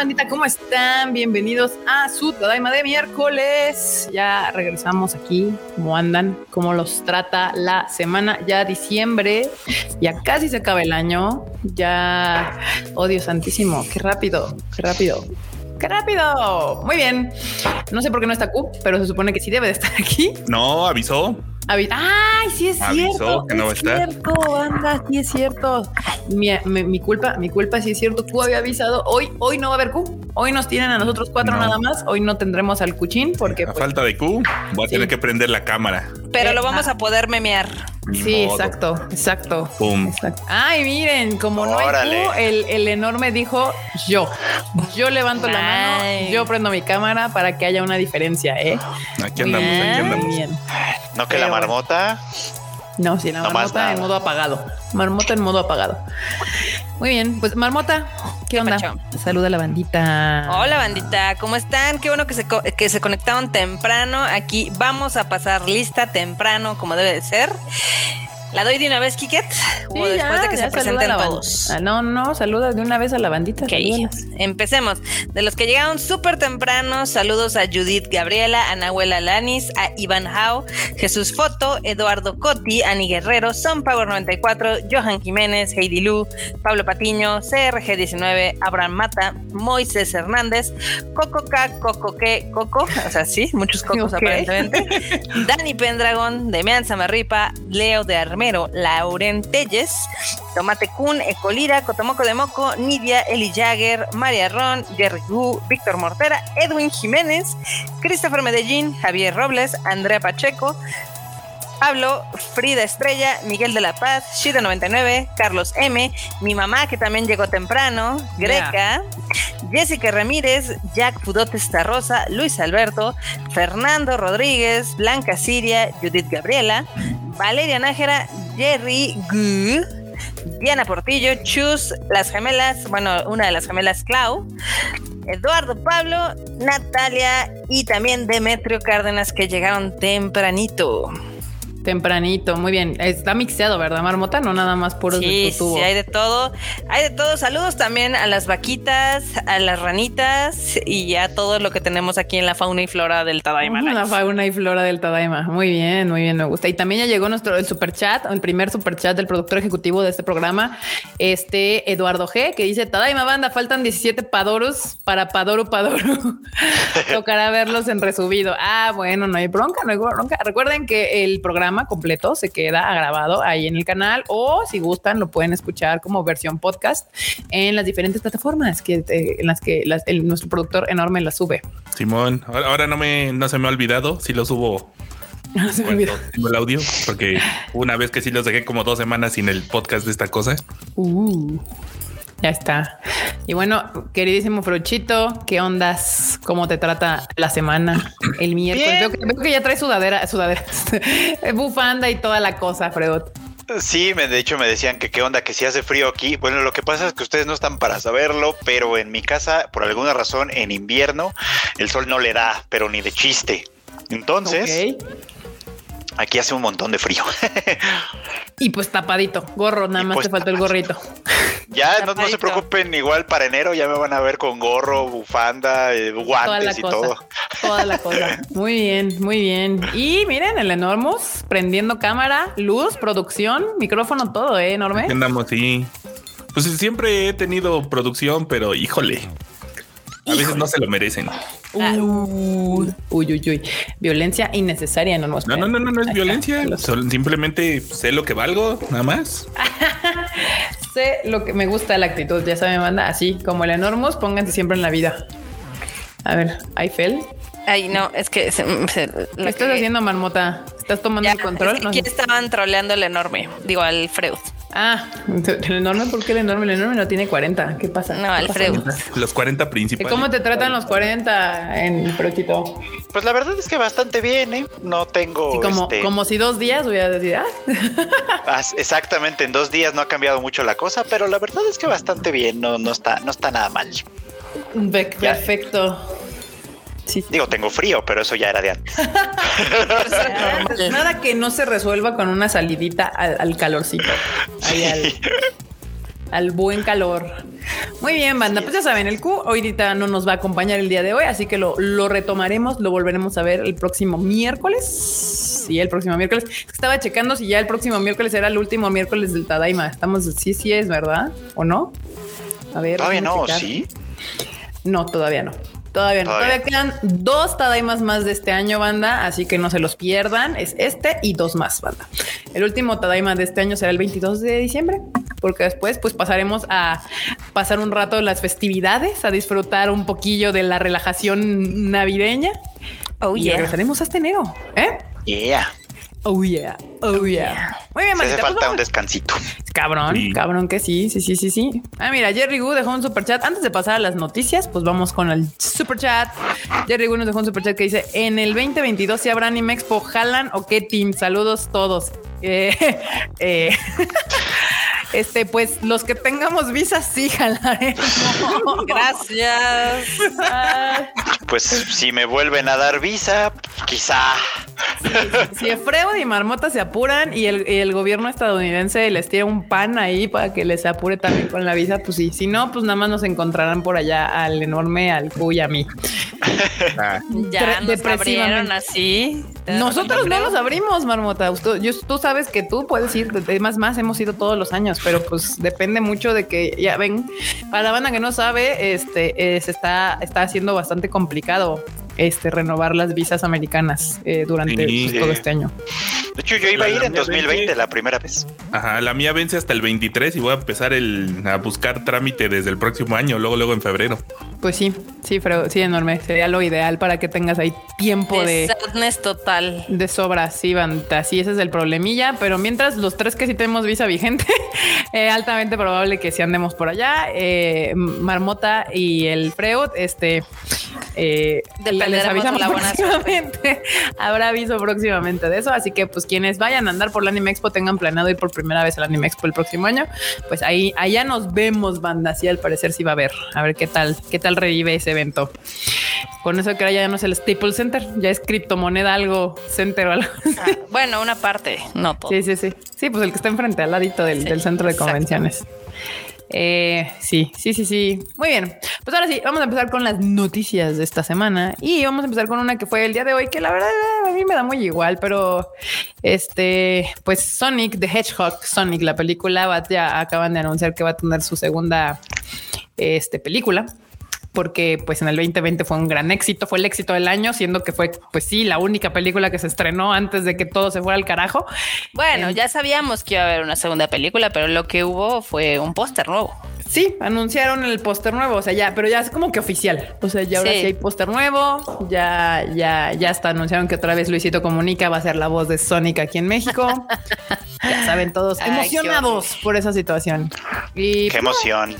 bandita? ¿Cómo están? Bienvenidos a su Tadaima de miércoles. Ya regresamos aquí. ¿Cómo andan? ¿Cómo los trata la semana? Ya diciembre, ya casi se acaba el año. Ya, odio santísimo. Qué rápido, qué rápido. ¡Qué rápido! Muy bien. No sé por qué no está Q, pero se supone que sí debe de estar aquí. No, avisó. Ay, sí es cierto. Que no es cierto, anda, sí es cierto. Mi, mi, culpa, mi culpa, sí es cierto. Q había avisado. Hoy, hoy no va a haber Q. Hoy nos tienen a nosotros cuatro nada más. Hoy no tendremos al cuchín porque. A pues, falta de Q, voy a tener que prender la cámara. Pero lo vamos a poder memear. Sí, exacto, exacto, Ay, miren, como no hay Q, el, el, enorme dijo yo. Yo levanto la mano, yo prendo mi cámara para que haya una diferencia, ¿eh? Aquí andamos, aquí andamos. No que la marmota. No, sí, la marmota en modo apagado. Marmota en modo apagado. Muy bien, pues Marmota, ¿qué onda? Saluda a la bandita. Hola bandita, ¿cómo están? Qué bueno que se, que se conectaron temprano. Aquí vamos a pasar lista temprano, como debe de ser. ¿La doy de una vez, Kiket? o después de que se presenten todos. Ah, no, no, saluda de una vez a la bandita. Ok, empecemos. De los que llegaron súper temprano, saludos a Judith Gabriela, a Nahuela Lanis, a Iván Hao, Jesús Foto, Eduardo Cotti, Ani Guerrero, Son Power 94, Johan Jiménez, Heidi Lu, Pablo Patiño, CRG19, Abraham Mata, Moisés Hernández, Coco K, Coco Que, Coco, o sea, sí, muchos cocos aparentemente, Dani Pendragon, Demian Samarripa, Leo de Armenia, Lauren Telles, Tomate Kun, Ecolira, Cotomoco de Moco, Nidia, Eli Jagger, María Ron, Jerry Gu, Víctor Mortera, Edwin Jiménez, Christopher Medellín, Javier Robles, Andrea Pacheco, Pablo, Frida Estrella, Miguel de la Paz, Shida99, Carlos M, mi mamá que también llegó temprano, Greca, Jessica Ramírez, Jack Pudote Rosa, Luis Alberto, Fernando Rodríguez, Blanca Siria, Judith Gabriela, Valeria Nájera, Jerry Gu, Diana Portillo, Chus, las gemelas, bueno, una de las gemelas Clau, Eduardo Pablo, Natalia y también Demetrio Cárdenas que llegaron tempranito. Tempranito, muy bien. Está mixeado, ¿verdad, Marmota? No nada más puros sí, Sí, hay de todo. Hay de todo. Saludos también a las vaquitas, a las ranitas y a todo lo que tenemos aquí en la fauna y flora del Tadaima. La fauna y flora del Tadaima. Muy bien, muy bien, me gusta. Y también ya llegó nuestro el super chat, el primer super chat del productor ejecutivo de este programa, este Eduardo G, que dice Tadaima Banda, faltan 17 Padoros para Padoro Padoro. Tocará verlos en resubido. Ah, bueno, no hay bronca, no hay bronca. Recuerden que el programa completo se queda grabado ahí en el canal o si gustan lo pueden escuchar como versión podcast en las diferentes plataformas que, eh, en las que nuestro productor enorme la sube. Simón, ahora no me no se me ha olvidado si lo subo no se me el audio, porque una vez que sí los dejé como dos semanas sin el podcast de esta cosa. Uh. Ya está. Y bueno, queridísimo Fruchito, ¿qué ondas? ¿Cómo te trata la semana? El miércoles. Veo que, ya trae sudadera, sudadera, bufanda y toda la cosa, Fredot. Sí, me, de hecho me decían que qué onda, que si hace frío aquí. Bueno, lo que pasa es que ustedes no están para saberlo, pero en mi casa, por alguna razón, en invierno, el sol no le da, pero ni de chiste. Entonces, Aquí hace un montón de frío. y pues tapadito, gorro, nada más pues te faltó el gorrito. Ya, no, se preocupen, igual para enero ya me van a ver con gorro, bufanda, eh, guantes y todo. Toda la cosa. Muy bien, muy bien. Y miren, el Enormos, prendiendo cámara, luz, producción, micrófono, todo, ¿eh? Enorme. Andamos, sí. Pues siempre he tenido producción, pero híjole, a veces no se lo merecen. Ah, uy, uy, uy, Violencia innecesaria, no No, no, no, no, no es violencia. simplemente sé lo que valgo, nada más. sé lo que me gusta la actitud. Ya saben, manda así como el enormos, pónganse siempre en la vida. A ver, Eiffel. Ay, no, es que. ¿Qué estás haciendo, Marmota? ¿Estás tomando el control? Es aquí estaban troleando el enorme, digo, al Freud. Ah, el enorme, ¿por qué el enorme? El enorme no tiene 40. ¿Qué pasa? No, Alfredo. Los 40 principales. ¿Cómo te tratan los 40 en Prochito? Pues la verdad es que bastante bien, ¿eh? No tengo. como, este como si dos días voy a decir, ah. ah exactamente, en dos días no ha cambiado mucho la cosa, pero la verdad es que bastante bien, no, no, está, no está nada mal. Perfecto. Digo, tengo frío, pero eso ya era de antes. Nada que no se resuelva con una salidita al, calorcito. al, buen calor. Muy bien, banda. Pues ya saben, el Q ahorita no nos va a acompañar el día de hoy, así que lo, lo retomaremos, lo volveremos a ver el próximo miércoles. Sí, el próximo miércoles. Estaba checando si ya el próximo miércoles era el último miércoles del Tadaima. Estamos, sí, sí es, ¿verdad? ¿O no? A ver. Todavía no, sí. No, todavía no. Todavía no. Todavía. quedan dos Tadaimas más de este año, banda. Así que no se los pierdan. Es este y dos más, banda. El último Tadaima de este año será el 22 de diciembre, porque después, pues pasaremos a pasar un rato las festividades, a disfrutar un poquillo de la relajación navideña. Oh, y regresaremos hasta enero. ¿Eh? Yeah. Oh yeah, oh yeah. Muy bien, Hace falta pues un descansito. Cabrón, cabrón que sí, sí, sí, sí, sí. Ah, mira, Jerry Gu dejó un super chat. Antes de pasar a las noticias, pues vamos con el super chat. Jerry Gu nos dejó un super chat que dice: En el 2022 si habrá Anime Expo, jalan o qué team. Saludos todos. Eh, eh. Este, pues los que tengamos visa, sí, jalaremos. Gracias. Pues si me vuelven a dar visa, quizá. si Efreo y Marmota se apuran y el, gobierno estadounidense les tira un pan ahí para que les apure también con la visa, pues sí. Si no, pues nada más nos encontrarán por allá al enorme, al Q y a mí. Ah. ya nos abrieron así. Nosotros no nos abrimos, Marmota. Tú, sabes que tú puedes ir, más más hemos ido todos los años, pero pues depende mucho de que ya ven. Para la banda que no sabe, este eh, se está, está haciendo bastante complicado este, renovar las visas americanas eh, durante pues, todo este año. De hecho, yo iba a ir en 2020 la primera vez. Ajá, la mía vence hasta el 23 y voy a empezar el, a buscar trámite desde el próximo año, luego, luego en febrero. Pues sí, sí, pero sí, enorme. Sería lo ideal para que tengas ahí tiempo de. de total. De sobra, sí, Banta. Sí, ese es el problemilla. Pero mientras los tres que sí tenemos visa vigente, eh, altamente probable que sí andemos por allá. Eh, Marmota y el Freud, este. Eh, les avisamos la buena próximamente. Habrá aviso próximamente de eso. Así que, pues, quienes vayan a andar por la Anime Expo, tengan planeado ir por primera vez a la Anime Expo el próximo año, pues ahí, allá nos vemos, banda. Sí, al parecer sí va a haber. A ver qué tal, qué tal revive ese evento. Con eso que ahora ya no es el Staples Center, ya es criptomoneda algo center o algo. Ah, bueno, una parte, no todo. Sí, sí, sí. Sí, pues el que está enfrente, al ladito del, centro de convenciones. Eh, sí, sí, sí, sí. Muy bien. Pues ahora sí, vamos a empezar con las noticias de esta semana y vamos a empezar con una que fue el día de hoy, que la verdad a mí me da muy igual, pero este, pues Sonic the Hedgehog, Sonic, la película, ya acaban de anunciar que va a tener su segunda este, película porque pues en el 2020 fue un gran éxito, fue el éxito del año, siendo que fue pues sí la única película que se estrenó antes de que todo se fuera al carajo. Bueno, eh, ya sabíamos que iba a haber una segunda película, pero lo que hubo fue un póster nuevo. Sí, anunciaron el póster nuevo, o sea, ya, pero ya es como que oficial. O sea, ya ahora sí, hay póster nuevo, ya, ya, ya hasta anunciaron que otra vez Luisito Comunica va a ser la voz de Sonic aquí en México. ya saben todos emocionados por esa situación. Y, qué pues, emoción.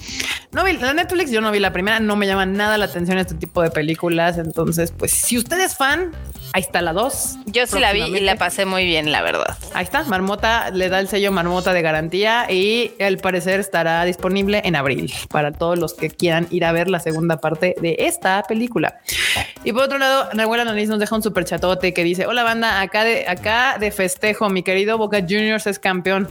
No vi la Netflix, yo no vi la primera, no me llama nada la atención este tipo de películas. Entonces, pues si usted es fan, ahí está la 2. Yo sí la vi y la pasé muy bien, la verdad. Ahí está, Marmota le da el sello Marmota de garantía y al parecer estará disponible en abril para todos los que quieran ir a ver la segunda parte de esta película. Y por otro lado, Nahuela Nariz nos deja un super chatote que dice: Hola banda, acá de acá de festejo, mi querido Boca Juniors es campeón.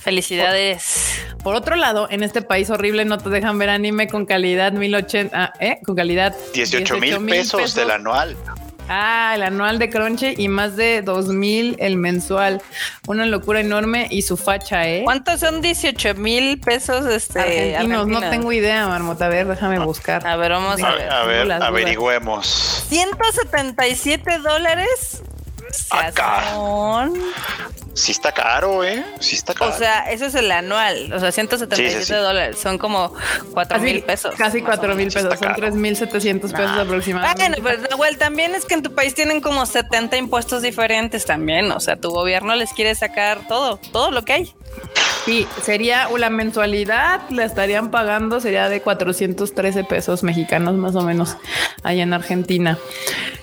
Felicidades. Por, otro lado, en este país horrible no te dejan ver anime con calidad 1080, ah, ¿eh? Con calidad 18 mil pesos del anual. Ah, el anual de Crunchy y más de dos mil el mensual. Una locura enorme y su facha, ¿eh? ¿Cuántos son 18 mil pesos este, argentinos? No tengo idea, Marmota. A ver, déjame buscar. A ver, vamos a, ver. A ver, averigüemos. 177 dólares Acá. Sí está caro, ¿eh? Sí está caro. O sea, eso es el anual. O sea, 177 dólares. Son como 4 mil pesos. Casi 4 mil pesos. Son 3 mil 700 pesos aproximadamente. Bueno, pues Nahuel, también es que en tu país tienen como 70 impuestos diferentes también. O sea, tu gobierno les quiere sacar todo, todo lo que hay. Sí, sería una mensualidad, la estarían pagando, sería de 413 pesos mexicanos más o menos allá en Argentina.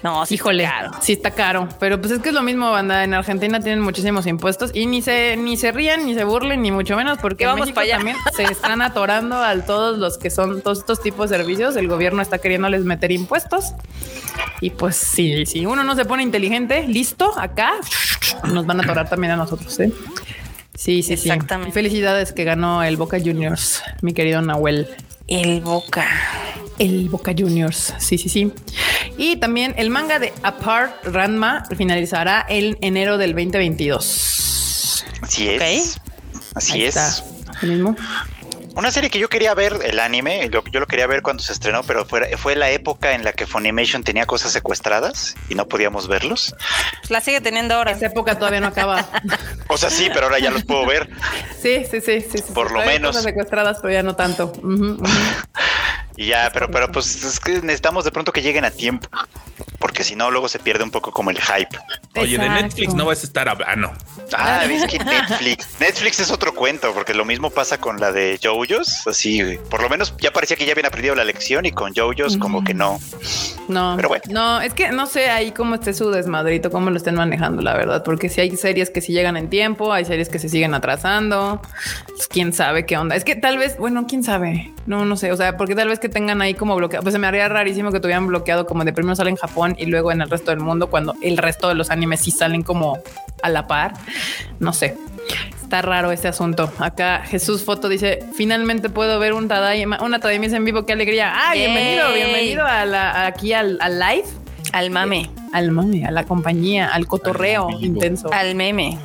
No, sí Híjole, está caro. sí está caro, pero pues es que es lo mismo, banda. En Argentina tienen muchísimos impuestos y ni se ni se rían ni se burlen ni mucho menos porque vamos para allá. también se están atorando a todos los que son todos estos tipos de servicios. El gobierno está queriéndoles meter impuestos y pues sí, si uno no se pone inteligente, listo, acá nos van a atorar también a nosotros. ¿eh? Sí, sí, sí. Exactamente. Felicidades que ganó el Boca Juniors, mi querido Nahuel. El Boca. El Boca Juniors. Sí, sí, sí. Y también el manga de Apart Ranma finalizará en enero del 2022. Así es. Así Ahí es. está. ¿El mismo? Una serie que yo quería ver, el anime, lo- yo lo quería ver cuando se estrenó, pero fue, fue la época en la que Funimation tenía cosas secuestradas y no podíamos verlos. Pues la sigue teniendo ahora. Esa época todavía no acaba. O sea, sí, pero ahora ya los puedo ver. Sí, sí, sí, sí. sí, Por sí. lo menos. cosas secuestradas, pero ya no tanto. Ujú, ujú. Y ya, pero, pero pues es que necesitamos de pronto que lleguen a tiempo. Porque si no, luego se pierde un poco como el hype. Oye, de. Netflix no vas a estar hablando. Ah, ves que Netflix. Netflix es otro cuento, porque lo mismo pasa con la de JoJo's. Así, por lo menos ya parecía que ya habían aprendido la lección y con JoJo's como que no. No, Pero bueno. no, es que no sé ahí cómo esté su desmadrito, cómo lo estén manejando, la verdad, porque si hay series que sí llegan en tiempo, hay series que se siguen atrasando, pues, quién sabe qué onda. Es que tal vez, bueno, quién sabe, no, no sé, o sea, porque tal vez que tengan ahí como bloqueado, pues se me haría rarísimo que tuvieran bloqueado como de primero sale en Japón y luego en el resto del mundo, cuando el resto de los animes sí salen como a la par, no sé. Está raro este asunto. Acá Jesús Foto dice: Finalmente puedo ver un Tadaima, una Tadaima en vivo. Qué alegría. Ah, Yay. bienvenido, bienvenido a la, aquí al, al live, Al mame. al mame, a la compañía, al cotorreo Al intenso. Al meme.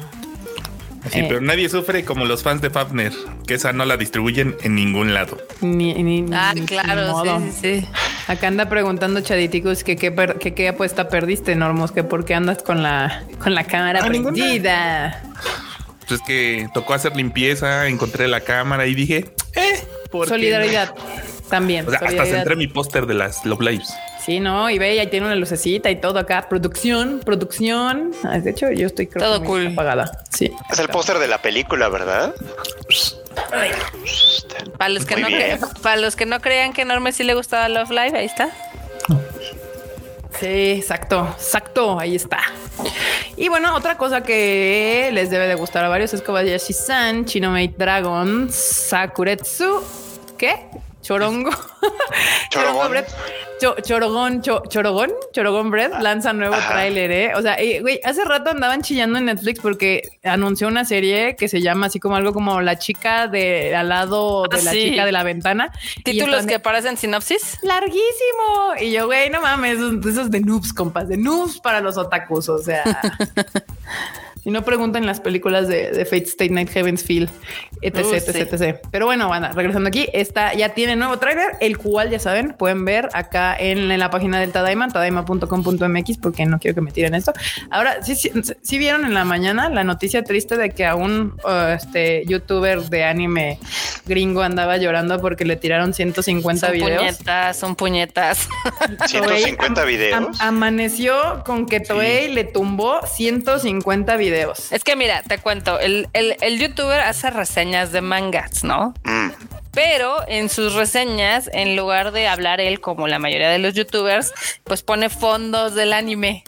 Sí, Eh. pero nadie sufre como los fans de Fafner, que esa no la distribuyen en ningún lado. Ni, ni- Ah, ni- ni claro, modo. sí, sí, sí. Acá anda preguntando Chaditicus que qué per- que qué apuesta perdiste, Normos, que por qué andas con la con la cámara Ah, ninguna. prendida. Pues es que tocó hacer limpieza, encontré la cámara y dije, eh, ¿por qué Solidaridad también. O sea, hasta solidaridad. centré mi póster de las Love Lives. Sí, no, y ve, y ahí tiene una lucecita y todo acá. Producción, producción. Ah, De hecho, yo estoy creo Todo cool. apagada. Sí. Es el póster de la película, ¿verdad? Para los, que Muy no bien. para los que no crean que Norme sí le gustaba Love Live, ahí está. Sí, exacto, exacto, ahí está. Y bueno, otra cosa que les debe de gustar a varios es Kobayashi-san, Chinomate Dragon, Sakuretsu, ¿qué? Chorongo. Chorogón. Bread. Cho- Chorogón, Cho- Chorogón, Chorogón Bread lanza nuevo tráiler, ¿eh? O sea, güey, hace rato andaban chillando en Netflix porque anunció una serie que se llama así como algo como La chica de al lado de Ah, la sí. chica de la ventana. Títulos que parecen sinopsis. larguísimo. Y yo, güey, no mames, esos, esos de noobs, compas, de noobs para los otakus. O sea, y no pregunten las películas de, de Fate State Night Heavens Feel, etc, Uh, etc, sí. etc. Pero bueno, van regresando aquí, esta ya tiene nuevo tráiler, el cual ya saben, pueden ver acá en, en la página del Tadaima, tadaima.com.mx, porque no quiero que me tiren esto. Ahora, sí, sí, sí vieron en la mañana la noticia triste de que a un uh, este youtuber de anime gringo andaba llorando porque le tiraron 150 Son videos. puñetas, son puñetas. 150 Toei videos. am- amaneció con que Toei le tumbó 150 videos. Es que mira, te cuento, el, el, el youtuber hace reseñas de mangas, ¿no? Mm. Pero en sus reseñas, en lugar de hablar él como la mayoría de los youtubers, pues pone fondos del anime.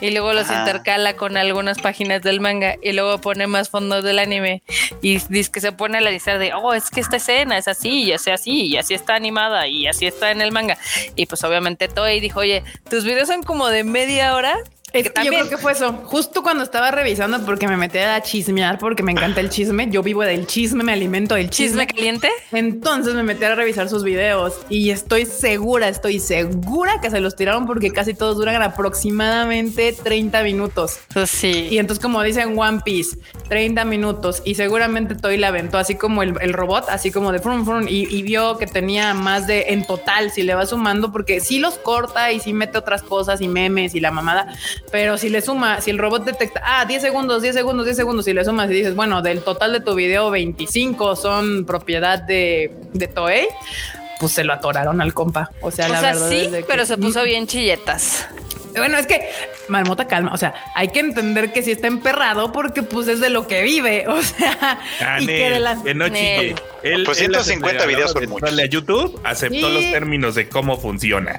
Y luego los Ajá. intercala con algunas páginas del manga y luego pone más fondos del anime y dice que se pone a la lista de, oh, es que esta escena es así y así así y así está animada y así está en el manga. Y pues obviamente Toei dijo, oye, tus videos son como de media hora. Es que que yo también- creo que fue eso. Justo cuando estaba revisando, porque me metí a chismear, porque me encanta el chisme. Yo vivo del chisme, me alimento del Chisme chisme. caliente. Entonces me metí a revisar sus videos y estoy segura, estoy segura que se los tiraron porque casi todos duran aproximadamente 30 minutos. Pues sí. Y entonces, como dicen One Piece, 30 minutos. Y seguramente Toy la aventó así como el, el robot, así como de frum, frum, y, y vio que tenía más de en total, si le va sumando, porque sí los corta y sí mete otras cosas y memes y la mamada. Pero si le suma, si el robot detecta, ah, 10 segundos, 10 segundos, 10 segundos, y le sumas y dices, bueno, del total de tu video, 25 son propiedad de, de Toei. Pues se lo atoraron al compa. O sea, O la sea, verdad sí, es que- pero se puso bien chilletas. Bueno, es que Marmota calma, o sea, hay que entender que si está emperrado porque pues es de lo que vive, o sea, Ah, y que de las que no Nel. Él, Pues él 150 aceptó- videos son muchos. entrarle a YouTube aceptó Sí. los términos de cómo funciona.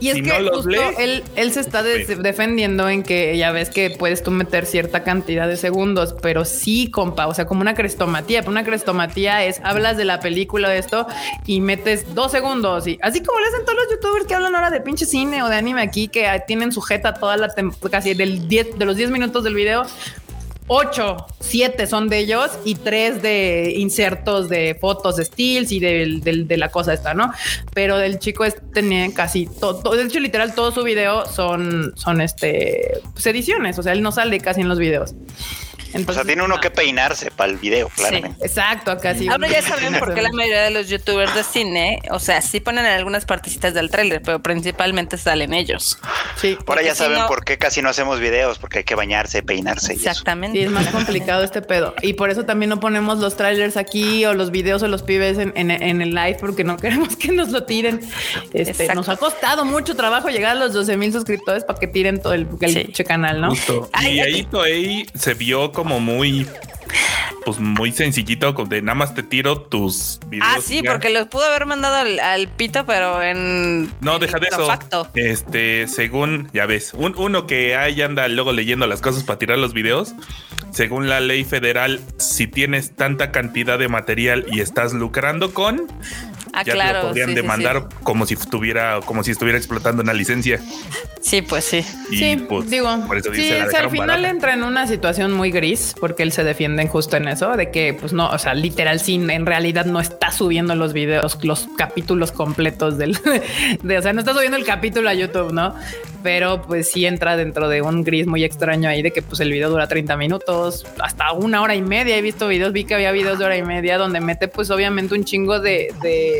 y es si que no los justo lee, él, él se está defendiendo en que ya ves que puedes tú meter cierta cantidad de segundos, pero sí, compa, o sea, como una crestomatía, una crestomatía es hablas de la película de esto y metes dos segundos y así como le hacen todos los youtubers que hablan ahora de pinche cine o de anime aquí que ah, tienen sujeta toda la casi del 10 de los 10 minutos del video ocho, siete son de ellos y tres de insertos de fotos de Steels y de, la cosa esta, ¿no? Pero el chico es, tenía casi todo, de hecho literal todo su video son, son este, pues, ediciones, o sea, él no sale casi en los videos o sea, tiene uno que peinarse para el video, claramente. exacto, acá sí. Ahora ya saben por qué la mayoría de los youtubers de cine, o sea, sí ponen algunas partecitas del tráiler, pero principalmente salen ellos. Sí. Ahora ya saben por qué casi no hacemos videos, porque hay que bañarse, peinarse. Exactamente. Y, es más complicado este pedo. Y por eso también no ponemos los trailers aquí o los videos o los pibes en, el live, porque no queremos que nos lo tiren. Este, nos ha costado mucho trabajo llegar a los 12 mil suscriptores para que tiren todo el, canal, ¿no? y ahí Toei se vio como muy pues muy sencillito de nada más te tiro tus videos. Ah, sí, porque los pudo haber mandado al, pito, pero en. No, deja de eso. Este, según, ya ves, un, uno que ahí anda luego leyendo las cosas para tirar los videos. Según la ley federal, si tienes tanta cantidad de material y estás lucrando con, Ah, ya claro. Lo podrían demandar como si estuviera, como si estuviera explotando una licencia. Sí, pues sí. sí, pues, digo, por eso sí, al final entra en una situación muy gris porque él se defiende justo en eso de que, pues no, o sea, literal, sin en realidad no está subiendo los videos, los capítulos completos del, de, o sea, no está subiendo el capítulo a YouTube, no? Pero pues sí entra dentro de un gris muy extraño ahí de que pues el video dura 30 minutos, hasta una hora y media. He visto videos, vi que había videos de hora y media donde mete pues obviamente un chingo de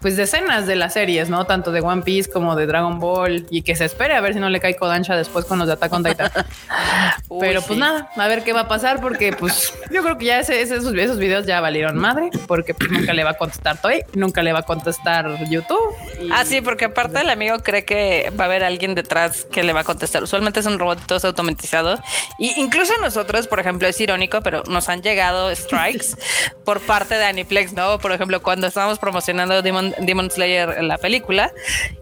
pues decenas de las series, ¿no? Tanto de One Piece como de Dragon Ball y que se espere a ver si no le cae Kodansha después con los de Attack on Titan. Pero pues nada, a ver qué va a pasar porque pues yo creo que ya ese, esos, videos ya valieron madre porque pues, nunca le va a contestar Toy, nunca le va a contestar YouTube. Ah, sí, porque aparte el amigo cree que va a haber alguien detrás que le va a contestar. Usualmente son robots automatizados y incluso nosotros, por ejemplo, es irónico, pero nos han llegado strikes por parte de Aniplex, ¿no? Por ejemplo, cuando estábamos promocionando Demon Demon, Slayer en la película.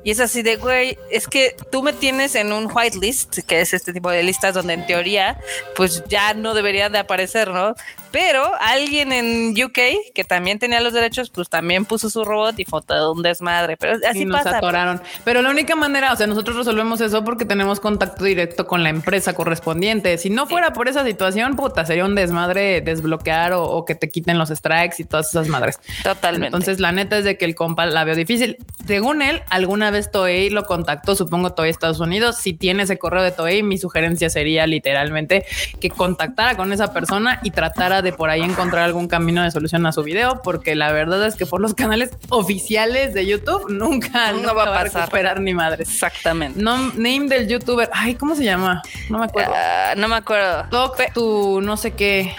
Y es así de, güey, es que tú me tienes en un whitelist, que es este tipo de listas donde en teoría, pues ya no debería de aparecer, ¿no? Pero alguien en UK que también tenía los derechos, pues también puso su robot y foto de un desmadre. Pero así nos pasa. atoraron. Pero la única manera, o sea, nosotros resolvemos eso porque tenemos contacto directo con la empresa correspondiente. Si no fuera por esa situación, puta, sería un desmadre desbloquear o, que te quiten los strikes y todas esas madres. Totalmente. Entonces, la neta es de que el compa la veo difícil. Según él, alguna vez Toei lo contactó, supongo Toei Estados Unidos. Si tiene ese correo de Toei, mi sugerencia sería literalmente que contactara con esa persona y tratara de de por ahí encontrar algún camino de solución a su video, porque la verdad es que por los canales oficiales de YouTube nunca, no va a, pasar. recuperar ni madre. Exactamente. No, name del youtuber. Ay, ¿cómo se llama? No me acuerdo. Ah, no me acuerdo. Toque tu no sé qué.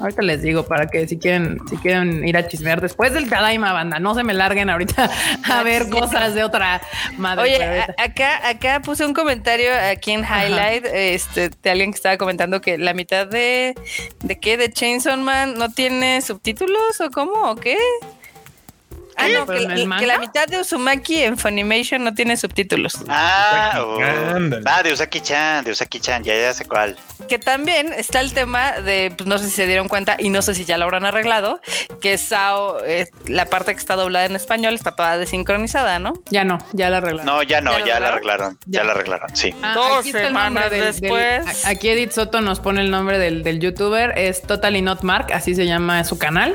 Ahorita les digo para que si quieren, si quieren ir a chismear después del Tadaima banda, no se me larguen ahorita a ver cosas de otra madre. Oye, acá, acá puse un comentario aquí en highlight, este, de alguien que estaba comentando que la mitad de, de qué, de Chainsaw Man no tiene subtítulos o cómo o qué. Ah, no, que, la mitad de Uzumaki en Funimation no tiene subtítulos. Ah, oh. ah de Usaki-chan, de Usaki-chan, ya, ya sé cuál. Que también está el tema de, pues no sé si se dieron cuenta y no sé si ya lo habrán arreglado, que Sao, eh, la parte que está doblada en español está toda desincronizada, ¿no? Ya no, ya la arreglaron. No, ya no, ya, la arreglaron, ya. la arreglaron, sí. Ah, Dos semanas después. aquí Edith Soto nos pone el nombre del, del youtuber, es Totally Not Mark, así se llama su canal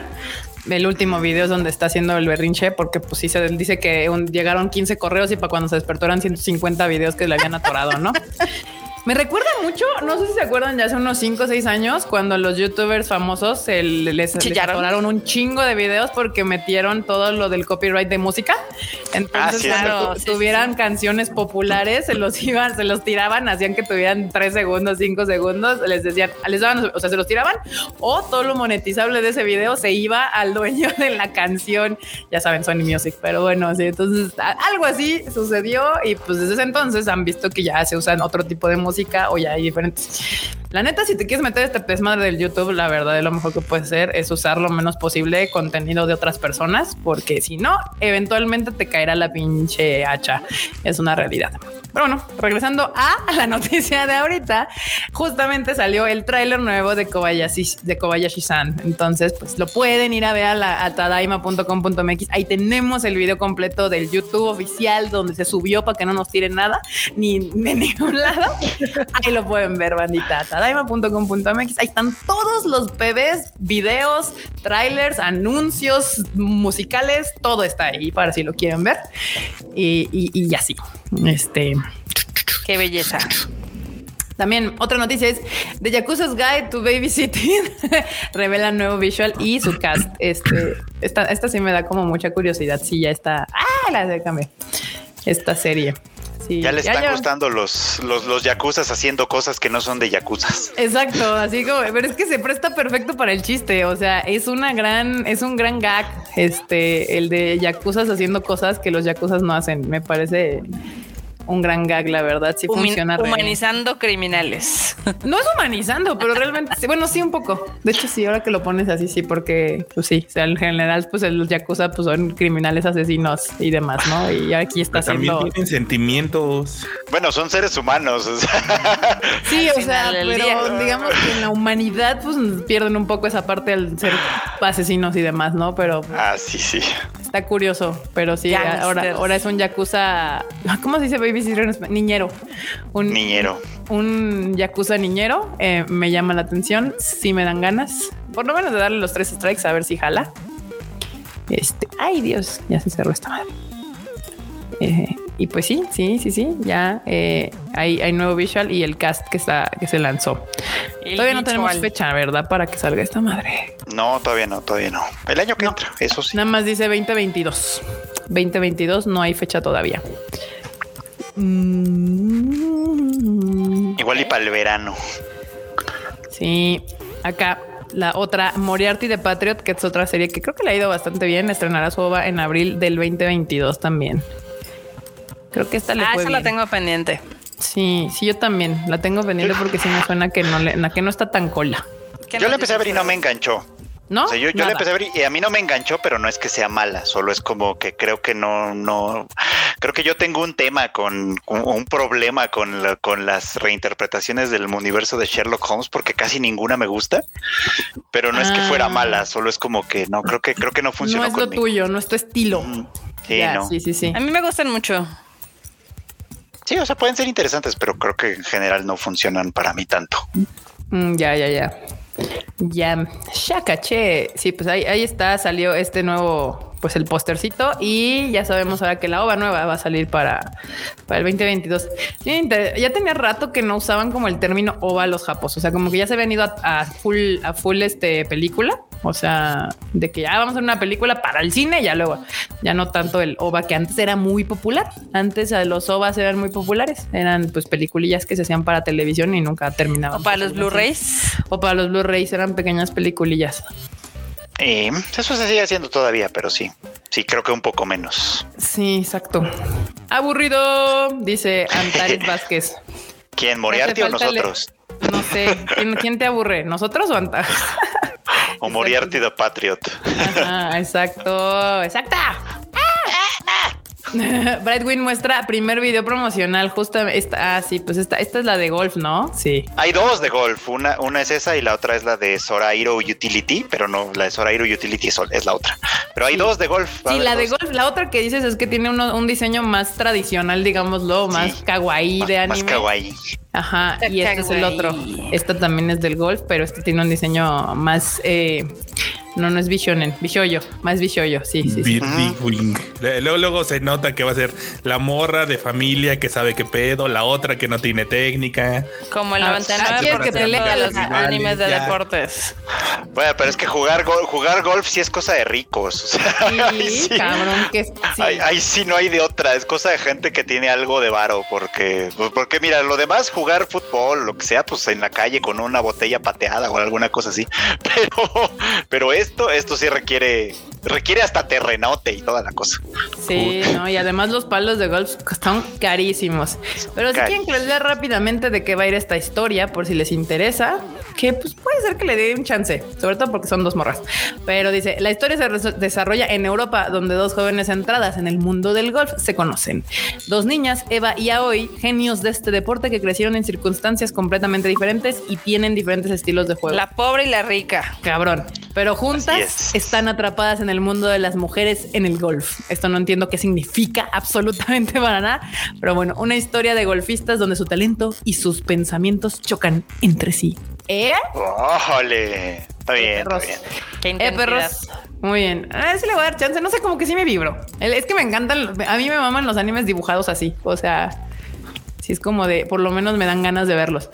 el último video es donde está haciendo el berrinche, porque pues sí se dice que llegaron 15 correos y para cuando se despertó eran 150 videos que le habían atorado, ¿no? Me recuerda mucho, no sé si se acuerdan, ya hace unos 5 o 6 años, cuando los youtubers famosos se les, atoraron un chingo de videos porque metieron todo lo del copyright de música. Entonces, ah, cuando tuvieran canciones populares, se los iban, se los tiraban, hacían que tuvieran 3 segundos, 5 segundos, les decían, les daban, o sea, se los tiraban, o todo lo monetizable de ese video se iba al dueño de la canción. Ya saben, Sony Music, pero bueno, sí, entonces algo así sucedió y pues desde ese entonces han visto que ya se usan otro tipo de música música o ya hay diferentes. La neta, si te quieres meter este desmadre del YouTube, la verdad es lo mejor que puedes hacer es usar lo menos posible contenido de otras personas, porque si no, eventualmente te caerá la pinche hacha. Es una realidad. Pero bueno, regresando a la noticia de ahorita, justamente salió el tráiler nuevo de Kobayashi, de Kobayashi-san. Entonces, pues lo pueden ir a ver a, la, a tadaima.com.mx. Ahí tenemos el video completo del YouTube oficial donde se subió para que no nos tiren nada, ni de ningún lado. Ahí lo pueden ver, bandita. tadaima.com.mx. Ahí están todos los bebés, videos, trailers, anuncios musicales, todo está ahí para si lo quieren ver. Y, y, y así. Este. Qué belleza. También otra noticia es The Yakuza's Guide to Babysitting revela nuevo visual y su cast. Este, esta, esta sí me da como mucha curiosidad. Si ya está. Ah, la de. Esta serie. Sí, ya le están gustando los, los, los yakuzas haciendo cosas que no son de yakuzas. Exacto, así como, pero es que se presta perfecto para el chiste. O sea, es una gran, es un gran gag. Este, el de yakuzas haciendo cosas que los yakuzas no hacen. Me parece un gran gag, la verdad. Sí Humi- funciona. re- Humanizando criminales. No es humanizando, pero realmente, sí, bueno, sí un poco. De hecho, sí, ahora que lo pones así, sí, porque, pues sí, o sea, en general, pues los yakuza, pues son criminales asesinos y demás, ¿no? Y aquí está Pero también haciendo... tienen sentimientos. Bueno, son seres humanos. o sea, Sí, o sea, pero día. digamos que en la humanidad, pues pierden un poco esa parte al ser asesinos y demás, ¿no? Pero ah, sí, sí. Está curioso, pero sí, Gangsters. ahora, ahora es un yakuza, ¿cómo se dice babysitter en español? Niñero. Un, Niñero. un yakuza niñero eh, me llama la atención. Sí me dan ganas, por lo menos de darle los tres strikes a ver si jala. Este, ay Dios, ya se cerró esta madre. Eh, y pues sí, sí, sí, sí, ya eh, hay, hay nuevo visual y el cast que está que se lanzó. El Todavía no tenemos visual. fecha, ¿verdad? Para que salga esta madre. No, todavía no, todavía no. El año que entra, eso sí. Nada más dice 2022. 2022 no hay fecha todavía. Mm. Igual y para el verano. Sí, acá la otra Moriarty de Patriot, que es otra serie que creo que le ha ido bastante bien, estrenará su OVA en abril del 2022 también. Creo que esta le Ah, fue esa la tengo pendiente. Sí, sí, yo también la tengo pendiente porque sí me suena que no le, na- que no está tan cola, ¿Qué Yo la empecé a ver y no me enganchó. ¿no? O sea, yo, yo la empecé a ver y a mí no me enganchó, pero no es que sea mala, solo es como que creo que no, no, creo que yo tengo un tema con, con- un problema con, la- con las reinterpretaciones del universo de Sherlock Holmes, porque casi ninguna me gusta, pero no es que fuera Ah. mala, solo es como que no, creo que, creo que no No funcionó es lo conmigo. tuyo, no es tu estilo. Mm, Sí, Ya, no. sí, sí, sí. A mí me gustan mucho. Sí, o sea, pueden ser interesantes, pero creo que en general no funcionan para mí tanto. Mm, ya, ya, ya. Ya, ya caché. Sí, pues ahí, está, salió este nuevo, pues el postercito y ya sabemos ahora que la ova nueva va a salir para, el 2022. Sí, inter- Ya tenía rato que no usaban como el término ova los japos, o sea, como que ya se habían ido a, a full, a full este película, o sea, de que ya vamos a hacer una película para el cine, ya luego, ya no tanto el ova que antes era muy popular. Antes los ovas eran muy populares, eran pues peliculillas que se hacían para televisión y nunca terminaban. O para los. Blu-rays. O para los Blu-rays eran pequeñas peliculillas. Eh, eso se sigue haciendo todavía, pero sí, sí, creo que un poco menos. Sí, exacto. Aburrido, dice Antares Vázquez. ¿Quién, Moriarty o le- nosotros? No sé, ¿quién, quién te aburre? ¿Nosotros o Antares? O Moriarty de Patriot. Ajá, exacto, exacta. Brightwing muestra primer video promocional, justo esta, ah, sí, pues esta, esta es la de golf, ¿no? Sí. Hay dos de golf, una, una es esa y la otra es la de Sorairo Utility, pero no, la de Sorairo Utility es, es la otra. Pero hay Sí. dos de golf. Sí, la de golf, la otra que dices es que tiene uno- un diseño más tradicional, digámoslo, más Sí. kawaii Más- de Más anime. kawaii. Ajá, y este es el otro. Esta también es del golf, pero este tiene un diseño más. eh, no, no es Bishonen, Bishoyo, más Bishoyo, sí, sí. sí. Luego, luego se nota que va a ser la morra de familia que sabe qué pedo, la otra que no tiene técnica. Como el Ah, 99% aquí es que pelea los los animes de ya. deportes. Bueno, pero es que jugar, gol- jugar golf sí es cosa de ricos. o sea, ahí Sí, sí. cabrón, que sí. Ahí, ahí sí no hay de otra, es cosa de gente que tiene algo de varo, porque, pues, porque mira, lo demás, jugar fútbol, lo que sea, pues en la calle con una botella pateada o alguna cosa así, pero, pero esto, esto sí requiere, requiere hasta terrenote y toda la cosa. Sí, no, y además los palos de golf son carísimos. Pero si quieren que les lea rápidamente de qué va a ir esta historia, por si les interesa, que pues puede ser que le dé un chance, sobre todo porque son dos morras. Pero dice, la historia se desarrolla en Europa, donde dos jóvenes entradas en el mundo del golf se conocen. Dos niñas, Eva y Aoi, genios de este deporte que crecieron en circunstancias completamente diferentes y tienen diferentes estilos de juego. La pobre y la rica. Cabrón. pero juntas es. están atrapadas en el mundo de las mujeres en el golf. Esto no entiendo qué significa absolutamente para nada, pero bueno, una historia de golfistas donde su talento y sus pensamientos chocan entre sí. ¿Eh? Está bien, está Perros. bien. Qué Eh, perros. Muy bien. A ver si le voy a dar chance. No sé, como que sí me vibro. Es que me encantan. A mí me maman los animes dibujados así. O sea, sí es como de, por lo menos me dan ganas de verlos.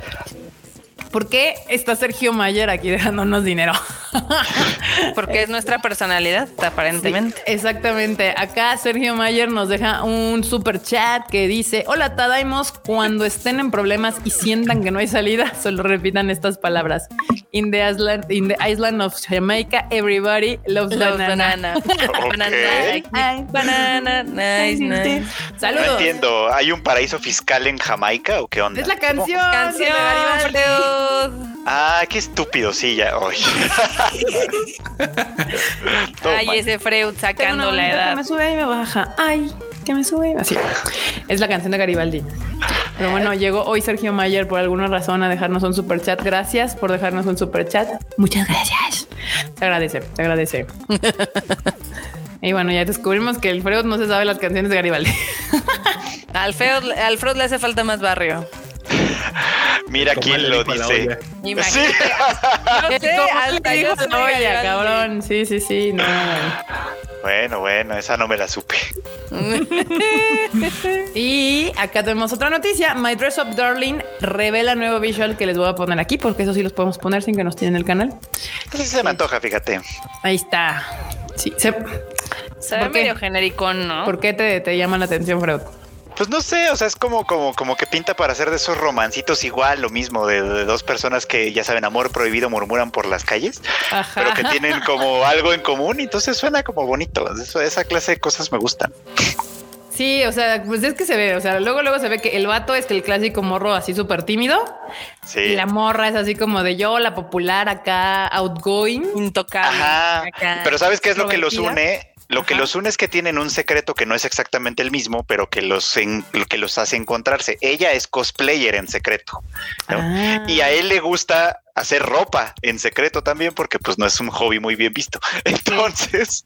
¿Por qué está Sergio Mayer aquí dejándonos dinero? Porque es nuestra personalidad, aparentemente. Exactamente. Acá Sergio Mayer nos deja un super chat que dice: Hola, Tadaimos. Cuando estén en problemas y sientan que no hay salida, solo repitan estas palabras: In the island, in the island of Jamaica, everybody loves, Love banana. banana. Me. Banana, nice, nice. No Saludos. entiendo. ¿Hay un paraíso fiscal en Jamaica o qué onda? Es la canción. Canción, de. Ah, qué estúpido, sí, ya. Ay. Todo Ay, ese Freud sacando la edad. Que me sube y me baja. Ay, que me sube. Así. Es la canción de Garibaldi. Pero bueno, llegó hoy Sergio Mayer por alguna razón a dejarnos un super chat. Gracias por dejarnos un super chat. Muchas gracias. Se agradece, se agradece. Y bueno, ya descubrimos que el Freud no se sabe las canciones de Garibaldi. Al Freud, al Freud le hace falta más barrio. Mira quién lo dice. Sí. Imagínate. Yo sé, ¿Cómo hasta le yo dijo soy la olla, Garibaldi. cabrón? Sí, sí, sí. No, Bueno, bueno, esa no me la supe. Y acá tenemos otra noticia. My Dress Up Darling revela nuevo visual que les voy a poner aquí porque eso sí los podemos poner sin que nos tienen el canal. Entonces se me antoja, fíjate. Ahí está. Sí, se- Se ve ¿Por qué? medio genericón, ¿no? ¿Por qué te, te llama la atención, Freud? Pues no sé, o sea, es como, como, como que pinta para hacer de esos romancitos igual, lo mismo, de, de dos personas que ya saben, amor prohibido, murmuran por las calles, Ajá. pero que tienen como algo en común, y entonces suena como bonito. Eso, esa clase de cosas me gustan. Sí, o sea, pues es que se ve, o sea, luego luego se ve que el vato es que el clásico morro así súper tímido Sí. y la morra es así como de yo, la popular acá, outgoing. Intocable. Ajá. Acá. Pero ¿sabes qué es lo que los une? Lo que los une es que tienen un secreto que no es exactamente el mismo, pero que los, en- que los hace encontrarse. Ella es cosplayer en secreto. ¿no? Ah. Y a él le gusta hacer ropa en secreto también porque pues no es un hobby muy bien visto. Entonces,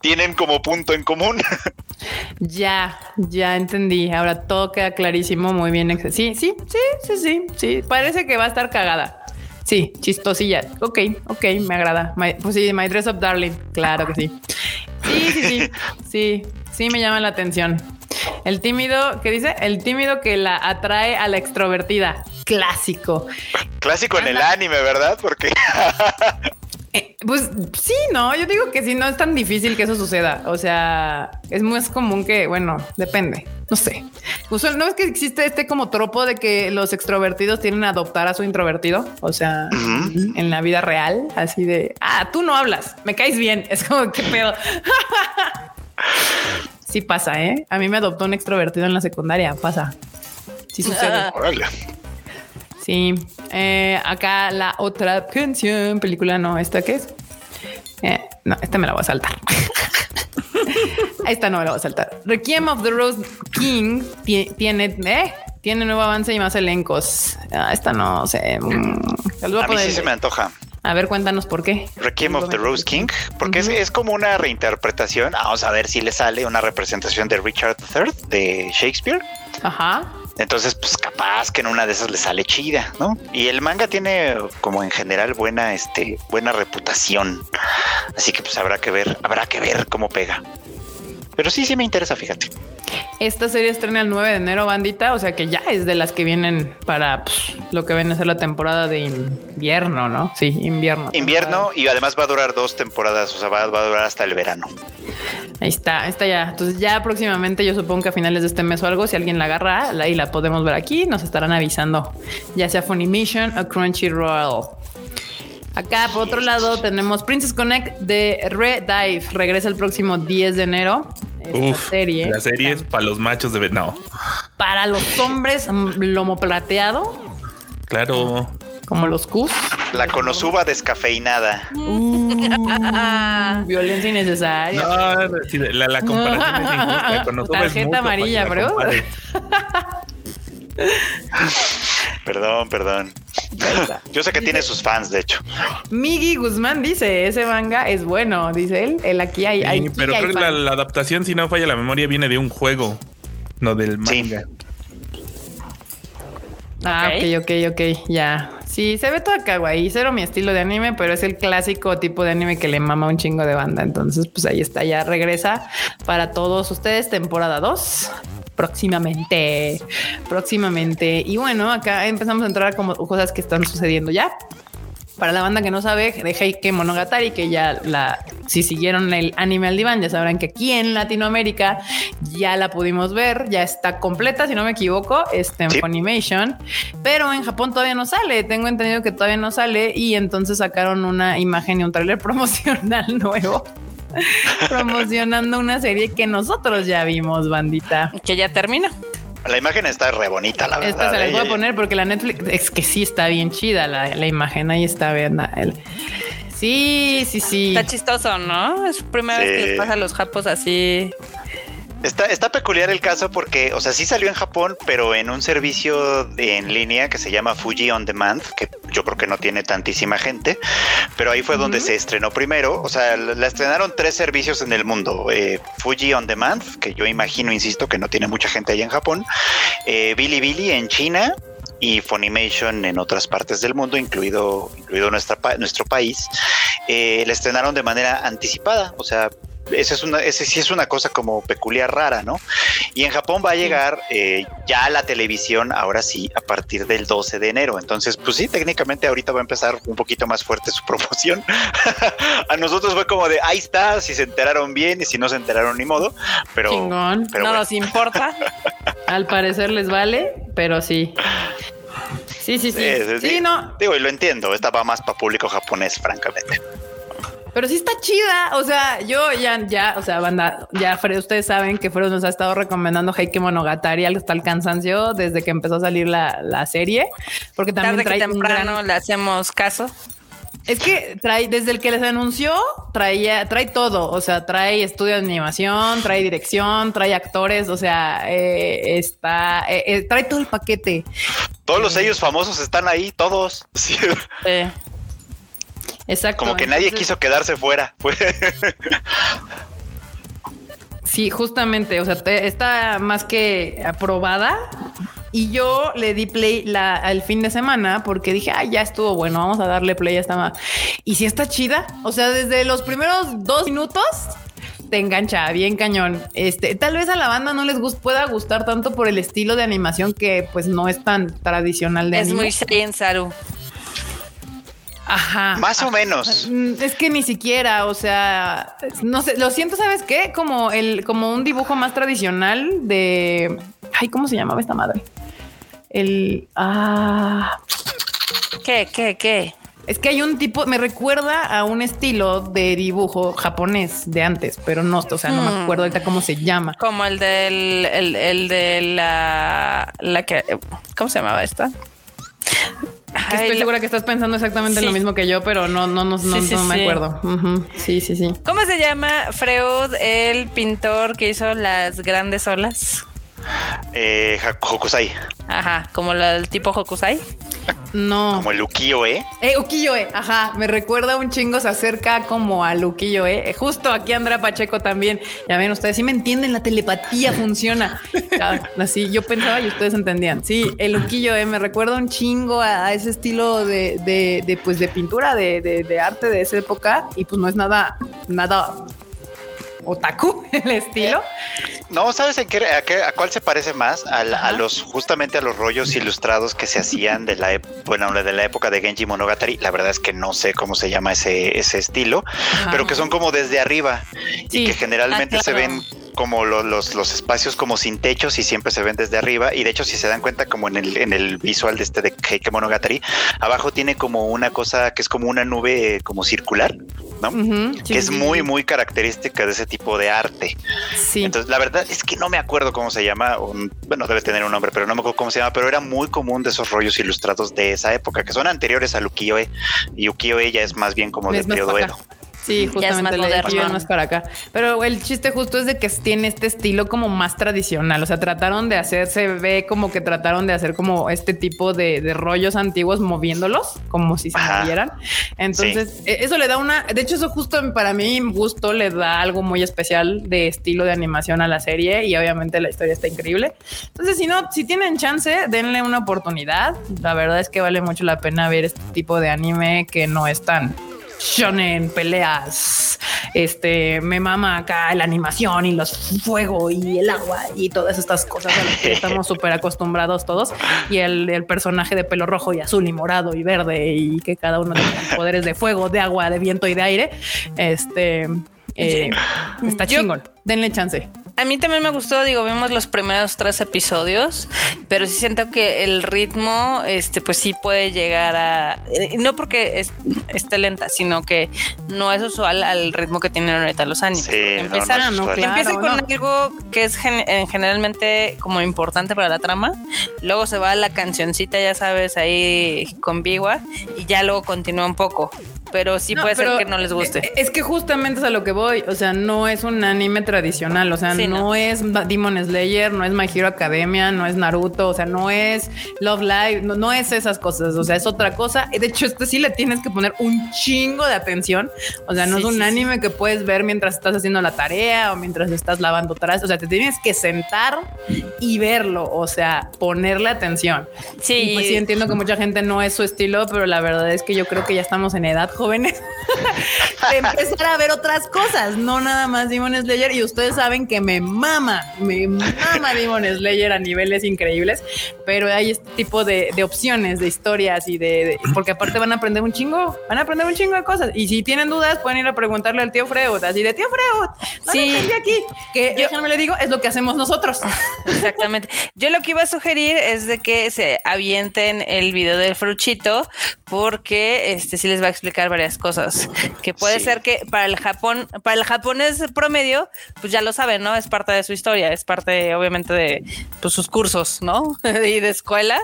tienen como punto en común. Ya, ya entendí. Ahora todo queda clarísimo, muy bien. Sí, sí, sí, sí, sí, sí. Parece que va a estar cagada. Sí, chistosilla. Ok, ok, me agrada. My- pues sí, My Dress Up Darling. Claro que sí. Sí, sí, sí. Sí, sí me llama la atención. El tímido, ¿qué dice? El tímido que la atrae a la extrovertida. Clásico. Clásico en el anime, ¿verdad? Porque Eh, pues sí, no, yo digo que sí, no es tan difícil que eso suceda. O sea, es más común que, bueno, depende, no sé. Usual- ¿No es que existe este como tropo de que los extrovertidos tienen a adoptar a su introvertido? O sea, en la vida real, así de, ah, tú no hablas, me caes bien. Es como, ¿qué pedo? sí pasa, ¿eh? A mí me adoptó un extrovertido en la secundaria, pasa. Sí sucede. Sí, eh, acá la otra canción, película, no, ¿esta qué es? Eh, no, esta me la voy a saltar. esta no me la voy a saltar. Requiem of the Rose King ti- tiene, eh, tiene nuevo avance y más elencos. Ah, esta no sé. mm, a mí sí se me antoja. A ver, cuéntanos por qué. Requiem of the Rose King, porque es, es como una reinterpretación. Vamos a ver si le sale una representación de Richard III de Shakespeare. Ajá. Entonces, pues capaz que en una de esas le sale chida, ¿no? Y el manga tiene como en general buena, este, buena reputación. Así que pues habrá que ver, habrá que ver cómo pega. Pero sí, sí me interesa, fíjate. Esta serie estrena el 9 de enero, bandita. O sea que ya es de las que vienen para pues, lo que viene a ser la temporada de invierno, ¿no? Sí, invierno. Invierno y además va a durar dos temporadas, o sea, va, va a durar hasta el verano. Ahí está, ahí está ya. Entonces ya próximamente yo supongo que a finales de este mes o algo, si alguien la agarra la- y la podemos ver aquí, nos estarán avisando, ya sea Funimation o Crunchyroll. Acá por otro lado tenemos Princess Connect de Red Dive. Regresa el próximo 10 de enero. Esta Uf, serie. la serie es para los machos de no. Para los hombres mm, lomo plateado, Claro. como los Qs. La Konosuba descafeinada. Uh, violencia innecesaria. No, la, la comparación es injusta. Tarjeta amarilla, bro. Perdón, perdón. Yo sé que tiene sus fans, de hecho. Migi Guzmán dice, ese manga es bueno, dice él. El aquí hay... pero hay creo que la, adaptación, si no falla la memoria, viene de un juego, no del Sí. manga. Ah, Ok. ok, ok, ok, ya. Sí, se ve todo kawaii, cero mi estilo de anime, pero es el clásico tipo de anime que le mama un chingo de banda. Entonces, pues ahí está, ya regresa para todos ustedes, temporada 2. Próximamente, próximamente. Y bueno, acá empezamos a entrar como cosas que están sucediendo ya. Para la banda que no sabe de Heike Monogatari, que ya la, si siguieron el anime al diván, ya sabrán que aquí en Latinoamérica ya la pudimos ver, ya está completa, si no me equivoco, este en Sí. Funimation, pero en Japón todavía no sale. Tengo entendido que todavía no sale y entonces sacaron una imagen y un tráiler promocional nuevo. promocionando una serie que nosotros ya vimos, bandita. Que ya termina. La imagen está re bonita, la verdad. Esta se la ¿eh? voy a poner porque la Netflix es que sí está bien chida la, la imagen. Ahí está, vean. el- Sí, sí, sí. Está chistoso, ¿no? Es primera vez que les pasa a los japos así. Está, está peculiar el caso porque, o sea, sí salió en Japón, pero en un servicio de- en línea que se llama Fuji On Demand, que yo creo que no tiene tantísima gente, pero ahí fue donde se estrenó primero. O sea, la estrenaron tres servicios en el mundo. Eh, Fuji On Demand, que yo imagino, insisto, que no tiene mucha gente ahí en Japón. Eh, Bilibili en China y Funimation en otras partes del mundo, incluido, incluido nuestra, nuestro país. Eh, la estrenaron de manera anticipada, o sea, esa es una, ese sí es una cosa como peculiar rara, ¿no? Y en Japón va a llegar eh, ya la televisión, ahora sí, a partir del 12 de enero. Entonces, pues sí, técnicamente ahorita va a empezar un poquito más fuerte su promoción. a nosotros fue como de, ahí está, si se enteraron bien y si no se enteraron ni modo, pero... Chingón. pero no bueno. nos importa. Al parecer les vale, pero sí. Sí, sí, sí. Sí, sí, Sí, sí. no. Digo, y lo entiendo, esta va más para público japonés, francamente. Pero sí está chida. O sea, yo ya, ya, o sea, banda, ya Fred, ustedes saben que Fred nos ha estado recomendando Heike Monogatari hasta el cansancio desde que empezó a salir la, la serie, porque también Tarde que trae un temprano gran- le hacemos caso. Es que trae, desde el que les anunció, traía, trae todo. O sea, trae estudio de animación, trae dirección, trae actores. O sea, eh, está, eh, eh, trae todo el paquete. Todos los sellos famosos están ahí, todos. Sí, Eh, Exacto. como que nadie quiso quedarse fuera. Fue- Sí, justamente. O sea, te- está más que aprobada. Y yo le di play la, al fin de semana porque dije, ah, ya estuvo bueno, vamos a darle play a esta. ma-". Y si está chida. O sea, desde los primeros dos minutos te engancha bien cañón. Este, tal vez a la banda no les gus- pueda gustar tanto por el estilo de animación que pues no es tan tradicional de es anime. muy Saiyan Saru. Ajá. Más o menos. Mm, Es que ni siquiera, o sea, no sé, lo siento, ¿sabes qué? Como el, como un dibujo más tradicional de. Ay, ¿cómo se llamaba esta madre? El. Ah. ¿Qué, qué, qué? Es que hay un tipo, me recuerda a un estilo de dibujo japonés de antes, pero no, o sea, no me Hmm. acuerdo ahorita cómo se llama. Como el del, el, el de la, la que, ¿cómo se llamaba esta? Que estoy segura que estás pensando exactamente en lo mismo que yo, pero no, no, no, no, Sí, sí, no me acuerdo. Sí, sí, sí. ¿Cómo se llama Freud, el pintor que hizo las grandes olas? Eh, Hokusai, Ajá, como la del tipo Hokusai. No. como el ukiyo, ¿eh? Eh, ukiyo-e, ajá, me recuerda un chingo, se acerca como al ukiyo-e. Eh, Justo aquí Andrea Pacheco también. Ya ven, ustedes sí me entienden, la telepatía funciona. Así yo pensaba y ustedes entendían. Sí, el ukiyo-e me recuerda un chingo a, a ese estilo de, de, de, pues de pintura, de, de, de arte de esa época. Y pues no es nada, nada otaku el estilo. No, ¿sabes en qué, a, qué- a cuál se parece más? A, los, justamente a los rollos ilustrados que se hacían de la, bueno, de la época de Genji Monogatari. La verdad es que no sé cómo se llama ese, ese estilo, pero que son como desde arriba Sí. y que generalmente Ah, se ven como lo- los, los espacios como sin techos y siempre se ven desde arriba. Y de hecho, si se dan cuenta, como en el, en el visual de este de Heike Monogatari, abajo tiene como una cosa que es como una nube eh, como circular, ¿no? Que es sí, muy, muy característica de ese tipo de arte. Sí. Entonces, la verdad es que no me acuerdo cómo se llama. un- bueno, debe tener un nombre, pero no me acuerdo cómo se llama. Pero era muy común de esos rollos ilustrados de esa época, que son anteriores al ukiyo-e. Y ukiyo-e ya es más bien como Es del periodo Edo. Sí, justamente le moderno. más para acá. Pero el chiste justo es de que tiene este estilo como más tradicional. O sea, trataron de hacer, se ve como que trataron de hacer como este tipo de, rollos antiguos moviéndolos, como si se movieran. Entonces, e, eso le da una. De hecho, eso justo para mí, gusto, le da algo muy especial de estilo de animación a la serie. Y obviamente la historia está increíble. Entonces, si no, si tienen chance, denle una oportunidad. La verdad es que vale mucho la pena ver este tipo de anime que no es tan shonen, peleas, este, me mama acá la animación y los fuego y el agua y todas estas cosas a las que estamos súper acostumbrados todos. Y el, el, personaje de pelo rojo y azul y morado y verde y que cada uno tiene poderes de fuego, de agua, de viento y de aire. Este eh, está chingón. Denle chance. A mí también me gustó, digo, vimos los primeros tres episodios, pero sí siento que el ritmo, este, pues sí puede llegar a, eh, no porque esté lenta, sino que no es usual al ritmo que tienen ahorita los años. Sí, empieza, con algo que es eh, generalmente como importante para la trama, luego se va a la cancioncita, ya sabes, ahí con Bigua, y ya luego continúa un poco pero sí puede ser que no les guste. Es que justamente es a lo que voy, o sea, no es un anime tradicional, o sea, no, es Demon Slayer, no es My Hero Academia, no es Naruto, o sea, no es Love Live, no, es esas cosas, o sea, es otra cosa. De hecho, este sí le tienes que poner un chingo de atención, o sea, no es un anime que puedes ver mientras estás haciendo la tarea o mientras estás lavando trastes, o sea, te tienes que sentar y verlo, o sea, ponerle atención. Sí. pues sí entiendo que mucha gente no es su estilo, pero la verdad es que yo creo que ya estamos en edad jóvenes de empezar a ver otras cosas, no nada más Demon Slayer y ustedes saben que me mama, me mama Demon Slayer a niveles increíbles, pero hay este tipo de, opciones, de historias y de, porque aparte van a aprender un chingo, van a aprender un chingo de cosas. Y si tienen dudas, pueden ir a preguntarle al tío Freud, así de tío Freud, sí, aquí, que yo, déjame le digo, es lo que hacemos nosotros. Exactamente. Yo lo que iba a sugerir es de que se avienten el video del fruchito, porque este sí les va a explicar varias cosas. Que puede ser que para el Japón, para el japonés promedio, pues ya lo saben, ¿no? Es parte de su historia, es parte, obviamente, de pues, sus cursos, ¿no? y de escuela.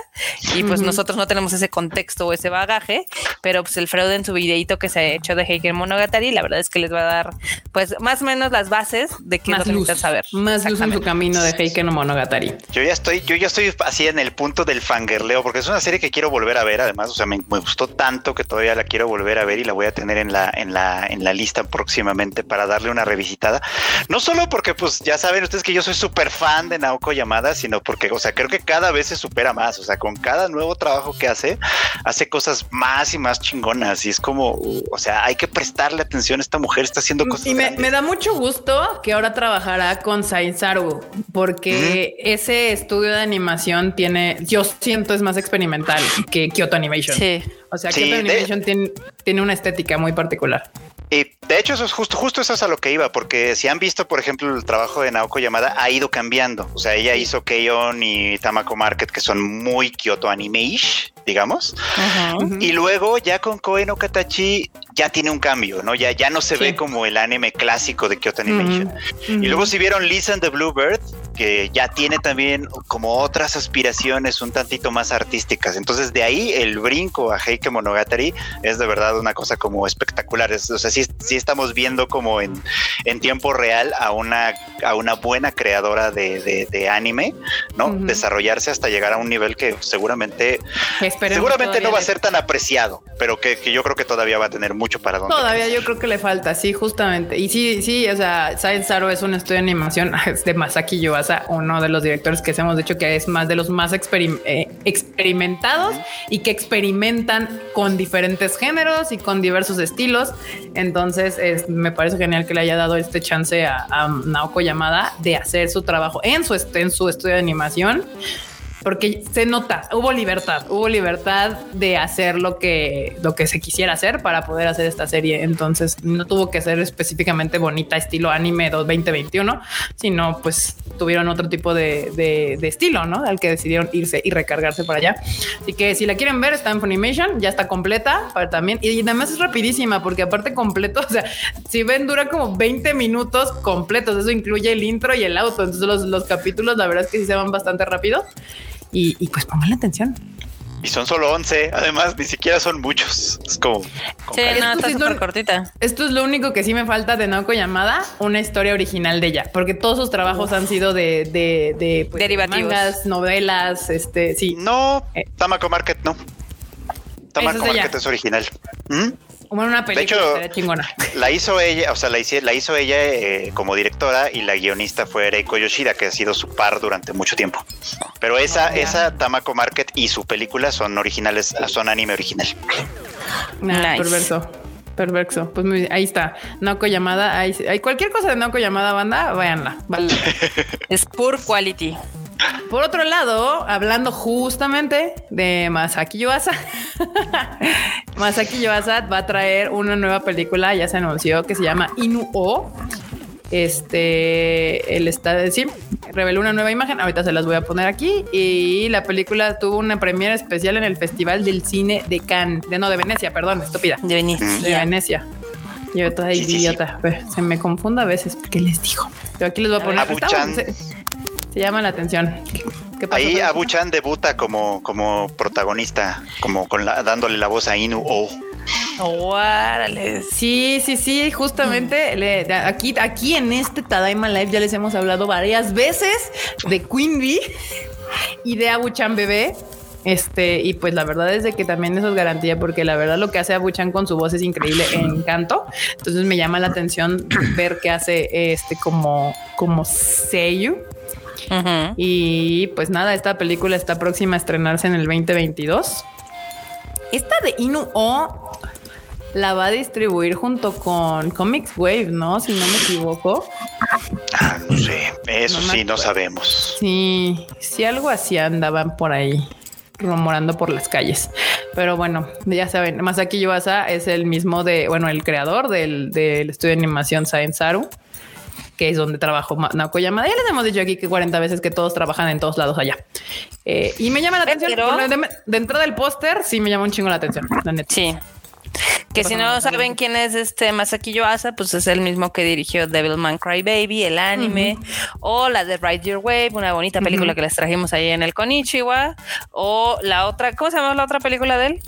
Y pues nosotros no tenemos ese contexto o ese bagaje, pero pues el Freud en su videito que se ha hecho de Heiken Monogatari, la verdad es que les va a dar, pues, más o menos las bases de qué más luz, saber. Más luz en su camino de Heiken Monogatari. Yo ya estoy, yo ya estoy así en el punto del fangirleo, porque es una serie que quiero volver a ver, además, o sea, me, gustó tanto que todavía la quiero volver a ver y la voy a tener en la, en la, en la lista próximamente para darle una revisitada. No solo porque, pues, ya saben ustedes que yo soy súper fan de Naoko Yamada, sino porque, o sea, creo que cada vez se supera más, o sea, con cada nuevo trabajo que hace, hace cosas más y más chingonas y es como, o sea, hay que prestarle atención a esta mujer, está haciendo cosas. Y me, da mucho gusto que ahora trabajará con Sainzaru, porque ese estudio de animación tiene, yo siento es más experimental que Kyoto Animation. Sí. O sea, Kyoto Animation tiene, tiene una estética muy particular. Y de hecho, eso es justo, justo eso es a lo que iba, porque si han visto, por ejemplo, el trabajo de Naoko Yamada ha ido cambiando. O sea, ella hizo Keion y Tamako Market, que son muy Kyoto anime-ish, digamos. Y luego ya con Koe no Katachi ya tiene un cambio, ¿no? Ya, ya no se ve como el anime clásico de Kyoto Animation. Y luego si vieron Listen the Bluebird, que ya tiene también como otras aspiraciones un tantito más artísticas. Entonces de ahí el brinco a Heike Monogatari es de verdad una cosa como espectacular. Es, o sea, sí, sí, estamos viendo como en, en, tiempo real a una, a una buena creadora de, de, anime, ¿no? Desarrollarse hasta llegar a un nivel que seguramente, seguramente no va a ser tan apreciado, pero que, que, yo creo que todavía va a tener mucho para donde. Todavía yo creo que le falta, sí, justamente. Y sí, sí, o sea, Science Zaro es un estudio de animación de Masaki Yuasa, uno de los directores que hemos dicho que es más de los más eh, experimentados y que experimentan con diferentes géneros y con diversos estilos. Entonces, me parece genial que le haya dado este chance a, a Naoko Yamada de hacer su trabajo en su, en su estudio de animación porque se nota, hubo libertad, hubo libertad de hacer lo que, lo que se quisiera hacer para poder hacer esta serie. Entonces no tuvo que ser específicamente bonita, estilo anime 2021, sino pues tuvieron otro tipo de, de, estilo, ¿no? Al que decidieron irse y recargarse para allá. Así que si la quieren ver, está en Funimation, ya está completa para también. Y además es rapidísima, porque aparte completo, o sea, si ven, dura como 20 minutos completos. Eso incluye el intro y el auto. Entonces los, los capítulos, la verdad es que sí se van bastante rápido y, pues pónganle atención. Y son solo 11, además, ni siquiera son muchos. Es como. Sí, como- no, Esto está súper cortita. Esto es lo único que sí me falta de Naoko Yamada, una historia original de ella, porque todos sus trabajos han sido de, de, de pues, Derivativos. mangas, novelas, este, sí. No, Eh. Tamako Market no. Tamako. Market es original. ¿Mm? Bueno, una película hecho- estaría chingona. La hizo ella, o sea, la hizo, la hizo ella eh, como directora y la guionista fue Reiko Yoshida, que ha sido su par durante mucho tiempo. Pero esa, Oh, esa Tamako Market y su película son originales, son anime original. Nice. Perverso. Perverso. Pues muy bien, ahí está. Naoko Yamada. Ahí, hay cualquier cosa de Naoko Yamada, banda, váyanla. Vale. Es pure quality. Por otro lado, hablando justamente de Masaki Yuasa, Masaki Yuasa va a traer una nueva película, ya se anunció, que se llama Inu O. Este, él está de sí, reveló una nueva imagen, ahorita se las voy a poner aquí. Y la película tuvo una premiera especial en el Festival del Cine de Cannes, de no, de Venecia, perdón, estúpida. De venir. De Venecia. Yo toda Sí, sí, sí. idiota. Se me confunda a veces. ¿Qué les digo? Pero aquí les voy a poner. Abu-chan. Llama la atención. ¿Qué, pasó? Ahí Abu-chan debuta como, como protagonista, como con la, dándole la voz a Inu O. Órale. Sí, sí, sí, justamente le- de- aquí, aquí en este Tadaima Live ya les hemos hablado varias veces de Queen Bee y de Abuchan Bebé. Este, y pues la verdad es de que también eso es garantía, porque la verdad lo que hace Abuchan con su voz es increíble en canto. Entonces me llama la atención ver qué hace este como, como Seiyu. Y pues nada, esta película está próxima a estrenarse en el 2022. Esta de Inu O la va a distribuir junto con Comics Wave, ¿no? Si no me equivoco. Ah, no sé, eso No sí, no sabemos. Sí, sí, algo así andaban por ahí rumorando por las calles. Pero bueno, ya saben, Masaki Yuasa es el mismo de, bueno, el creador del, del estudio de animación Science Saru, que es donde trabajó Ma- Naoko Yamada. Ya les hemos dicho aquí que 40 veces que todos trabajan en todos lados allá. Eh, y me llama la atención. De, de entrada del póster, sí me llama un chingo la atención. La neta. Sí. Que si no saben quién es este Masaki Yuasa, pues es el mismo que dirigió Devilman Crybaby, el anime, o la de Ride Your Wave, una bonita película que les trajimos ahí en el Konichiwa, o la otra, ¿cómo se llama la otra película de él?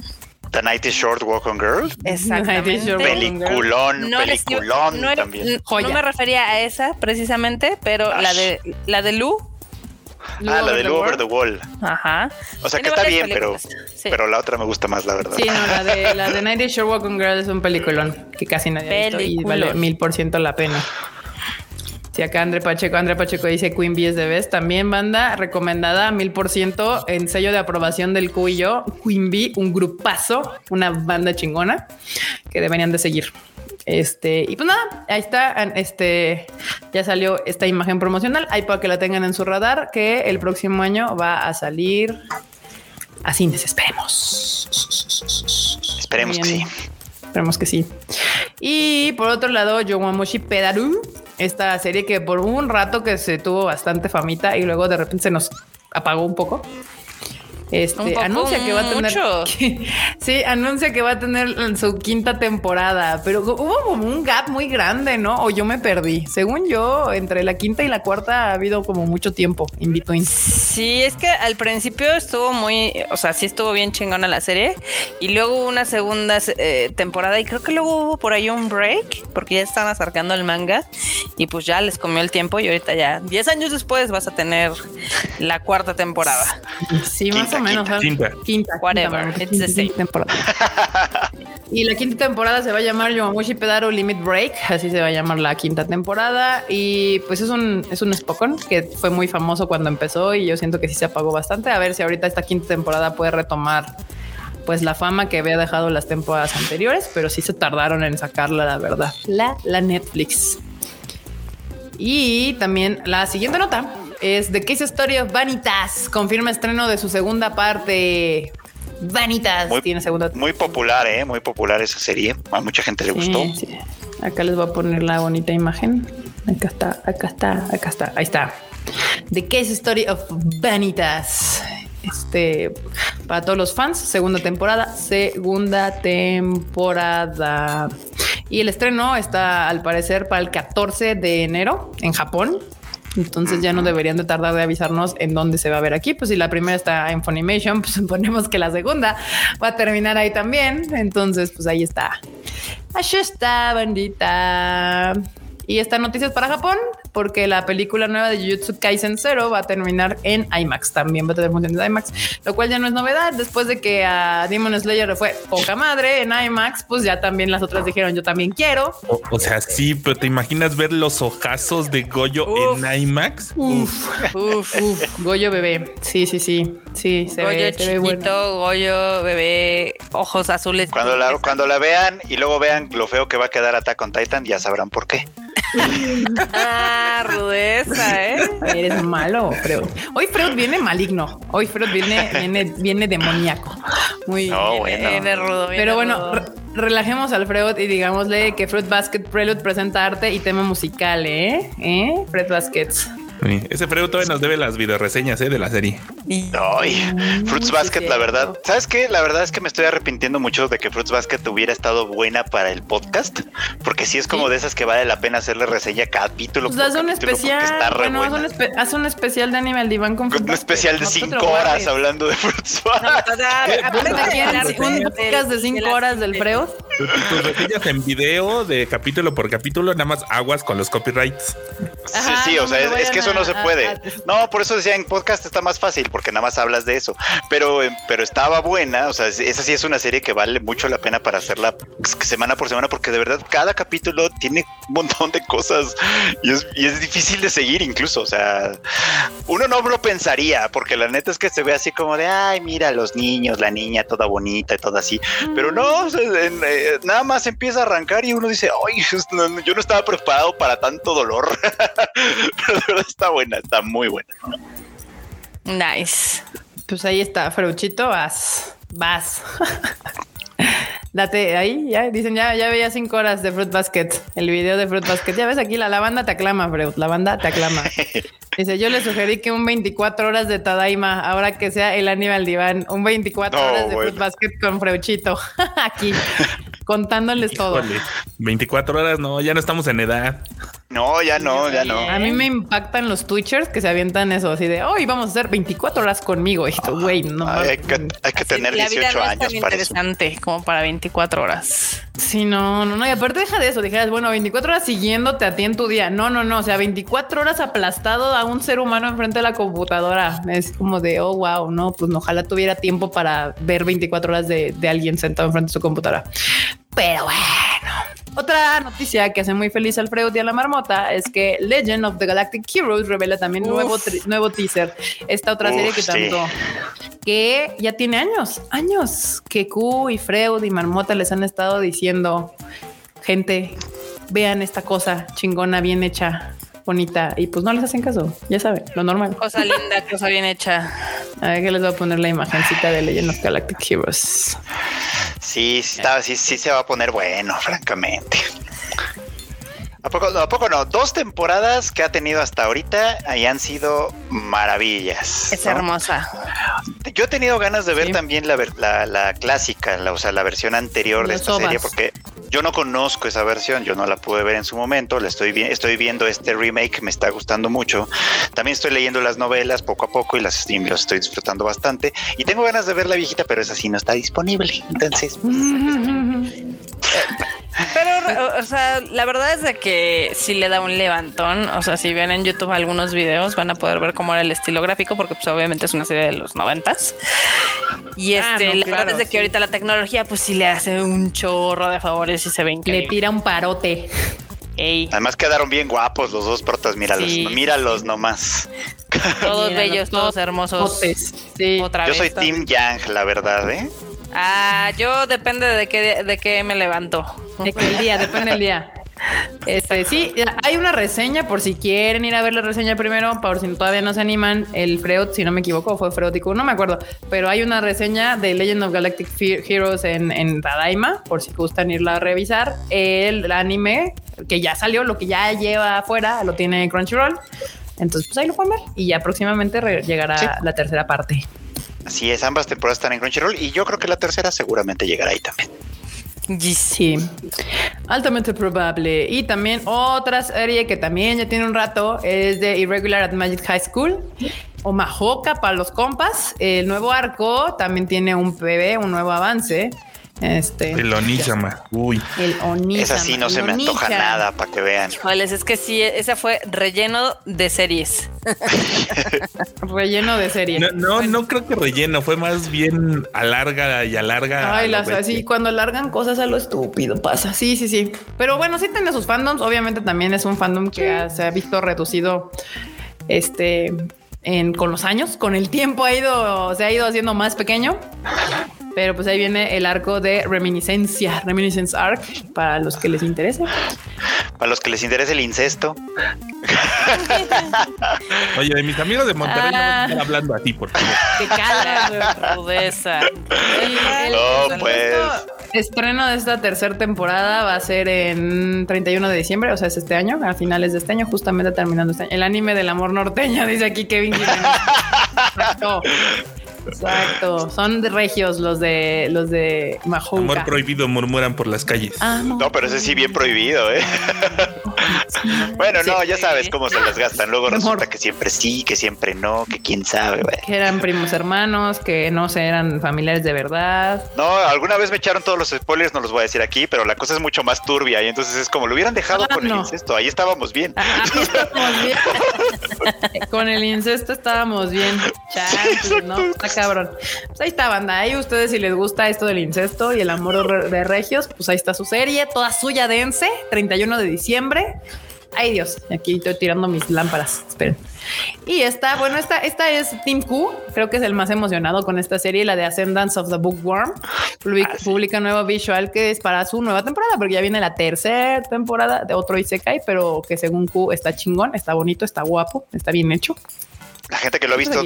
The Night is Short, Walk on Girl. On Peliculón, No les peliculón no, también. n- Joya. no me refería a esa precisamente, pero la de la de Lu, Ah, la de Lou Over the Wall. ajá. O sea que está bien, pero, sí. pero la otra me gusta más, la verdad. Sí, no, la de, la de Night is Short Walk on Girl es un peliculón que casi nadie ha visto y Peliculón. vale mil por ciento la pena. Si acá André Pacheco, André Pacheco dice Queen Bee es de Best, también banda recomendada mil por ciento en sello de aprobación del Q y yo. Queen Bee, un grupazo, una banda chingona que deberían de seguir. Este, y pues nada, ahí está. Este ya salió esta imagen promocional. Ahí para que la tengan en su radar, que el próximo año va a salir a cines. Esperemos. Esperemos que sí. Bien. Esperemos que sí. Y por otro lado, Yowamushi Pedaru, esta serie que por un rato que se tuvo bastante famita y luego de repente se nos apagó un poco. Este anuncia que va a tener. sí, anuncia que va a tener su quinta temporada, pero hubo como un gap muy grande, ¿no? O yo me perdí. Según yo, entre la quinta y la cuarta ha habido como mucho tiempo in between. Sí, es que al principio estuvo muy, o sea, sí estuvo bien chingona la serie y luego hubo una segunda eh, temporada y creo que luego hubo por ahí un break porque ya estaban acercando el manga y pues ya les comió el tiempo y ahorita ya 10 años después vas a tener la cuarta temporada. Sí, más o menos. ¿sabes? quinta. Quinta. Whatever, quinta, it's the quinta same. temporada. y la quinta temporada se va a llamar Yomamushi Pedaro Limit Break. Así se va a llamar la quinta temporada. Y pues es un, es un Spokon que fue muy famoso cuando empezó y yo siento que sí se apagó bastante. A ver si ahorita esta quinta temporada puede retomar pues la fama que había dejado las temporadas anteriores, pero sí se tardaron en sacarla, la verdad. La, la Netflix. Y también la siguiente nota es The Case Story of Vanitas. Confirma estreno de su segunda parte. Vanitas Muy- tiene segunda Muy popular, ¿eh? Muy popular esa serie. A mucha gente le gustó. Sí. Acá les voy a poner la bonita imagen. Acá está, acá está, acá está. Ahí está. The Case Story of Vanitas. Este, para todos los fans, segunda temporada, segunda temporada. Y el estreno está al parecer para el 14 de enero en Japón. Entonces ya no deberían de tardar de avisarnos en dónde se va a ver aquí. Pues si la primera está en Funimation, pues suponemos que la segunda va a terminar ahí también. Entonces, pues ahí está. Así está, bandita. Y esta noticia es para Japón, porque la película nueva de Jujutsu Kaisen Zero va a terminar en IMAX. También va a tener funciones de IMAX, lo cual ya no es novedad. Después de que a Demon Slayer le fue poca madre en IMAX, pues ya también las otras dijeron yo también quiero. O, sea, sí, pero te imaginas ver los ojazos de Goyo en IMAX. Uf, uf, uf, Goyo bebé. Sí, sí, sí. Sí, se Goyo ve, se ve bueno. Goyo bebé, ojos azules. Cuando la, cuando la vean y luego vean lo feo que va a quedar Attack on Titan, ya sabrán por qué. Ah, rudeza, ¿eh? Eres malo, Freud. Hoy Freud viene maligno. Hoy Freud viene, viene, viene demoníaco. Muy No, Viene- bueno. viene rudo, viene Pero bueno, rudo. relajemos al Freud y digámosle que Fruit Basket Prelude presenta arte y tema musical, ¿eh? ¿Eh? Fruit Baskets. Ese Freud todavía nos debe las videoreseñas eh, de la serie. Ay, Fruits Basket, la verdad. ¿Sabes qué? La verdad es que me estoy arrepintiendo mucho de que Fruits Basket hubiera estado buena para el podcast, porque sí es como Sí. de esas que vale la pena hacerle reseña capítulo Pues por haz un especial. está re Bueno, haz un, buena. espe- haz un especial de Animal Diván con Fruit Un especial de No te cinco lo horas hablando de Fruits No, Basket. o sea, aparte ¿Te de quieren hablar un de- podcast de de cinco la- horas del Freud? Tu- Tus reseñas en video de capítulo por capítulo, nada más aguas con los copyrights. Sí, Ajá, sí, no o sea, es, lo es que eso no se a- puede. a- No, por eso decía en podcast está más fácil, porque nada más hablas de eso. Pero, eh, pero estaba buena, o sea, es- esa sí es una serie que vale mucho la pena para hacerla pues, semana por semana, porque de verdad cada capítulo tiene un montón de cosas y es, y es difícil de seguir incluso. O sea, uno no lo pensaría, porque la neta es que se ve así como de, ay, mira, los niños, la niña toda bonita y toda así. Pero no, o sea, en- eh, nada más empieza a arrancar y uno dice, ay, yo no estaba preparado para tanto dolor. Pero de verdad está buena, está muy buena. Nice. Pues ahí está, Freuchito, vas, vas. Date ahí, ya dicen, ya, ya veía cinco horas de Fruit Basket, el video de Fruit Basket. Ya ves aquí, la, la banda te aclama, Freud, la banda te aclama. Dice, yo le sugerí que un 24 horas de Tadaima, ahora que sea el Aníbal Diván, un 24 No, horas de bueno. Fruit Basket con Freuchito, aquí, contándoles todo. Híjole, 24 horas, no, ya no estamos en edad. No, ya no, ya no. A mí me impactan los Twitchers que se avientan eso, así de, hoy vamos a hacer 24 horas conmigo. Y tú, güey, no Ay, hay que, hay que tener la vida 18 no es años tan para eso. interesante como para 24 horas. Sí, no, no, no. Y aparte deja de eso. Dijeras, bueno, 24 horas siguiéndote a ti en tu día. No, no, no. O sea, 24 horas aplastado a un ser humano enfrente de la computadora. Es como de, oh, wow, no, pues ojalá tuviera tiempo para ver 24 horas de, de alguien sentado enfrente de su computadora. Pero bueno. Otra noticia que hace muy feliz al Freud y a la marmota es que Legend of the Galactic Heroes revela también Uf. nuevo, nuevo teaser. Esta otra Uf, serie que sí. tanto que ya tiene años, años que Q y Freud y Marmota les han estado diciendo, gente, vean esta cosa chingona, bien hecha, bonita, y pues no les hacen caso, ya saben, lo normal. Cosa linda, cosa bien hecha. A ver que les voy a poner la imagencita de Legend of Galactic Heroes. Sí, sí, está, sí, sí se va a poner bueno, francamente. ¿A poco, no, ¿A poco no? Dos temporadas que ha tenido hasta ahorita y han sido maravillas. Es ¿no? hermosa. Yo he tenido ganas de ver Sí. también la, la, la clásica, la, o sea, la versión anterior de Los esta serie, porque yo no conozco esa versión, yo no la pude ver en su momento, la estoy, vi- estoy viendo este remake, me está gustando mucho. También estoy leyendo las novelas poco a poco y las, y las estoy disfrutando bastante. Y tengo ganas de ver la viejita, pero esa sí no está disponible. Entonces, Pero, o sea, la verdad es de que sí le da un levantón. O sea, si ven en YouTube algunos videos, van a poder ver cómo era el estilo gráfico, porque pues obviamente es una serie de los noventas. Y Ah, este, no, la claro, verdad es de que sí. ahorita la tecnología, pues sí le hace un chorro de favores y se ve Le increíble. tira un parote. Ey, además quedaron bien guapos los dos protas, míralos, Sí, míralos nomás. todos bellos, los todos hermosos. Otra Yo vez. soy. Team Yang, la verdad, ¿eh? Ah, yo depende de qué, de qué me levanto. De día, depende del día. Este, sí, hay una reseña por si quieren ir a ver la reseña primero, por si todavía no se animan. El Freud, si no me equivoco, fue Freutico, no me acuerdo, pero hay una reseña de Legend of Galactic Heroes en, en Tadaima, por si gustan irla a revisar. El anime que ya salió, lo que ya lleva afuera, lo tiene Crunchyroll. Entonces, pues ahí lo pueden ver y ya próximamente re- llegará Sí. la tercera parte. Así es, ambas temporadas están en Crunchyroll y yo creo que la tercera seguramente llegará ahí también. Sí. Altamente probable. Y también otra serie que también ya tiene un rato es de Irregular at Magic High School o Majoka para los compas. El nuevo arco también tiene un bebé, un nuevo avance. Este, el Onishama. Uy. El Onishama. Esa sí no se me antoja nada para que vean. es que sí, esa fue relleno de series. relleno de series. No, no, creo que relleno, fue más bien alarga y alarga. Ay, las así, cuando alargan cosas a lo estúpido pasa. Sí, sí, sí. Pero bueno, sí tiene sus fandoms. Obviamente también es un fandom que se ha visto reducido. Este en, con los años, con el tiempo ha ido, se ha ido haciendo más pequeño. Pero pues ahí viene el arco de reminiscencia, reminiscence arc, para los que les interese. Para los que les interese el incesto. Oye, de mis amigos de Monterrey no ah. están hablando a ti, por favor. Cara rudeza. no, pues. Estreno de esta tercera temporada va a ser en 31 de diciembre, o sea, es este año, a finales de este año, justamente terminando este año. El anime del amor norteño, dice aquí Kevin Exacto, son de regios los de los de Majuca. Amor prohibido murmuran por las calles. Ah, no. pero ese sí bien prohibido, ¿eh? bueno, no, ya sabes cómo se las gastan. Luego resulta que siempre sí, que siempre no, que quién sabe. Que eran primos hermanos, que no se eran familiares de verdad. No, alguna vez me echaron todos los spoilers, no los voy a decir aquí, pero la cosa es mucho más turbia y entonces es como lo hubieran dejado ah, con el incesto. Ahí estábamos bien. Ah, ahí estábamos bien. con el incesto estábamos bien. Chale, no, cabrón. Pues ahí está, banda. Ahí ustedes, si les gusta esto del incesto y el amor de regios, pues ahí está su serie, toda suya dense, 31 de diciembre. Ay Dios, aquí estoy tirando mis lámparas. Esperen. Y esta, bueno, esta, esta es Team Q. Creo que es el más emocionado con esta serie, la de Ascendance of the Bookworm. Publica, ah, publica nuevo visual que es para su nueva temporada, porque ya viene la tercera temporada de otro Isekai, pero que según Q está chingón, está bonito, está guapo, está bien hecho. La gente que lo ha visto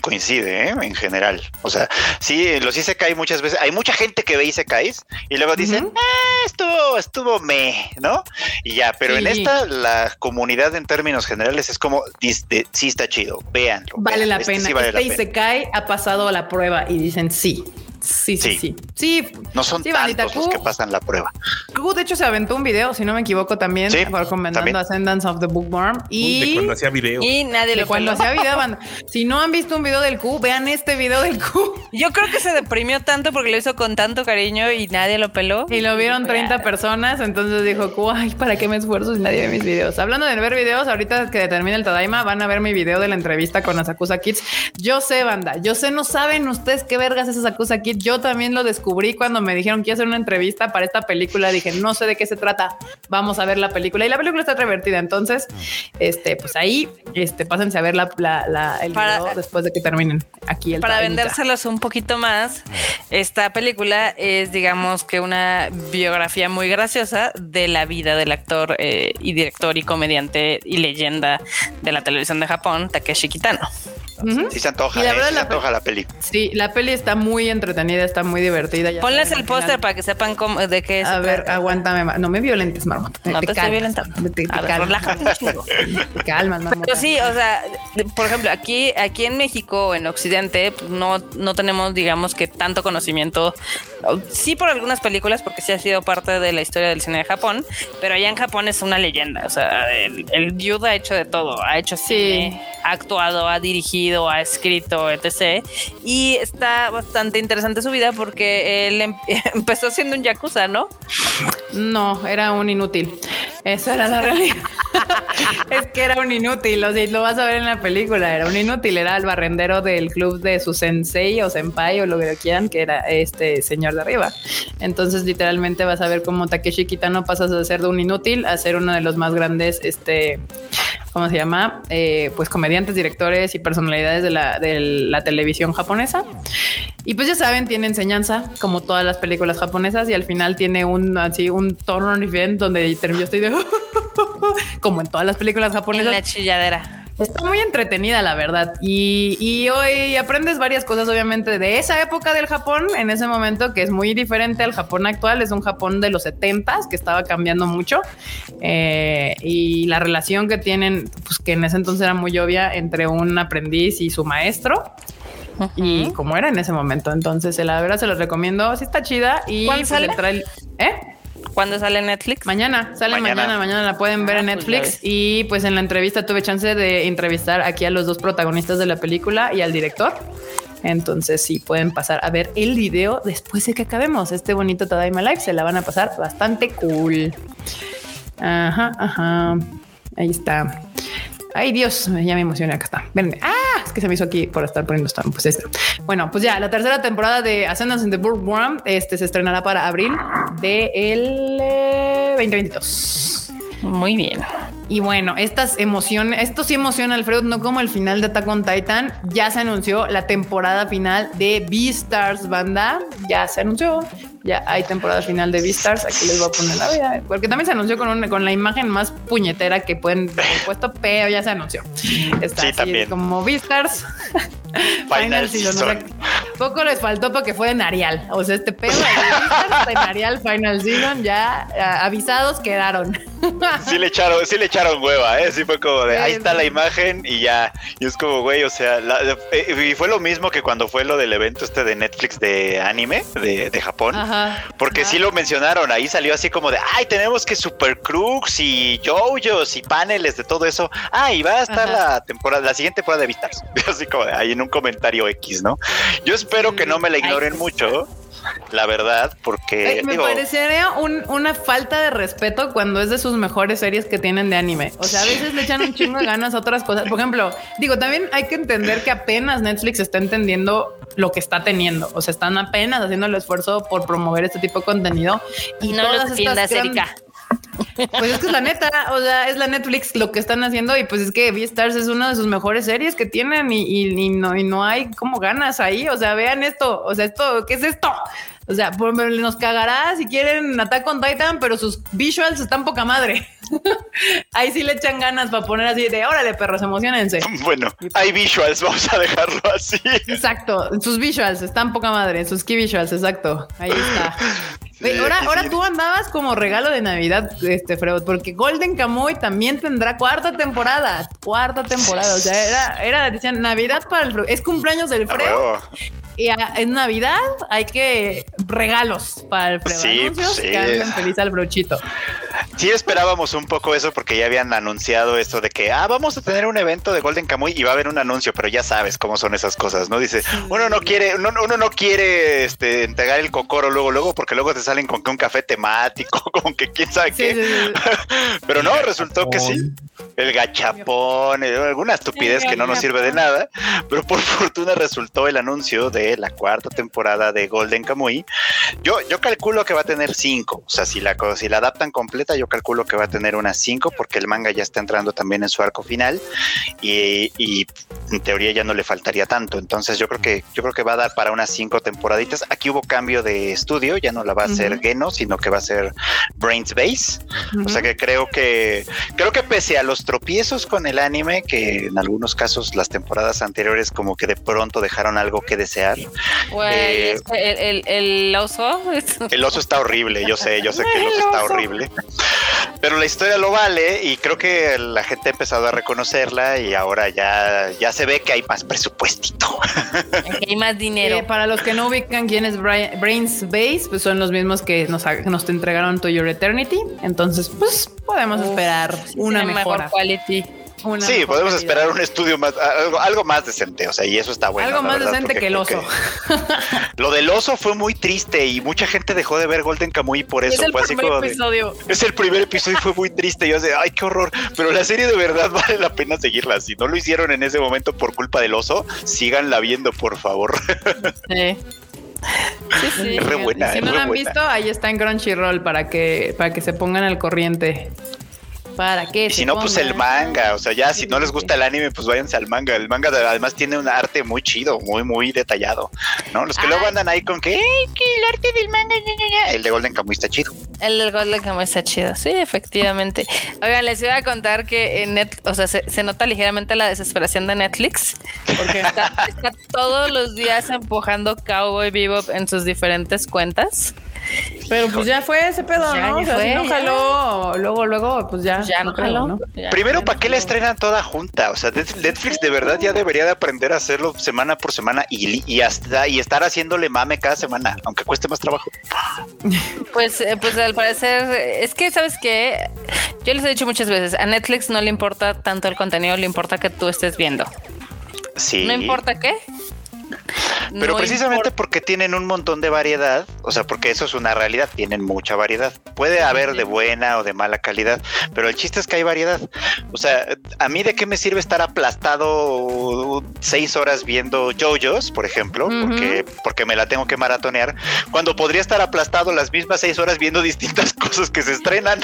coincide ¿eh? en general. O sea, sí, los Isekais muchas veces, hay mucha gente que ve Isekais y luego dicen, ah, estuvo, estuvo me, ¿no? Y ya, pero en esta, la comunidad en términos generales es como, sí está chido, véanlo. Vale la este pena. este Isekai ha pasado a la prueba y dicen sí. Sí, sí, sí. Sí, no son tantos los que pasan la prueba. Q, de hecho, se aventó un video, si no me equivoco, también recomendando Ascendance of the Bookworm. Y cuando hacía video. Y nadie lo Cuando hacía video, Si no han visto un video del Q, vean este video del Q. Yo creo que se deprimió tanto porque lo hizo con tanto cariño y nadie lo peló. Y lo vieron 30 personas, entonces dijo, Q, ay, ¿para qué me esfuerzo si nadie ve mis videos? Hablando de ver videos, ahorita que termine el Tadaima, van a ver mi video de la entrevista con Asakusa Kids. Yo sé, banda, yo sé, no saben ustedes qué vergas es Asakusa Kids yo también lo descubrí cuando me dijeron que iba a hacer una entrevista para esta película. Dije, no sé de qué se trata. Vamos a ver la película. Y la película está revertida. Entonces, este, pues ahí, este, pásense a ver la, la, el video después de que terminen aquí el Para vendérselos un poquito más, esta película es, digamos, que una biografía muy graciosa de la vida del actor eh, y director y comediante y leyenda de la televisión de Japón, Takeshi Kitano. Sí se antoja, la, eh, se antoja la peli. Sí, la peli está muy entretenida, está muy divertida. Ponles el póster para que sepan cómo, de qué es. A ver, aguántame. No me violentes, Marmota. No te, estoy violentando. Te, relájate calmas, Pero sí, o sea, por ejemplo, aquí, aquí en México, en Occidente, pues no, no tenemos, digamos que tanto conocimiento. Sí por algunas películas, porque sí ha sido parte de la historia del cine de Japón, pero allá en Japón es una leyenda. O sea, el, el ha hecho de todo. Ha hecho sí. ha actuado, ha dirigido ha escrito, etc. Y está bastante interesante su vida porque él em-, empezó siendo un yakuza, ¿no? No, era un inútil. Esa era la realidad. es que era un inútil, o sea, lo vas a ver en la película, era un inútil, era el barrendero del club de su sensei o senpai o lo que quieran, que era este señor de arriba. Entonces, literalmente vas a ver cómo Takeshi Kitano pasas de ser de un inútil a ser uno de los más grandes, este, ¿cómo se llama? Eh, pues comediantes, directores y personalidades de la, de la televisión japonesa. Y pues ya saben, tiene enseñanza, como todas las películas japonesas, y al final tiene un así un turn event donde yo estoy de como en todas las películas japonesas. En la chilladera. Está muy entretenida, la verdad. Y, hoy aprendes varias cosas, obviamente, de esa época del Japón, en ese momento, que es muy diferente al Japón actual. Es un Japón de los 70 que estaba cambiando mucho. Eh, y la relación que tienen, pues que en ese entonces era muy obvia entre un aprendiz y su maestro. Y como era en ese momento. Entonces, la verdad se los recomiendo. Sí está chida. Y ¿Cuándo pues, sale? ¿Eh? ¿Cuándo sale Netflix? Mañana, sale Mañana. mañana, mañana, la pueden ver Ah, en pues Netflix y pues en la entrevista tuve chance de entrevistar aquí a los dos protagonistas de la película y al director. Entonces sí pueden pasar a ver el video después de que acabemos este bonito Tadaima Live. Se la van a pasar bastante cool. Ajá, ajá. Ahí está. Ay, Dios, ya me emocioné. Acá está. Ven. Ah, es que se me hizo aquí por estar poniendo esto. Pues esto. Bueno, pues ya la tercera temporada de Ascendance in the Bookworm este se estrenará para abril de el eh, 2022. Muy bien. Y bueno, estas emociones, esto sí emociona Alfredo, no como el final de Attack on Titan. Ya se anunció la temporada final de Beastars, banda. Ya se anunció. Ya hay temporada final de Beastars. Aquí les voy a poner la vida. Porque también se anunció con, un- con la imagen más puñetera que pueden haber puesto, pero ya se anunció. Está Sí, así también. como Beastars. Final o sea, Season. poco les faltó para que fuera en Arial. O sea, este pedo de Beastars en Arial Final Season ya ah, avisados quedaron. Sí le echaron, sí le echaron hueva, ¿eh? Sí fue como de, ahí está la imagen y ya. Y es como, güey, o sea, la- eh, y fue lo mismo que cuando fue lo del evento este de Netflix de anime de, de Japón. Ajá. Porque Ajá. sí lo mencionaron, ahí salió así como de, ay, tenemos que Super Crux y JoJo's y paneles de todo eso. Ah, y va a estar Ajá. la temporada, la siguiente temporada de Vistas. Así como de ahí en un comentario X, ¿no? Yo espero que no me la ignoren Ay. mucho, la verdad, porque Ay, me digo, parecería un- una falta de respeto cuando es de sus mejores series que tienen de anime. O sea, a veces le echan un chingo de ganas a otras cosas. Por ejemplo, digo, también hay que entender que apenas Netflix está entendiendo lo que está teniendo. O sea, están apenas haciendo el esfuerzo por promover este tipo de contenido. Y no todas los estas defiendas, gran- Erika. Pues es que es la neta, o sea, es la Netflix lo que están haciendo y pues es que Beastars es una de sus mejores series que tienen y, y- y no, y no hay como ganas ahí, o sea, vean esto, o sea, esto, ¿qué es esto? O sea, nos cagará si quieren Attack on Titan, pero sus visuals están poca madre. ahí sí le echan ganas para poner así de, órale, perros, emocionense. bueno, hay visuals, vamos a dejarlo así. Exacto, sus visuals están poca madre, sus key visuals, exacto. Ahí está. Ahora, ahora sí. tú andabas como regalo de Navidad, este Freud, porque Golden Kamuy también tendrá cuarta temporada, cuarta temporada. O sea, era, era decían Navidad para el Freud. Es cumpleaños del A Freud y a- en Navidad hay que regalos para el Freud. Sí, Anuncios pues que hacen feliz al brochito. Sí esperábamos un poco eso porque ya habían anunciado esto de que ah vamos a tener un evento de Golden Kamuy y va a haber un anuncio, pero ya sabes cómo son esas cosas, ¿no? Dice, uno no quiere, uno, uno no quiere este entregar el cocoro luego, luego, porque luego te salen con que un café temático, con que quién sabe Sí, qué. sí, sí. Pero no, resultó que sí. El gachapón, eh, alguna estupidez que no nos sirve de nada, pero por fortuna resultó el anuncio de la cuarta temporada de Golden Kamuy. Yo, yo calculo que va a tener cinco, o sea, si la, co- si la adaptan completa, yo calculo que va a tener unas cinco, porque el manga ya está entrando también en su arco final y, y en teoría ya no le faltaría tanto. Entonces yo creo que yo creo que va a dar para unas cinco temporaditas. Aquí hubo cambio de estudio, ya no la va a hacer. Geno, sino que va a ser Brains Base. O sea que creo que creo que pese a los tropiezos con el anime, que en algunos casos las temporadas anteriores como que de pronto dejaron algo que desear. Eh, es que el, el, el oso. es- El oso está horrible, yo sé, yo sé que el oso El está horrible. Pero la historia lo vale y creo que la gente ha empezado a reconocerla y ahora ya, ya se ve que hay más presupuestito. que hay más dinero. Eh, para los que no ubican quién es Bra- Brains Base, pues son los mismos que nos, nos entregaron To Your Eternity. Entonces, pues podemos Uf, esperar una tiene mejora. mejor quality. Una Sí, podemos calidad. esperar un estudio más, algo, algo más decente, o sea, y eso está bueno. Algo más verdad, decente porque que el oso. Lo del oso fue muy triste y mucha gente dejó de ver Golden Kamuy por eso. es el fue así primer de- episodio. Es el primer episodio y fue muy triste. Yo sé, ay, qué horror. Pero la serie de verdad vale la pena seguirla. Si no lo hicieron en ese momento por culpa del oso, síganla viendo, por favor. Sí. Sí, sí. Es re buena, si es no re la han buena. visto, ahí está en Crunchyroll para que, para que se pongan al corriente. Para que Y si no, pues el manga. O sea, ya si no les gusta el anime, pues váyanse al manga. El manga además tiene un arte muy chido, muy, muy detallado. ¿No? Los que Ay. luego andan ahí con que, "Ay, que el arte del manga, ña, ña". el de Golden Kamuy está chido. El del Golden Kamuy está chido, sí, efectivamente. Oigan, les iba a contar que en net, o sea, se, se nota ligeramente la desesperación de Netflix, porque está, está todos los días empujando Cowboy Bebop en sus diferentes cuentas. Pero pues ya fue ese pedo, Ya, ¿no? ya o sea, fue, si no ya. jaló, luego, luego, pues ya. Ya no creo, jaló. ¿no? Ya. Primero, ¿para qué la estrenan toda junta? O sea, Net- Netflix de verdad ya debería de aprender a hacerlo semana por semana y, y hasta y estar haciéndole mame cada semana, aunque cueste más trabajo. Pues, eh, pues al parecer, es que sabes que yo les he dicho muchas veces, a Netflix no le importa tanto el contenido, le importa que tú estés viendo. Sí. No importa qué. Pero No precisamente importa- porque tienen un montón de variedad, o sea, porque eso es una realidad, tienen mucha variedad. Puede haber de buena o de mala calidad, pero el chiste es que hay variedad. O sea, a mí de qué me sirve estar aplastado seis horas viendo JoJo's, por ejemplo, porque, porque me la tengo que maratonear, cuando podría estar aplastado las mismas seis horas viendo distintas cosas que se estrenan.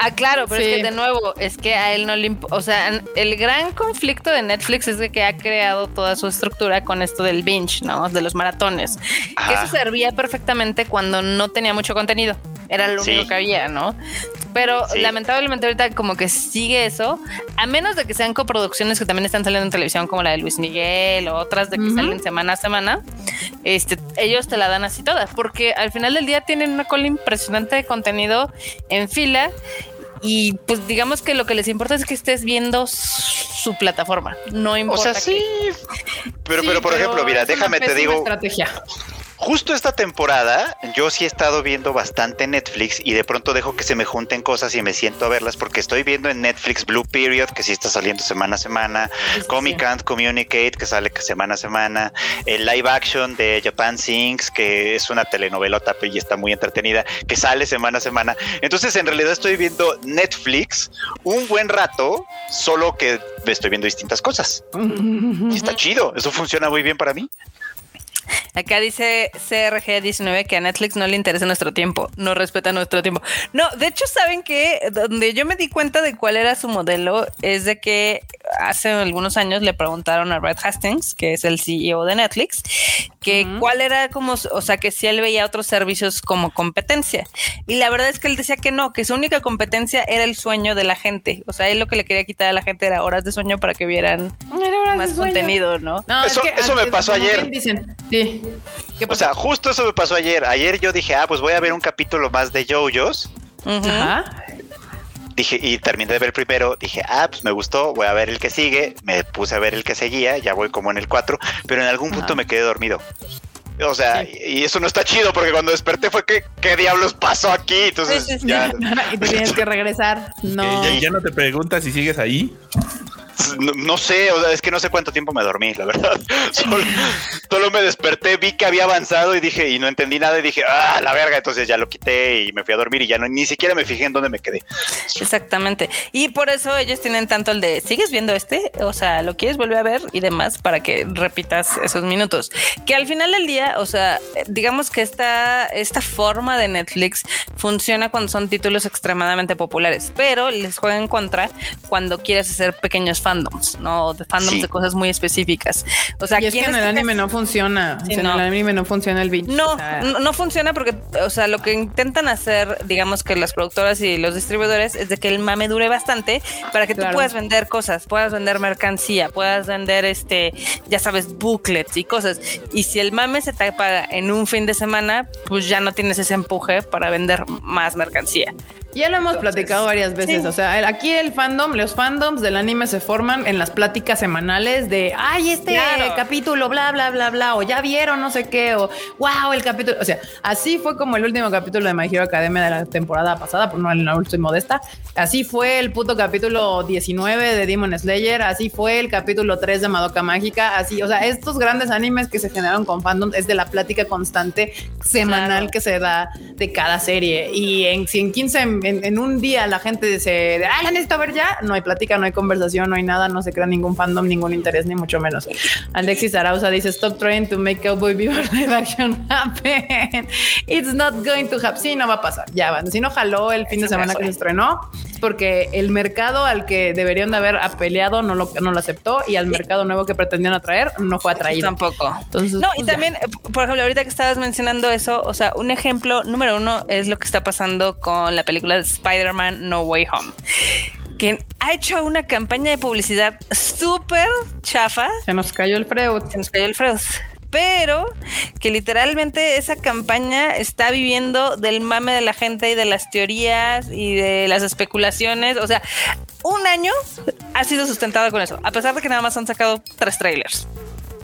Ah, claro, pero Sí. es que de nuevo, es que a él no le imp- O sea, el gran conflicto de Netflix es de que ha creado toda su estructura con esto del binge, ¿no? De los maratones. Que eso servía perfectamente cuando no tenía mucho contenido. Era lo Sí. único que había, ¿no? Pero Sí. lamentablemente ahorita como que sigue eso, a menos de que sean coproducciones que también están saliendo en televisión, como la de Luis Miguel o otras de que salen semana a semana, este, ellos te la dan así toda, porque al final del día tienen una cola impresionante de contenido en fila y pues digamos que lo que les importa es que estés viendo su plataforma, no O importa. sea, sí. Pero, Sí, pero por ejemplo, mira, déjame te digo, estrategia. Justo esta temporada yo sí he estado viendo bastante Netflix y de pronto dejo que se me junten cosas y me siento a verlas porque estoy viendo en Netflix Blue Period que sí está saliendo semana a semana, Comic Can't Communicate que sale semana a semana, el live action de Japan Sings que es una telenovelota y está muy entretenida que sale semana a semana. Entonces en realidad estoy viendo Netflix un buen rato, solo que estoy viendo distintas cosas. Y está chido, eso funciona muy bien para mí. Acá dice CRG19 que a Netflix no le interesa nuestro tiempo, no respeta nuestro tiempo. No, de hecho, saben que donde yo me di cuenta de cuál era su modelo es de que hace algunos años le preguntaron a Red Hastings, que es el CEO de Netflix, que cuál era como, o sea, que si él veía otros servicios como competencia. Y la verdad es que él decía que no, que su única competencia era el sueño de la gente. O sea, él lo que le quería quitar a la gente era horas de sueño para que vieran más contenido, ¿no? No, Eso- eso me pasó ayer. Dicen, sí. ¿Qué O sea, justo eso me pasó ayer. Ayer yo dije, ah, pues voy a ver un capítulo más de JoJo's. Ujú. Ajá. Dije, y terminé de ver el primero. Dije, ah, pues me gustó, voy a ver el que sigue. Me puse a ver el que seguía, ya voy como en el 4, pero en algún punto Ajá. me quedé dormido. O sea, y y eso no está chido porque cuando desperté fue que, ¿qué diablos pasó aquí? Entonces, Sí, sí, sí. ya, y te tienes que regresar. No. Ya, ya no te preguntas si sigues ahí. No, sé, o sea, es que no sé cuánto tiempo me dormí, la verdad. Solo, me desperté, vi que había avanzado y dije, y no entendí nada y dije, ah, la verga, entonces ya lo quité y me fui a dormir y ya no, ni siquiera me fijé en dónde me quedé. Exactamente. Y por eso ellos tienen tanto el de, ¿sigues viendo este? O sea, ¿lo quieres volver a ver? Y demás para que repitas esos minutos. Que al final del día, o sea, digamos que esta, esta forma de Netflix funciona cuando son títulos extremadamente populares, pero les juega en contra cuando quieres hacer pequeños fandoms, ¿no? De fandoms Sí. de cosas muy específicas. O sea, y es que ¿quién en el anime no funciona. O Sí, sea, no. En el anime no funciona el binge. No, O sea, no, no funciona porque, o sea, lo que intentan hacer, digamos que las productoras y los distribuidores, es de que el mame dure bastante para que Claro. tú puedas vender cosas, puedas vender mercancía, puedas vender, este, ya sabes, booklets y cosas. Y si el mame se te apaga en un fin de semana, pues ya no tienes ese empuje para vender más mercancía. Ya lo hemos platicado varias veces. sí. O sea, el- aquí el fandom, los fandoms del anime se forman en las pláticas semanales de ay, este Claro. capítulo, bla, bla, bla, bla, o ya vieron no sé qué, o wow, el capítulo. O sea, así fue como el último capítulo de My Hero Academia de la temporada pasada, pues no en la última de esta. Así fue el puto capítulo 19 de Demon Slayer, así fue el capítulo 3 de Madoka Mágica, así, o sea, estos grandes animes que se generaron con fandom es de la plática constante semanal Claro. que se da de cada serie. Y en, si en 15, en, en un día la gente dice, ah, la necesito ver ya, no hay plática, no hay conversación, no hay nada, no se crea ningún fandom, ningún interés, ni mucho menos. Alexis Arauza dice, stop trying to make Cowboy Bebop live action happen. It's not going to happen. Sí, no va a pasar. Ya van. Si no jaló el fin de Eso semana que se estrenó, es porque el mercado al que deberían de haber apeleado no lo, no lo aceptó y al mercado nuevo que pretendían atraer no fue atraído. Tampoco. Entonces, No, y pues, también, por ejemplo, ahorita que estabas mencionando eso, o sea, un ejemplo número uno es lo que está pasando con la película de Spider-Man No Way Home, que ha hecho una campaña de publicidad súper chafa. se nos cayó el Freud. Se nos cayó el Freud. pero que literalmente esa campaña está viviendo del mame de la gente y de las teorías y de las especulaciones. O sea, un año ha sido sustentado con eso, a pesar de que nada más han sacado tres trailers.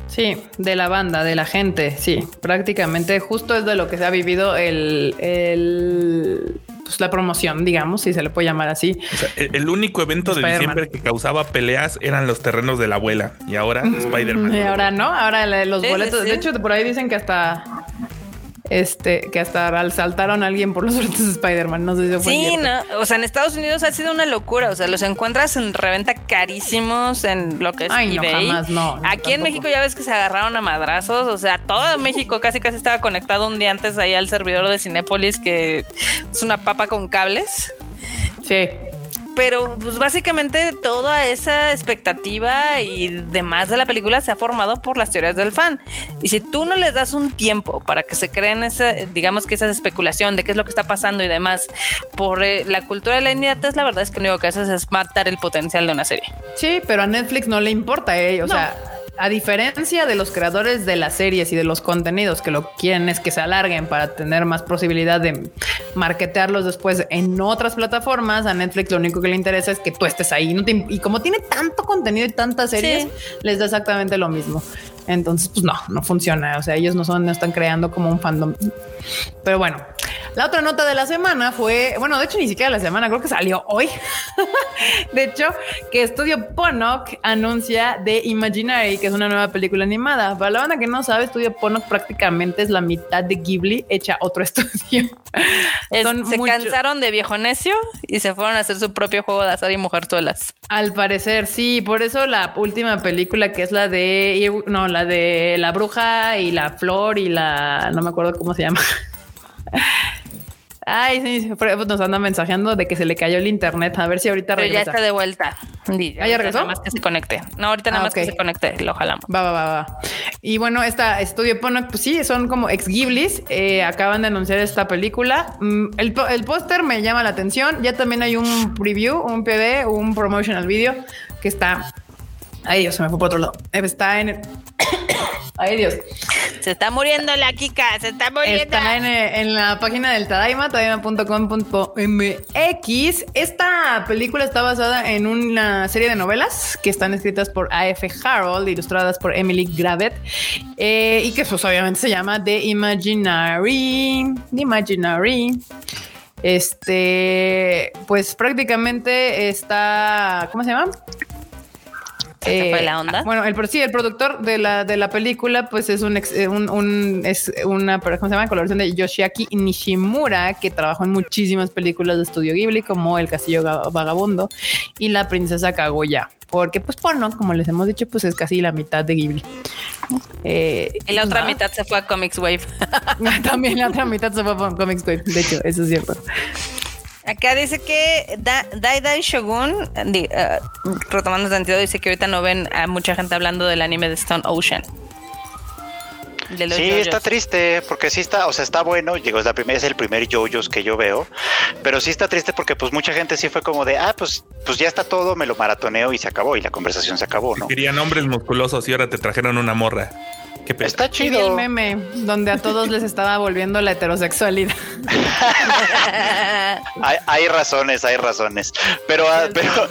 Sí, de la banda, de la gente, sí, prácticamente justo es de lo que se ha vivido el, el pues, la promoción, digamos, si se le puede llamar así. el, único evento de diciembre que causaba peleas eran los terrenos de la abuela y ahora Spider-Man. Y ahora no, ahora los boletos, de hecho por ahí dicen que hasta este, que hasta saltaron a alguien por los boletos de Spider-Man. No sé si fue Sí, no. O sea, en Estados Unidos ha sido una locura. O sea, los encuentras en reventa carísimos en lo que es Ay, eBay. No, jamás, no, Aquí en México ya ves que se agarraron a madrazos. O sea, todo México casi casi estaba conectado un día antes ahí al servidor de Cinépolis, que es una papa con cables. Sí pero pues básicamente toda esa expectativa y demás de la película se ha formado por las teorías del fan. Y si tú no les das un tiempo para que se creen esa, digamos que esa especulación de qué es lo que está pasando y demás, por eh, la cultura de la inmediatez, la verdad es que lo único que haces es matar el potencial de una serie. Sí, pero a Netflix no le importa, ¿eh? O sea a diferencia de los creadores de las series y de los contenidos que lo quieren es que se alarguen para tener más posibilidad de marketearlos después en otras plataformas, a Netflix lo único que le interesa es que tú estés ahí. y como tiene tanto contenido y tantas series, les da exactamente lo mismo. Entonces, pues no, no funciona. O sea, ellos no son, no están creando como un fandom. Pero bueno, la otra nota de la semana fue, bueno, de hecho ni siquiera la semana, creo que salió hoy. de hecho, que Estudio Ponok anuncia The Imaginary, que es una nueva película animada. Para la banda que no sabe, Estudio Ponok prácticamente es la mitad de Ghibli hecha otro estudio. se cansaron de viejo necio y se fueron a hacer su propio juego de azar y mujerzuelas. Al parecer, sí. Por eso la última película que es la de, no, la de la bruja y la flor y la, no me acuerdo cómo se llama. Ay, sí, pues nos anda mensajeando de que se le cayó el internet. A ver si ahorita Pero ya está de vuelta. ¿Ah, ya regresó? Nada más que se conecte. No, ahorita nada ah, más que se conecte. Lo jalamos. Va, va, va, va. Y bueno, esta estudio Ponok, pues sí, son como ex Ghiblis. Eh, acaban de anunciar esta película. Mm, el, el póster me llama la atención. Ya también hay un preview, un PD, un promotional video que está. Ay, Dios, se me fue por otro lado. Está en Ay, Dios. Se está muriendo la Kika, se está muriendo. Está en, la página del Tadaima, tadaima.com.mx. Esta película está basada en una serie de novelas que están escritas por A.F. Harold, ilustradas por Emily Gravett, eh, y que pues obviamente se llama The Imaginary. The Imaginary. Este, pues prácticamente está, ¿cómo se llama? ¿Se fue la eh, onda? Bueno, el, sí, el productor de la, de la película, pues es un, eh, un, es una, ¿cómo se llama? Colaboración de Yoshiaki Nishimura, que trabajó en muchísimas películas de estudio Ghibli, como El Castillo Vagabundo y La Princesa Kaguya. Porque, pues, porno, como les hemos dicho, pues es casi la mitad de Ghibli. Eh, y la otra mitad se fue a Comics Wave. También la otra mitad se fue a Comics Wave. De hecho, eso es cierto. Acá dice que Dai Dai Shogun, uh, retomando el sentido, dice que ahorita no ven a mucha gente hablando del anime de Stone Ocean. sí, está triste, porque sí está, o sea, está bueno, llegó es la primera, es el primer JoJo's que yo veo, pero sí está triste porque pues mucha gente sí fue como de, ah, pues, pues ya está todo, me lo maratoneo y se acabó, y la conversación se acabó, ¿no? Querían hombres musculosos y ahora te trajeron una morra. Está chido. el meme donde a todos les estaba volviendo la heterosexualidad. hay, razones, hay razones. Pero, ah, pero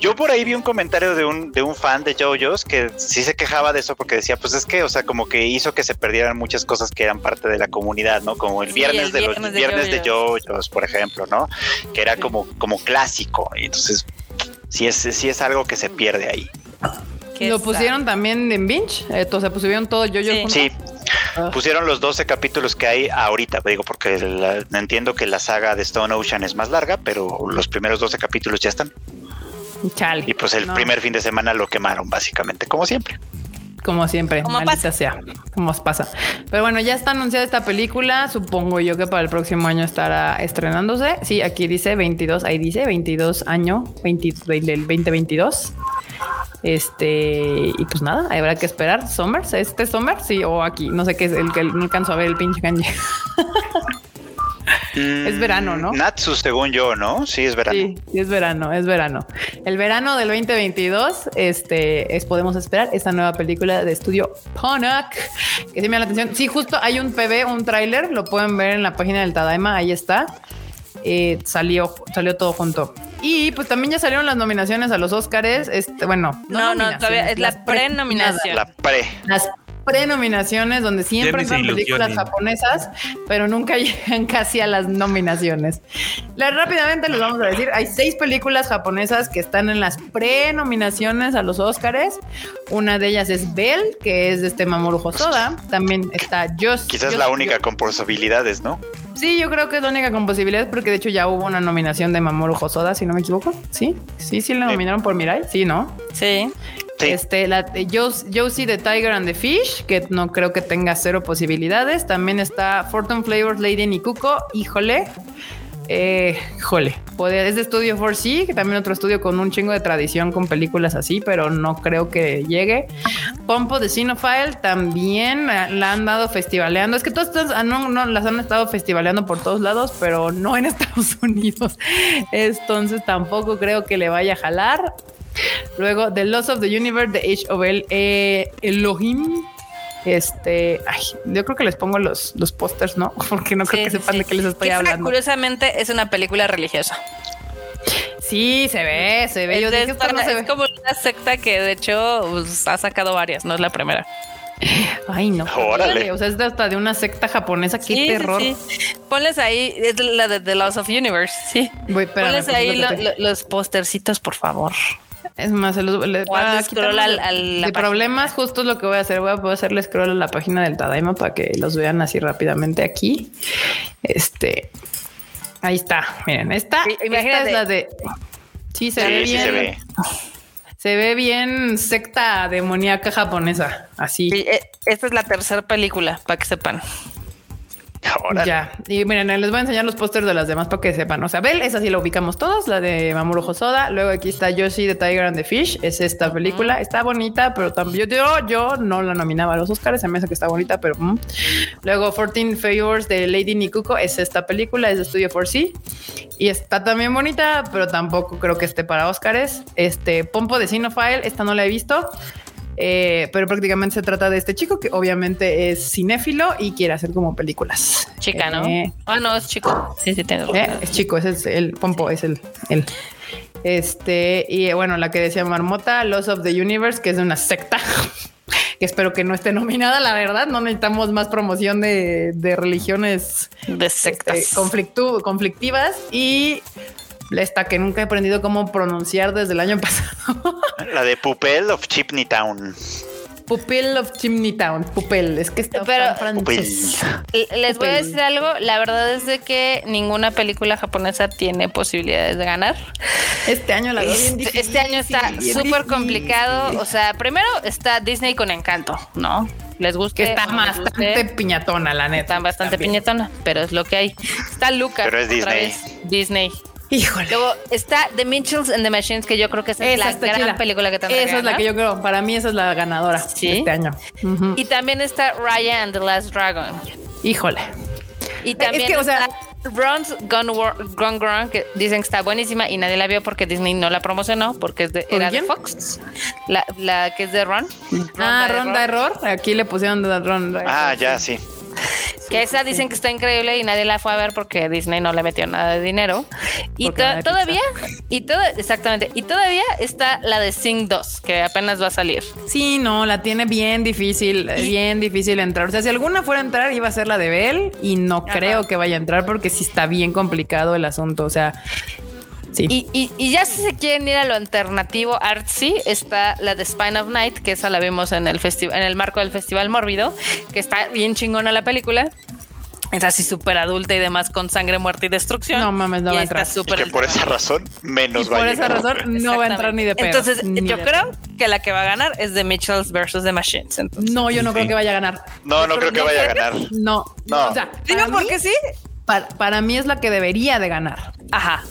yo por ahí vi un comentario de un, de un fan de JoJo's que sí se quejaba de eso porque decía, pues es que, o sea, como que hizo que se perdieran muchas cosas que eran parte de la comunidad, ¿no? Como el viernes, de los viernes de JoJo's, por ejemplo, ¿no? Que era como, como clásico. Y entonces, sí es, sí es algo que se pierde ahí. ¿Lo pusieron también en Binge? Entonces pusieron todo yo yo. Sí, ah. pusieron los 12 capítulos que hay ahorita, digo, porque entiendo que la saga de Stone Ocean es más larga, pero los primeros 12 capítulos ya están. Chale. Y pues el primer fin de semana lo quemaron, básicamente, como siempre. Como siempre, como pasa. sea, como pasa. Pero bueno, ya está anunciada esta película. Supongo yo que para el próximo año estará estrenándose. Sí, aquí dice 22, ahí dice 22 año, 20, del 2022. Este, y pues nada, habrá que esperar. Summers, este Summer, sí, o aquí, no sé qué es el que no alcanzo a ver el pinche kanji. Es verano, ¿no? Natsu, según yo, ¿no? Sí, es verano. Sí, sí, es verano, es verano. El verano del 2022, este, es podemos esperar esta nueva película de estudio Ponak, que se me da la atención. Sí, justo hay un PB, un tráiler, lo pueden ver en la página del Tadaima, ahí está. Eh, salió, salió todo junto. Y pues también ya salieron las nominaciones a los Oscars. Este, bueno, No, no, nominaciones, todavía es la prenominación. La pre. las prenominaciones donde siempre entran películas japonesas, pero nunca llegan casi a las nominaciones. La- rápidamente les vamos a decir, hay seis películas japonesas que están en las prenominaciones a los Oscars. Una de ellas es Bell, que es de este Mamoru Hosoda. También está Just. Quizás Just- la única con posibilidades, ¿no? Sí, yo creo que es la única con posibilidades porque de hecho ya hubo una nominación de Mamoru Hosoda, si no me equivoco. Sí, sí, sí la nominaron por Mirai. Sí, ¿no? Sí. Sí. Este, la de Tiger and the Fish, que no creo que tenga cero posibilidades. También está Fortune Flavors Lady Nikuko. Híjole. Eh. Puede- es de Studio 4C, que también otro estudio con un chingo de tradición con películas así, pero no creo que llegue. Pompo de Cinephile también eh, la han dado festivaleando. Es que todas estas no, las han estado festivaleando por todos lados, pero no en Estados Unidos. Entonces tampoco creo que le vaya a jalar. Luego, The Loss of the Universe, The Age of El eh, Elohim. Este, ay, yo creo que les pongo los, los pósters, ¿no? Porque no creo Sí, que sepan sí. de qué les estoy Que hablando. Curiosamente es una película religiosa. Sí, se ve, se ve. Yo es, de dije, esta- no se es ve. como una secta que de hecho pues, ha sacado varias, no es la primera. Ay, no. Órale. O sea, es de hasta de una secta japonesa. Qué Sí, terror. sí. Ponles ahí, es la de The Lost of Universe, sí. Voy, espérame, Ponles ahí lo lo- los postercitos, por favor. Es más, se los, le, O hazle para scroll al- de- a la de problemas, justo es lo que voy a hacer. Voy a poder hacerle scroll a la página del Tadaima para que los vean así rápidamente aquí. Este, ahí está. Miren, esta, Sí, esta es la de. Sí, se ve Sí, bien. se ve. Se ve bien secta demoníaca japonesa. Así. Sí, eh, esta es la tercera película, para que sepan. Órale. Ya. Y miren, les voy a enseñar los pósters de las demás para que sepan. O sea, Bell, esa sí la ubicamos todos, la de Mamoru Hosoda. Luego aquí está Yoshi the Tiger and the Fish. Es esta película. Está bonita, pero también yo, yo no la nominaba a los Oscars. Se me hace que está bonita, pero. mm. Luego 14 Favors de Lady Nikuko. Es esta película, es de Studio 4C. Y está también bonita, pero tampoco creo que esté para Oscars. Este Pompo de Cinephile, esta no la he visto. Eh, pero prácticamente se trata de este chico que obviamente es cinéfilo y quiere hacer como películas. Chica, ¿no? Eh, Ah, no, es chico. Sí, sí, tienes eh, es chico, ese es el pompo, es el, el. Este, y bueno, la que decía Marmota, Loss of the Universe, que es de una secta. Que espero que no esté nominada, la verdad. No necesitamos más promoción de, de religiones De este, sectas. conflictu- conflictivas. Y esta que nunca he aprendido cómo pronunciar desde el año pasado. La de Pupel of Chipney Town. Pupil of Chimney Town. Pupil, es que está Pero- tan francés. Les voy a decir algo, la verdad es de que ninguna película japonesa tiene posibilidades de ganar. Este año la veo bien Este, este año está difícil, súper complicado. difícil. O sea, primero está Disney con Encanto, ¿no? Les guste. que está no bastante guste, piñatona, la neta. Está bastante También. piñetona, pero es lo que hay. Está Lucas. Pero es otra Disney. vez, Disney. Híjole. Luego está The Mitchells and the Machines, que yo creo que esa es Esa la gran película que tendrá Esa es la que yo creo. Para mí esa es la ganadora ¿Sí? de este año. Y también está Raya and the Last Dragon. Híjole. Y también que, o sea- está Gone, Gone Wrong, que dicen que está buenísima y nadie la vio porque Disney no la promocionó porque es de, ¿Con era de? Fox. La, la que es de Ron. Ah, ronda error. Aquí le pusieron de ronda. Ah, ya, sí. Que esa dicen que está increíble y nadie la fue a ver porque Disney no le metió nada de dinero. Y to- todavía, y todo, exactamente, y todavía está la de Sing 2, que apenas va a salir. Sí, no, la tiene bien difícil, bien difícil entrar. O sea, si alguna fuera a entrar, iba a ser la de Bell y no Ajá. creo que vaya a entrar porque sí está bien complicado el asunto. O sea, sí. Y, y- y ya si se quieren ir a lo alternativo artsy, está la de Spine of Night, que esa la vimos en el festival, en el marco del Festival Mórbido, que está bien chingona la película. Es así súper adulta y demás con sangre, muerte y destrucción. No mames, no Y va a entrar. Y súper que por esa razón menos Y va por a esa razón no va a entrar ni de pedo. Entonces, yo creo que la que va a ganar es The Mitchells versus The Machines. Entonces, No, yo no creo Sí. que vaya a ganar. No, no creo que vaya a ganar. No, No. O sea, Digo porque sí. Para, para mí es la que debería de ganar. Ajá.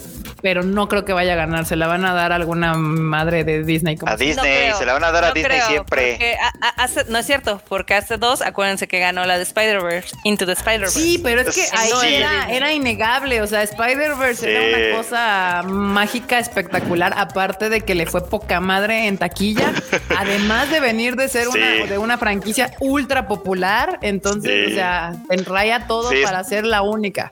Pero no creo que vaya a ganar. Se la van a dar a alguna madre de Disney. a Disney, se la van a dar a Disney siempre. no es cierto, porque hace dos, acuérdense que ganó la de Spider-Verse, Into the Spider-Verse. Sí, pero es que ahí era, innegable. O sea, Spider-Verse era una cosa mágica, espectacular, aparte de que le fue poca madre en taquilla, además de venir de ser una, de una franquicia ultra popular. Entonces, o sea, enraya todo para ser la única.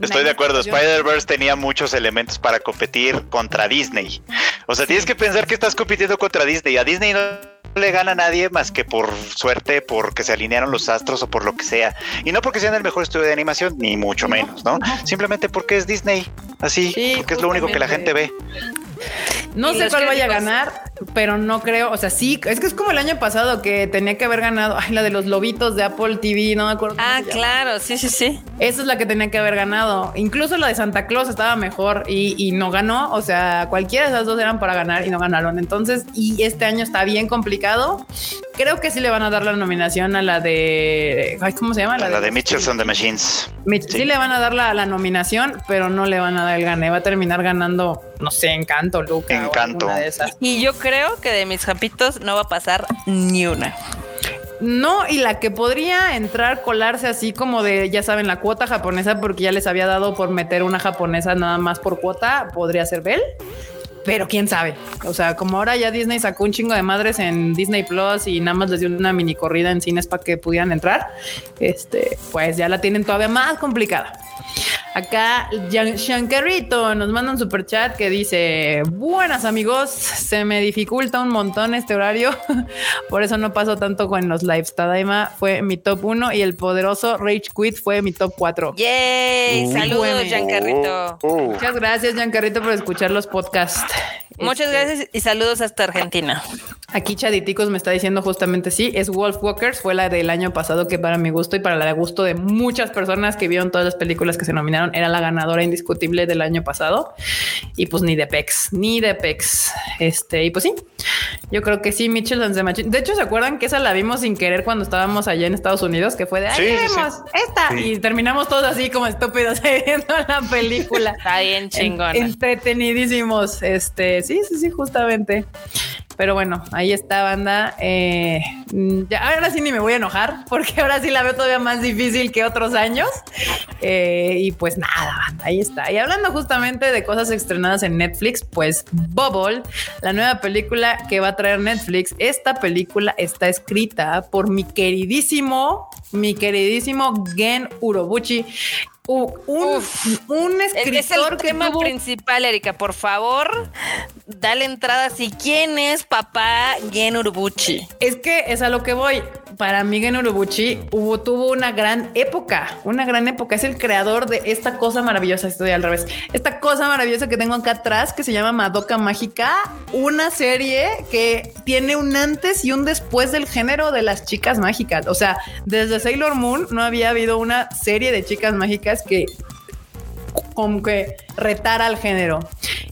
Estoy de acuerdo, Spider-Verse tenía muchos elementos para competir contra Disney. O sea, tienes que pensar que estás compitiendo contra Disney. A Disney no le gana a nadie más que por suerte, porque se alinearon los astros o por lo que sea. Y no porque sean el mejor estudio de animación, ni mucho menos, ¿no? Simplemente porque es Disney, así, porque es lo único que la gente ve. No sé cuál vaya a ganar, pero no creo. O sea, sí, es que es como el año pasado que tenía que haber ganado. Ay, la de los lobitos de Apple TV, no me acuerdo. Ah, claro, sí, sí, sí. Esa es la que tenía que haber ganado. Incluso la de Santa Claus estaba mejor y, no ganó. O sea, cualquiera de esas dos eran para ganar y no ganaron. Entonces, y este año está bien complicado. Creo que sí le van a dar la nominación a la de. Ay, ¿Cómo se llama? La, de, de Mitchells and the Machines. sí. le van a dar la, la nominación, pero no le van a dar el gane. Va a terminar ganando, no sé, Encanto, Luca. Encanto. Y yo creo que de mis japitos no va a pasar ni una. No, y la que podría entrar, colarse así como de, ya saben, la cuota japonesa, porque ya les había dado por meter una japonesa nada más por cuota, podría ser Bell. Pero quién sabe. O sea, como ahora ya Disney sacó un chingo de madres en Disney Plus y nada más les dio una mini corrida en cines para que pudieran entrar, este, pues ya la tienen todavía más complicada. Acá Shankarito nos manda un super chat que dice: Buenas amigos, se me dificulta un montón este horario, por eso no paso tanto con los lives. Tadaima fue mi top 1 y el poderoso Rage Quit fue mi top 4. ¡Yay! Saludos, Giancarrito. Muchas gracias, Giancarrito, por escuchar los podcasts. Muchas este, gracias y saludos hasta Argentina. Aquí Chaditicos me está diciendo justamente sí, es Wolf Walkers, fue la del año pasado que para mi gusto y para la de gusto de muchas personas que vieron todas las películas que se nominaron, era la ganadora indiscutible del año pasado. Y pues ni de Pex, ni de Pex. Este, y pues sí, yo creo que sí, Mitchell and the Machine. De hecho, ¿se acuerdan que esa la vimos sin querer cuando estábamos allá en Estados Unidos? Que fue de, ahí vemos esta. Y terminamos todos así como estúpidos viendo la película. Está bien chingón. Entretenidísimos. Este, sí, sí, sí, justamente. Pero bueno, ahí está, banda. Eh, ya, ahora sí ni me voy a enojar, porque ahora sí la veo todavía más difícil que otros años. Eh, y pues nada, banda, ahí está. Y hablando justamente de cosas estrenadas en Netflix, pues Bubble, la nueva película que va a traer Netflix, esta película está escrita por mi queridísimo, mi queridísimo Gen Urobuchi, un, un, escritor es el tema principal, Erika. Por favor, dale entrada si quién es papá Gen Urubuchi. Es que es a lo que voy. Para mí Gen Urubuchi hubo, tuvo una gran época, una gran época. Es el creador de esta cosa maravillosa. Estoy al revés. Esta cosa maravillosa que tengo acá atrás que se llama Madoka Mágica, una serie que tiene un antes y un después del género de las chicas mágicas. O sea, desde Sailor Moon no había habido una serie de chicas mágicas que como que retar al género.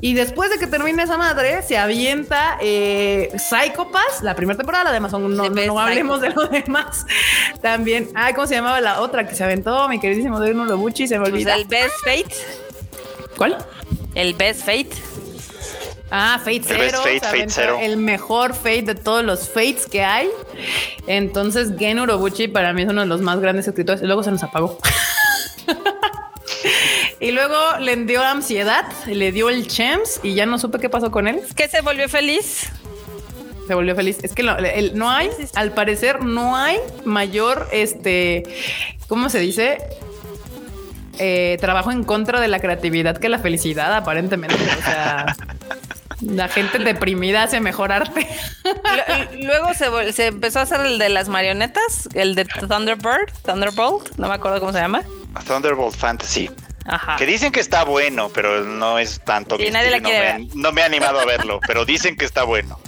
Y después de que termine esa madre, se avienta eh, Psychopass, la primera temporada, además no, no, hablemos de lo demás. También, ay, ¿cómo se llamaba la otra que se aventó? Mi queridísimo Dino Lobuchi, se me pues olvida. el Best Fate. ¿Cuál? El Best Fate. Ah, Fate Zero. El mejor Fate de todos los Fates que hay. Entonces, Gen Urobuchi para mí es uno de los más grandes escritores. Y luego se nos apagó. y luego le dio ansiedad, le dio el champs y ya no supe qué pasó con él. ¿Que se volvió feliz? Se volvió feliz. Es que no hay, al parecer, no hay mayor, este, ¿cómo se dice? Eh, trabajo en contra de la creatividad que la felicidad, aparentemente. O sea, la gente deprimida hace mejor arte. Luego se, se, empezó a hacer el de las marionetas, el de Thunderbird, Thunderbolt, no me acuerdo cómo se llama. Thunderbolt Fantasy. Que dicen que está bueno, pero no es tanto. Nadie no, me, no me animado a verlo, pero dicen que está bueno.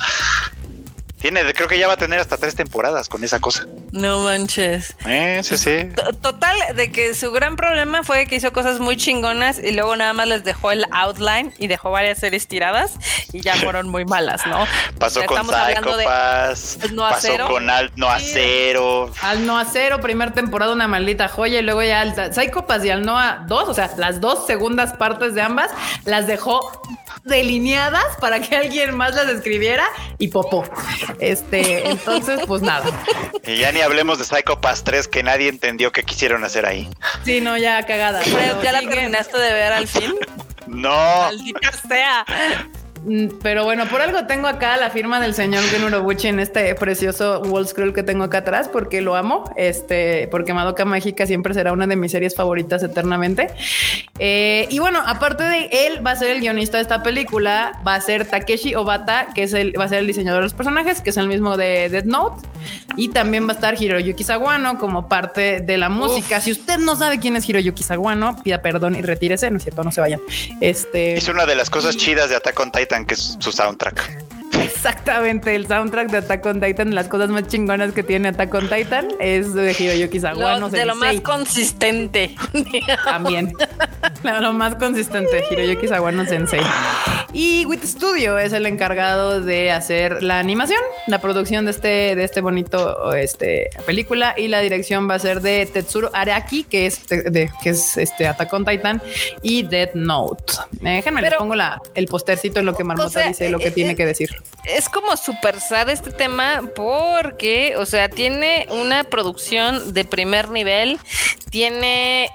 Tiene, creo que ya va a tener hasta tres temporadas con esa cosa. No manches. Eh, sí, sí. Total, de que su gran problema fue que hizo cosas muy chingonas y luego nada más les dejó el outline y dejó varias series tiradas y ya fueron muy malas, ¿no? Pasó con Psychopass, no pasó con Al No Acero. Al No Acero, primera temporada, una maldita joya y luego ya al Psychopass y al Noah 2, o sea, las dos segundas partes de ambas las dejó delineadas para que alguien más las escribiera y popó. Este, entonces, pues nada. Y ya ni hablemos de Psycho Pass 3 que nadie entendió qué quisieron hacer ahí. Sí, no, ya cagada. ¿Ya la terminaste de ver al fin? No. Maldita sea. Mm, pero bueno, por algo tengo acá la firma del señor Genurobuchi en este precioso wall scroll que tengo acá atrás, porque lo amo. Este, porque Madoka Mágica siempre será una de mis series favoritas eternamente. Eh, y bueno, aparte de él, va a ser el guionista de esta película, va a ser Takeshi Obata, que es el, va a ser el diseñador de los personajes, que es el mismo de Dead Note. Y también va a estar Hiroyuki Sawano como parte de la música. Si usted no sabe quién es Hiroyuki Sawano, pida perdón y retírese, no es cierto, no se vayan. Este es una de las cosas chidas de Attack on Titan que es su soundtrack. Exactamente, el soundtrack de Attack on Titan, las cosas más chingonas que tiene Attack on Titan es de Hiroyuki Sawano. de lo más consistente. También. lo más consistente, Hiroyuki Sawano Sensei. Y Wit Studio es el encargado de hacer la animación, la producción de este, de este bonito este, película y la dirección va a ser de Tetsuro Araki, que es, de, que es este Attack on Titan y Dead Note. Eh, déjenme les pongo la, el postercito en lo que Marmota dice lo que eh, tiene eh, que decir es como super sad este tema porque, o sea, tiene una producción de primer nivel, tiene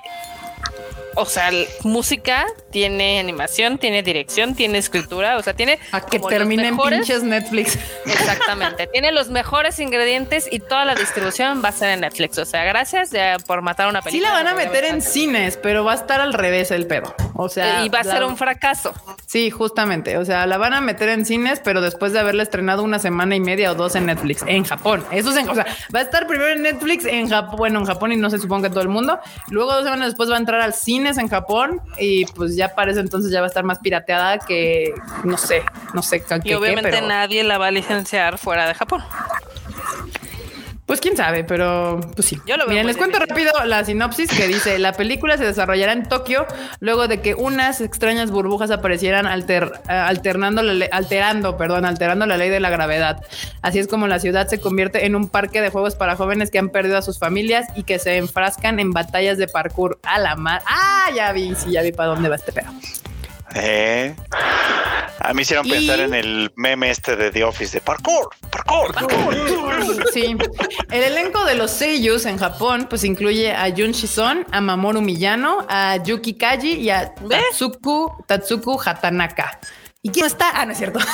o sea, música, tiene animación, tiene dirección, tiene escritura, o sea, tiene. A que terminen pinches Netflix. Exactamente. tiene los mejores ingredientes y toda la distribución va a ser en Netflix. O sea, gracias por matar una película. Sí, la van a meter en cines, pero va a estar al revés el pedo. O sea. Y va a ser un fracaso. Sí, justamente. O sea, la van a meter en cines, pero después de haberla estrenado una semana y media o dos en Netflix, en Japón. Eso es en. O sea, va a estar primero en Netflix, en Japón, bueno, en Japón y no se suponga que todo el mundo. Luego, dos semanas después va a entrar al cine en Japón y pues ya parece entonces ya va a estar más pirateada que no sé, no sé. Y obviamente nadie la va a licenciar fuera de Japón. Pues quién sabe, pero pues sí. Yo lo Miren, les cuento rápido la sinopsis que dice: La película se desarrollará en Tokio luego de que unas extrañas burbujas aparecieran alter, eh, alternando la alterando, perdón, alterando la ley de la gravedad. Así es como la ciudad se convierte en un parque de juegos para jóvenes que han perdido a sus familias y que se enfrascan en batallas de parkour a la mar. Ah, ya vi, sí, ya vi para dónde va este pedo. Eh. A mí hicieron pensar en el meme este de The Office de parkour, parkour, parkour. Sí. El elenco de los sellos en Japón pues incluye a Jun Shison, a Mamoru Miyano, a Yuki Kaji y a Tatsuku, Tatsuku Hatanaka. ¿Y quién está? Ah, no es cierto.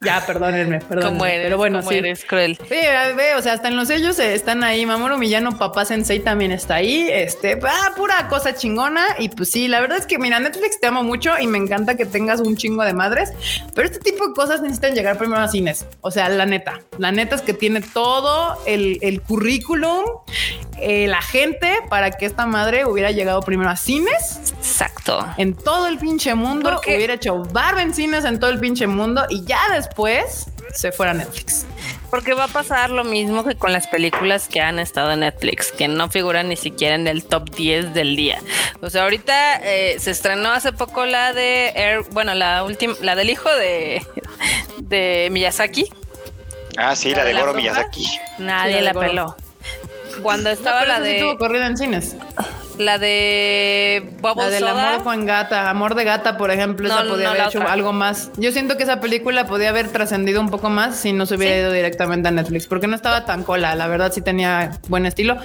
ya, perdónenme, perdónenme. Eres, pero bueno, sí. eres cruel. Sí, ve, o sea, hasta en los sellos están ahí. Mamoru Millano, Papá Sensei también está ahí. Este, ah, pura cosa chingona. Y pues sí, la verdad es que, mira, Netflix te amo mucho y me encanta que tengas un chingo de madres. Pero este tipo de cosas necesitan llegar primero a cines. O sea, la neta. La neta es que tiene todo el, el currículum, eh, la gente para que esta madre hubiera llegado primero a cines. Exacto. En todo el pinche mundo. Porque hubiera hecho barba en cines en todo el pinche mundo y ya después se fuera a Netflix. Porque va a pasar lo mismo que con las películas que han estado en Netflix, que no figuran ni siquiera en el top 10 del día. O sea, ahorita eh, se estrenó hace poco la de Air, bueno, la última, la del hijo de, de Miyazaki. Ah, sí, la, de, Goro Miyazaki. Nadie la, peló. Cuando estaba la de. Estuvo corrida en cines. La de Bubble La del amor con gata, amor de gata, por ejemplo, esa podía haber hecho algo más. Yo siento que esa película podía haber trascendido un poco más si no se hubiera ido directamente a Netflix, porque no estaba tan cola. La verdad sí tenía buen estilo,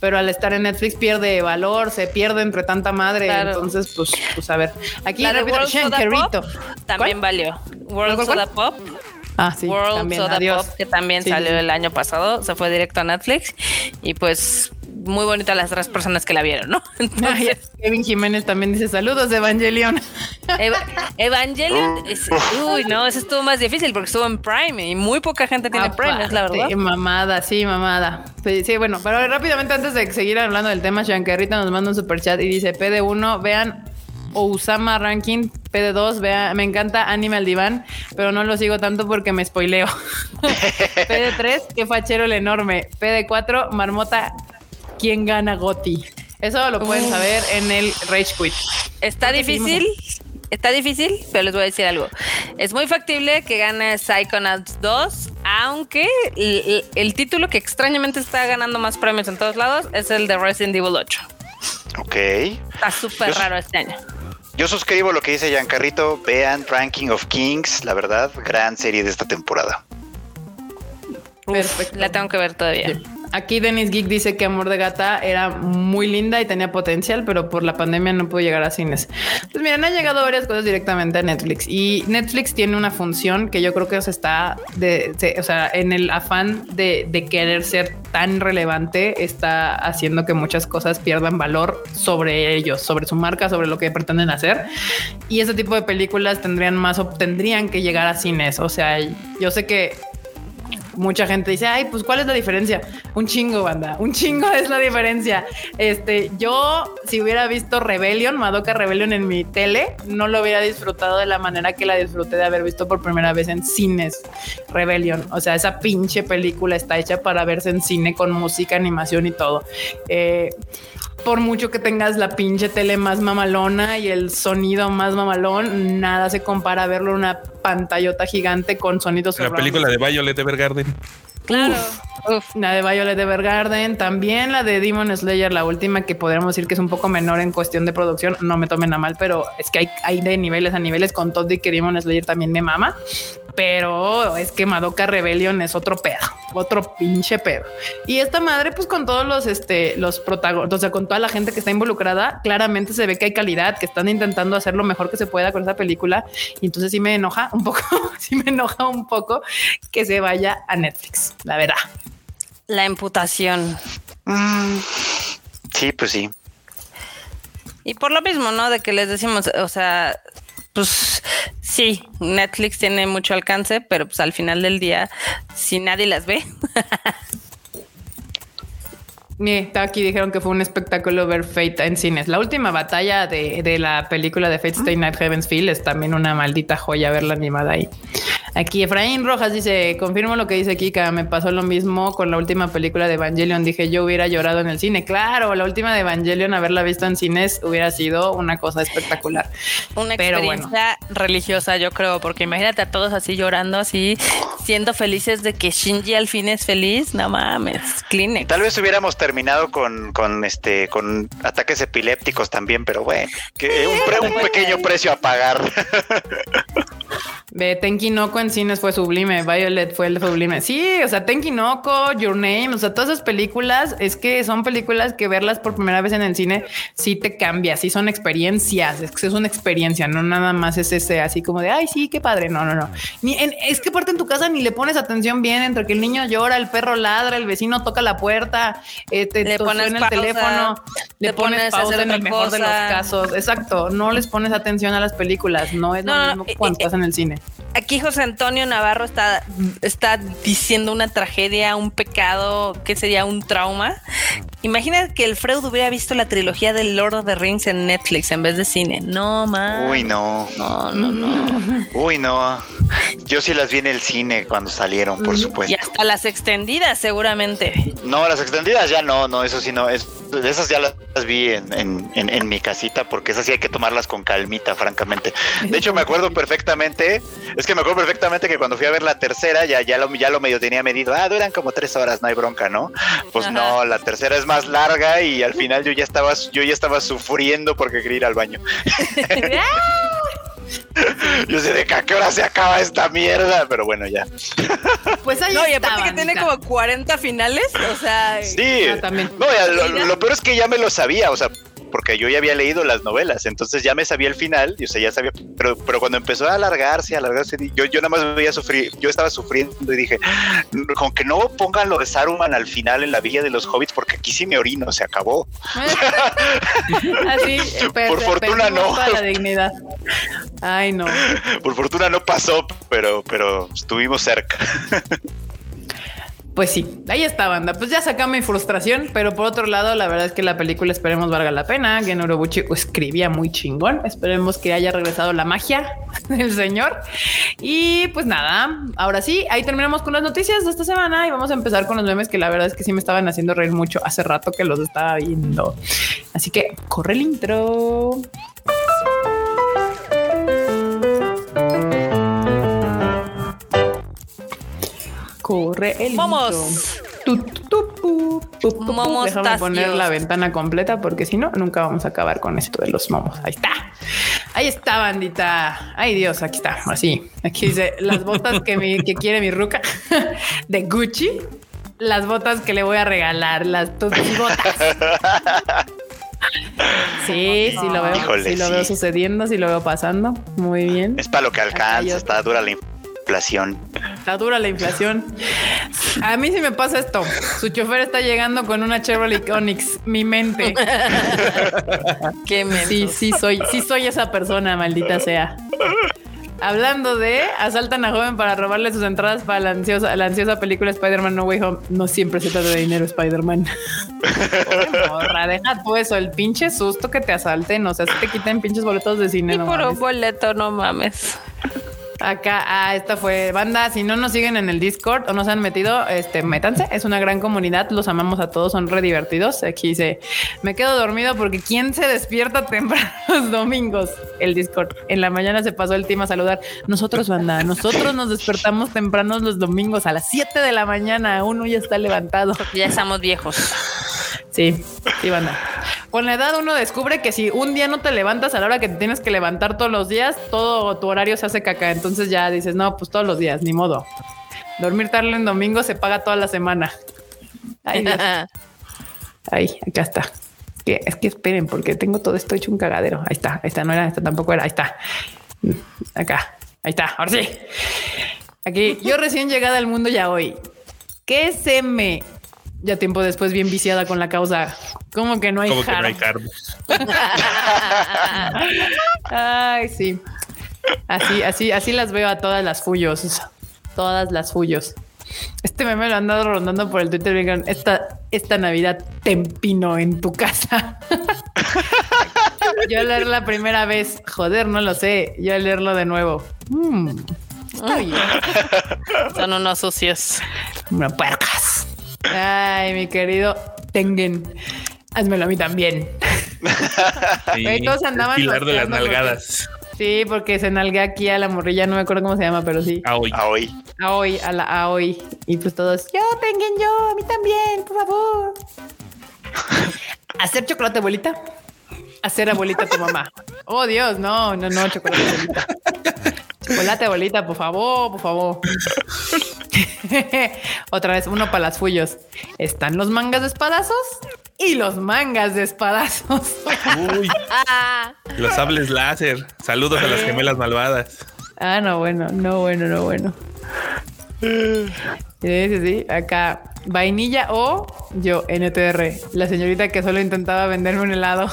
pero al estar en Netflix pierde valor, se pierde entre tanta madre. Entonces, pues, pues a ver. Aquí la de World también valió. World Soda Pop Ah, sí, World también. Soda Pop, que también salió el año pasado, se fue directo a Netflix y pues muy bonita las tres personas que la vieron, ¿no? Kevin Jiménez también dice saludos, Evangelion. Evangelion, uy, no, eso estuvo más difícil porque estuvo en Prime y muy poca gente tiene Prime, es la verdad. Sí, mamada, sí, mamada. Sí, bueno, pero rápidamente antes de seguir hablando del tema, Shankarita nos manda un super chat y dice, PD1, vean Osama Ranking PD2, vea, me encanta Animal Diván, pero no lo sigo tanto porque me spoileo. PD3, qué fachero el enorme. PD4, Marmota, ¿quién gana Goti? Eso lo pueden saber en el Rage Quit. Está difícil, está difícil, pero les voy a decir algo. Es muy factible que gane Psychonauts 2, aunque el, el título que extrañamente está ganando más premios en todos lados es el de Resident Evil 8. Ok. Está súper raro este año. Yo suscribo lo que dice Giancarrito. Vean Ranking of Kings, la verdad, gran serie de esta temporada. Perfecto. La tengo que ver todavía. Sí. Aquí Dennis Geek dice que Amor de Gata era muy linda y tenía potencial, pero por la pandemia no pudo llegar a cines. Pues miren, han llegado varias cosas directamente a Netflix y Netflix tiene una función que yo creo que se está de, se, o sea, en el afán de, de, querer ser tan relevante, está haciendo que muchas cosas pierdan valor sobre ellos, sobre su marca, sobre lo que pretenden hacer. Y ese tipo de películas tendrían más, tendrían que llegar a cines. O sea, yo sé que mucha gente dice, ay, pues ¿cuál es la diferencia? Un chingo, banda, un chingo es la diferencia. Este, yo si hubiera visto Rebellion, Madoka Rebellion en mi tele, no lo hubiera disfrutado de la manera que la disfruté de haber visto por primera vez en cines Rebellion. O sea, esa pinche película está hecha para verse en cine con música, animación y todo. Eh, por mucho que tengas la pinche tele más mamalona y el sonido más mamalón, nada se compara a verlo en una pantallota gigante con sonidos. La película de Violet Evergarden. Claro. Uf, uf, la de Violet Evergarden, también la de Demon Slayer, la última que podríamos decir que es un poco menor en cuestión de producción. No me tomen a mal, pero es que hay, hay de niveles a niveles con todo y que Demon Slayer también me mama pero es que Madoka Rebellion es otro pedo, otro pinche pedo. Y esta madre, pues con todos los, este, los protagonistas, o sea, con toda la gente que está involucrada, claramente se ve que hay calidad, que están intentando hacer lo mejor que se pueda con esa película. Y entonces sí me enoja un poco, sí me enoja un poco que se vaya a Netflix, la verdad. La imputación. Mm, sí, pues sí. Y por lo mismo, ¿no? De que les decimos, o sea, pues sí, Netflix tiene mucho alcance, pero pues al final del día, si nadie las ve. Mira, aquí dijeron que fue un espectáculo ver Fate en cines. La última batalla de, de la película de Fate Stay Night Heaven's Feel es también una maldita joya verla animada ahí. Aquí Efraín Rojas dice, confirmo lo que dice Kika, me pasó lo mismo con la última película de Evangelion, dije yo hubiera llorado en el cine, claro, la última de Evangelion, haberla visto en cines hubiera sido una cosa espectacular. Una Pero experiencia bueno. religiosa, yo creo, porque imagínate a todos así llorando, así, siendo felices de que Shinji al fin es feliz, no mames, Kleenex. Tal vez hubiéramos terminado con, con este, con ataques epilépticos también, pero bueno, que un, pre, un pequeño precio a pagar. De Tenki En cines fue sublime, Violet fue el sublime. Sí, o sea, Tenki Noko, Your Name, o sea, todas esas películas es que son películas que verlas por primera vez en el cine sí te cambia, sí son experiencias, es que es una experiencia, no nada más es ese así como de ay, sí, qué padre. No, no, no. Ni en, es que aparte en tu casa ni le pones atención bien entre que el niño llora, el perro ladra, el vecino toca la puerta, eh, te le pones en el pausa, teléfono, le pones, pones pausa en el mejor cosa. de los casos. Exacto, no les pones atención a las películas, no es No, lo mismo eh, cuando eh, estás en el cine. Aquí José Antonio Navarro está, está diciendo una tragedia, un pecado, que sería un trauma. Imagina que el Freud hubiera visto la trilogía del Lord of the Rings en Netflix en vez de cine. No, man. Uy, no. No, no, no. Uy, no. Yo sí las vi en el cine cuando salieron, por Y supuesto. hasta las extendidas, seguramente. No, las extendidas ya no, no, eso sí no. Es, esas ya las vi en, en, en, en mi casita porque esas sí hay que tomarlas con calmita, francamente. De hecho, me acuerdo perfectamente, es que me acuerdo perfectamente que cuando fui a ver la tercera ya, ya, lo, ya lo medio tenía medido. Ah, duran como tres horas, no hay bronca, ¿no? Pues Ajá. no, la tercera es más larga y al final yo ya estaba, yo ya estaba sufriendo porque quería ir al baño. Yo sé de que a qué hora se acaba esta mierda, pero bueno, ya. Pues ahí No, y aparte que tiene como 40 finales, o sea, Sí. Ah, también. No, ya, lo, lo peor es que ya me lo sabía, o sea, porque yo ya había leído las novelas, entonces ya me sabía el final, y o sea, ya sabía, pero, pero cuando empezó a alargarse, a alargarse, yo, yo nada más veía sufrir, yo estaba sufriendo y dije, con que no pongan lo de Saruman al final en la Villa de los Hobbits, porque aquí sí me orino, se acabó. Así, per- Por fortuna no. la dignidad. Ay, no. Por fortuna no pasó, pero, pero estuvimos cerca. Pues sí, ahí está, banda. Pues ya saca mi frustración, pero por otro lado, la verdad es que la película esperemos valga la pena. Que Norobuchi escribía muy chingón. Esperemos que haya regresado la magia del señor. Y pues nada, ahora sí, ahí terminamos con las noticias de esta semana y vamos a empezar con los memes que la verdad es que sí me estaban haciendo reír mucho hace rato que los estaba viendo. Así que corre el intro. Corre el Vamos. Momos Déjame poner la ventana completa porque si no, nunca vamos a acabar con esto de los momos. Ahí está. Ahí está, bandita. Ay, Dios, aquí está. Así. Aquí dice las botas que, mi, que quiere mi ruca de Gucci. Las botas que le voy a regalar, las tus botas. Sí, sí lo veo. Híjole, sí lo sí. veo sucediendo, sí lo veo pasando. Muy bien. Es para lo que alcanza, está dura la inflación. Está dura la inflación. A mí sí me pasa esto. Su chofer está llegando con una Chevrolet Onix. Mi mente. Qué mensos. Sí, sí soy, sí soy esa persona, maldita sea. Hablando de asaltan a joven para robarle sus entradas para la ansiosa, la ansiosa película Spider-Man No Way Home. No siempre se trata de dinero, Spider-Man. Morra, deja tú eso, el pinche susto que te asalten. O sea, si te quiten pinches boletos de cine. Y no por mames. un boleto, no mames. Acá, ah, esta fue banda. Si no nos siguen en el Discord o no se han metido, este, métanse. Es una gran comunidad. Los amamos a todos. Son re divertidos. Aquí dice: Me quedo dormido porque ¿quién se despierta temprano los domingos? El Discord. En la mañana se pasó el team a saludar. Nosotros, banda, nosotros nos despertamos tempranos los domingos a las 7 de la mañana. Uno ya está levantado. Ya estamos viejos. Sí, sí, banda. Con la edad uno descubre que si un día no te levantas a la hora que te tienes que levantar todos los días, todo tu horario se hace caca. Entonces ya dices, no, pues todos los días, ni modo. Dormir tarde en domingo se paga toda la semana. Ay, Dios. Ahí, acá está. Que, es que esperen, porque tengo todo esto hecho un cagadero. Ahí está, ahí está, no era, esta tampoco era, ahí está. Acá, ahí está, ahora sí. Aquí, yo recién llegada al mundo ya hoy. ¿Qué se me? Ya tiempo después, bien viciada con la causa. ¿Cómo que no hay Como que no hay. Ay, sí. Así, así, así las veo a todas las fullos. Todas las fullos. Este meme lo han dado rondando por el Twitter. Vengan, esta, esta Navidad te empino en tu casa. Yo leer la primera vez, joder, no lo sé. Yo leerlo de nuevo. Mm, está bien. Son unos sucios. Una puercas. Ay, mi querido Tengen. Házmelo a mí también. Sí, todos andaban el pilar de las porque- nalgadas. Sí, porque se nalgué aquí a la morrilla, no me acuerdo cómo se llama, pero sí. A hoy. A hoy. A hoy, a la a hoy. Y pues todos, yo Tengen, yo, a mí también, por favor. Hacer chocolate, abuelita. Hacer abuelita tu mamá. Oh, Dios, no, no, no, chocolate, abuelita. Chocolate, abuelita, por favor, por favor. Otra vez, uno para las fullos. Están los mangas de espadazos y los mangas de espadazos. Uy, los sables láser. Saludos a las gemelas malvadas. Ah, no, bueno, no, bueno, no, bueno. Sí, sí, sí. Acá, vainilla o yo, NTR, la señorita que solo intentaba venderme un helado.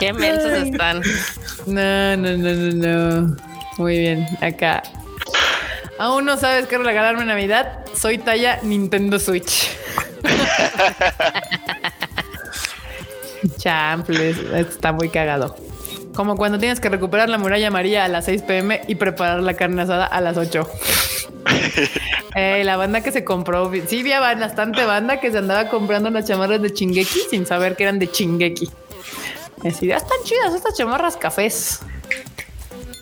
Qué mensos están. No, no, no, no, no. Muy bien, acá. ¿Aún no sabes qué regalarme en Navidad? Soy talla Nintendo Switch. Champles, está muy cagado. Como cuando tienes que recuperar la muralla María a las 6 pm y preparar la carne asada a las 8. Eh, la banda que se compró, sí, había bastante banda que se andaba comprando las chamarras de Chingeki sin saber que eran de Chingeki. Así, "Ah, están chidas estas chamarras cafés.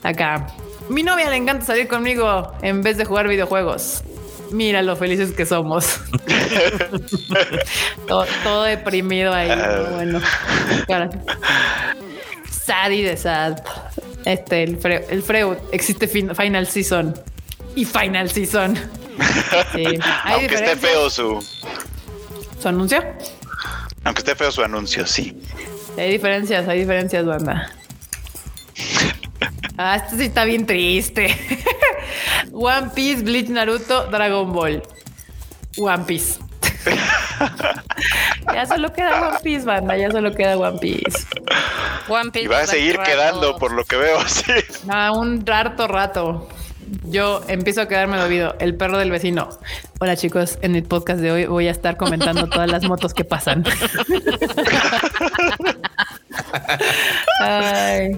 Acá. Mi novia le encanta salir conmigo en vez de jugar videojuegos. Mira lo felices que somos. todo, todo deprimido ahí. pero Bueno, Cara. Sad y de sad. Este, el, Fre- el Freud. Existe fin- Final Season. Y Final Season. Sí. Aunque esté feo su. ¿Su anuncio? Aunque esté feo su anuncio, sí. Hay diferencias, hay diferencias, banda. Ah, este sí está bien triste. One Piece, Bleach, Naruto, Dragon Ball. One Piece. Ya solo queda One Piece, banda. Ya solo queda One Piece. One Piece Y va a seguir da quedando rato. por lo que veo, sí. Ah, un harto rato. yo empiezo a quedarme dormido. El perro del vecino. Hola chicos, en el podcast de hoy voy a estar comentando todas las motos que pasan. Ay,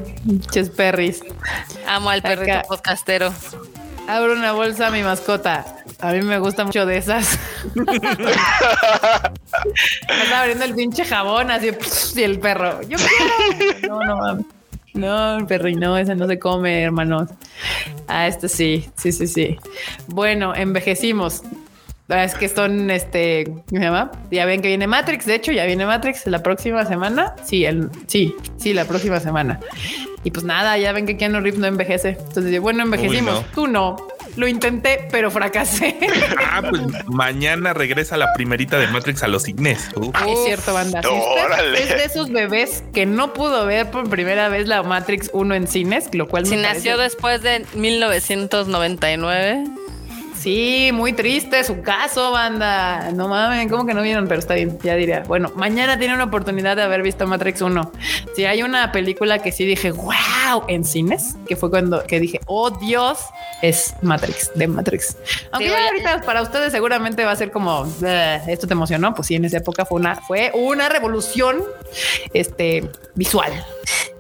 ches perris. Amo al perrito Acá. podcastero. Abro una bolsa a mi mascota. A mí me gusta mucho de esas. Está abriendo el pinche jabón así y el perro. Yo quiero. No, no mames. No, perro, y no, ese no se come, hermanos. Ah, este sí, sí, sí, sí. Bueno, envejecimos. Ah, Es que son este, ¿cómo se llama? Ya ven que viene Matrix. De hecho, ya viene Matrix la próxima semana. Sí, el, sí, sí, la próxima semana. Y pues nada, ya ven que Keanu Reeves no envejece. Entonces, bueno, envejecimos. Uy, no. Tú no. Lo intenté, pero fracasé. Ah, pues mañana regresa la primerita de Matrix a los cines. Uf. es cierto, banda. Si usted es de esos bebés que no pudo ver por primera vez la Matrix 1 en cines, lo cual Si me nació parece- después de 1999. Sí, muy triste su caso, banda. No mames, ¿cómo que no vieron? Pero está bien, ya diría. Bueno, mañana tiene una oportunidad de haber visto Matrix 1. Si hay una película que sí dije, wow, en cines, que fue cuando que dije, oh Dios, es Matrix, de Matrix. Aunque ya ahorita para ustedes seguramente va a ser como, "Bleh, esto te emocionó. Pues sí, en esa época fue una, fue una revolución este, visual.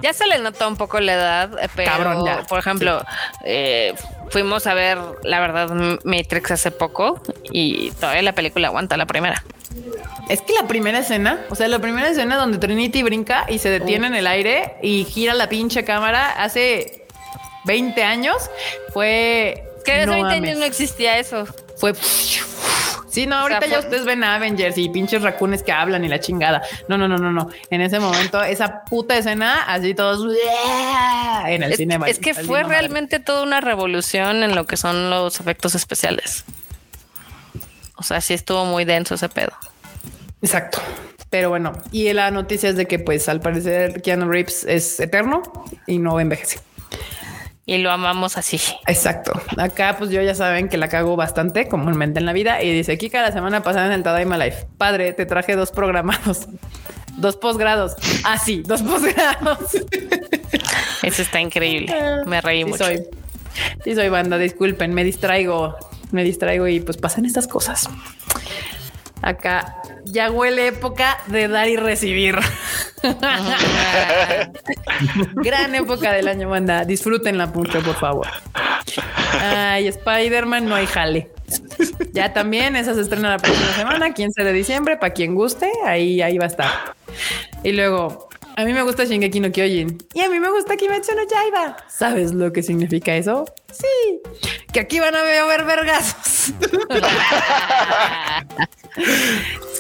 Ya se le nota un poco la edad, eh, pero Cabrón, ya. por ejemplo, eh, fuimos a ver, la verdad, Matrix hace poco y todavía la película aguanta la primera. Es que la primera escena, o sea, la primera escena donde Trinity brinca y se detiene en el aire y gira la pinche cámara hace 20 años, fue... Que hace no 20 mames, años no existía eso. Fue... Sí, no, ahorita sea, ya fue- ustedes ven a Avengers y pinches racunes que hablan y la chingada. No, no, no, no, no. En ese momento, esa puta escena, así todos en el Es, cine. es que fue realmente toda una revolución en lo que son los efectos especiales. O sea, sí estuvo muy denso ese pedo. Exacto. Pero bueno, y la noticia es de que pues al parecer Keanu Reeves es eterno y no envejece. Y lo amamos así. Exacto. Acá, pues yo ya saben que la cago bastante comúnmente en la vida y dice Kika la semana pasada en el Tadaima Life. Padre, te traje dos programados, dos posgrados. Ah, sí, dos posgrados. Eso está increíble. Me reí Sí mucho. soy. Sí soy banda, disculpen, me distraigo, me distraigo y pues pasan estas cosas. Acá ya huele época de dar y recibir. Gran época del año, banda. Disfrútenla mucho, por favor. Ay, Spider-Man no hay jale. Ya también, esa se estrena la próxima semana, 15 de diciembre, para quien guste, ahí, ahí va a estar. Y luego, a mí me gusta Shingeki no Kyojin y a mí me gusta Kimetsu no Yaiba. ¿Sabes lo que significa eso? Sí, que aquí van a ver vergazos.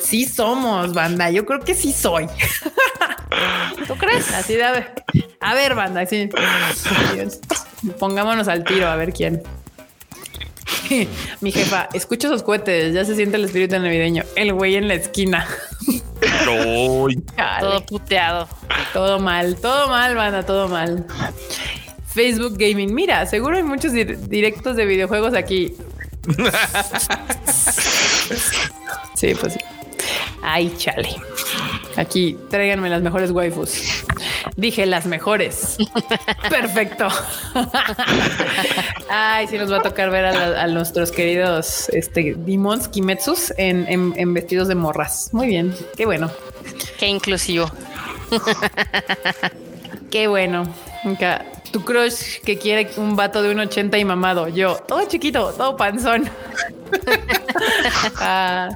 sí somos, banda. Yo creo que sí soy. ¿Tú crees? Así de a ver. A ver, banda, sí. Dios. Pongámonos al tiro a ver quién. Mi jefa, escucho esos cohetes, ya se siente el espíritu navideño. El güey en la esquina. Todo puteado. Todo mal, todo mal, banda, todo mal. Facebook Gaming. Mira, seguro hay muchos dir- directos de videojuegos aquí. Sí, pues sí. Ay, chale. Aquí, tráiganme las mejores waifus. Dije las mejores. Perfecto. Ay, sí nos va a tocar ver a, la- a nuestros queridos este, demons Kimetsus en, en- en vestidos de morras. Muy bien, qué bueno. Qué inclusivo. Qué bueno. Nunca. Tu crush que quiere un vato de un 80 y mamado. Yo, todo chiquito, todo panzón. Ah.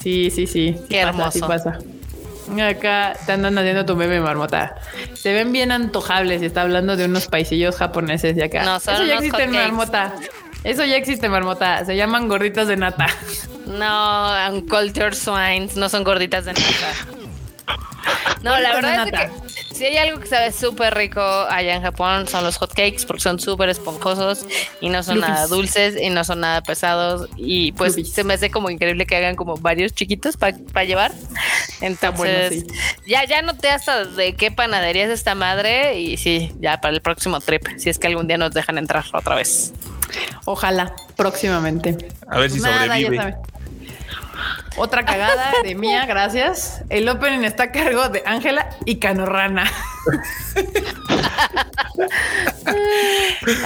Sí, sí, sí. Qué pasa, sí hermoso. pasa. Acá te andan haciendo tu meme marmota. Se ven bien antojables y está hablando de unos paisillos japoneses de acá. No, son Eso ya existe en marmota. Eso ya existe marmota. Se llaman gorditas de nata. No, Uncultured Swines no son gorditas de nata. No, la verdad es que si hay algo que sabe súper rico allá en Japón son los hotcakes porque son súper esponjosos y no son nada dulces y no son nada pesados y pues se me hace como increíble que hagan como varios chiquitos para llevar. Entonces bueno, sí. ya ya noté hasta de qué panadería es esta madre y sí, ya para el próximo trip, si es que algún día nos dejan entrar otra vez. Ojalá, próximamente. A ver si Nada, ya sobrevive. Otra cagada de mía, gracias. El opening está a cargo de Ángela y Canorrana.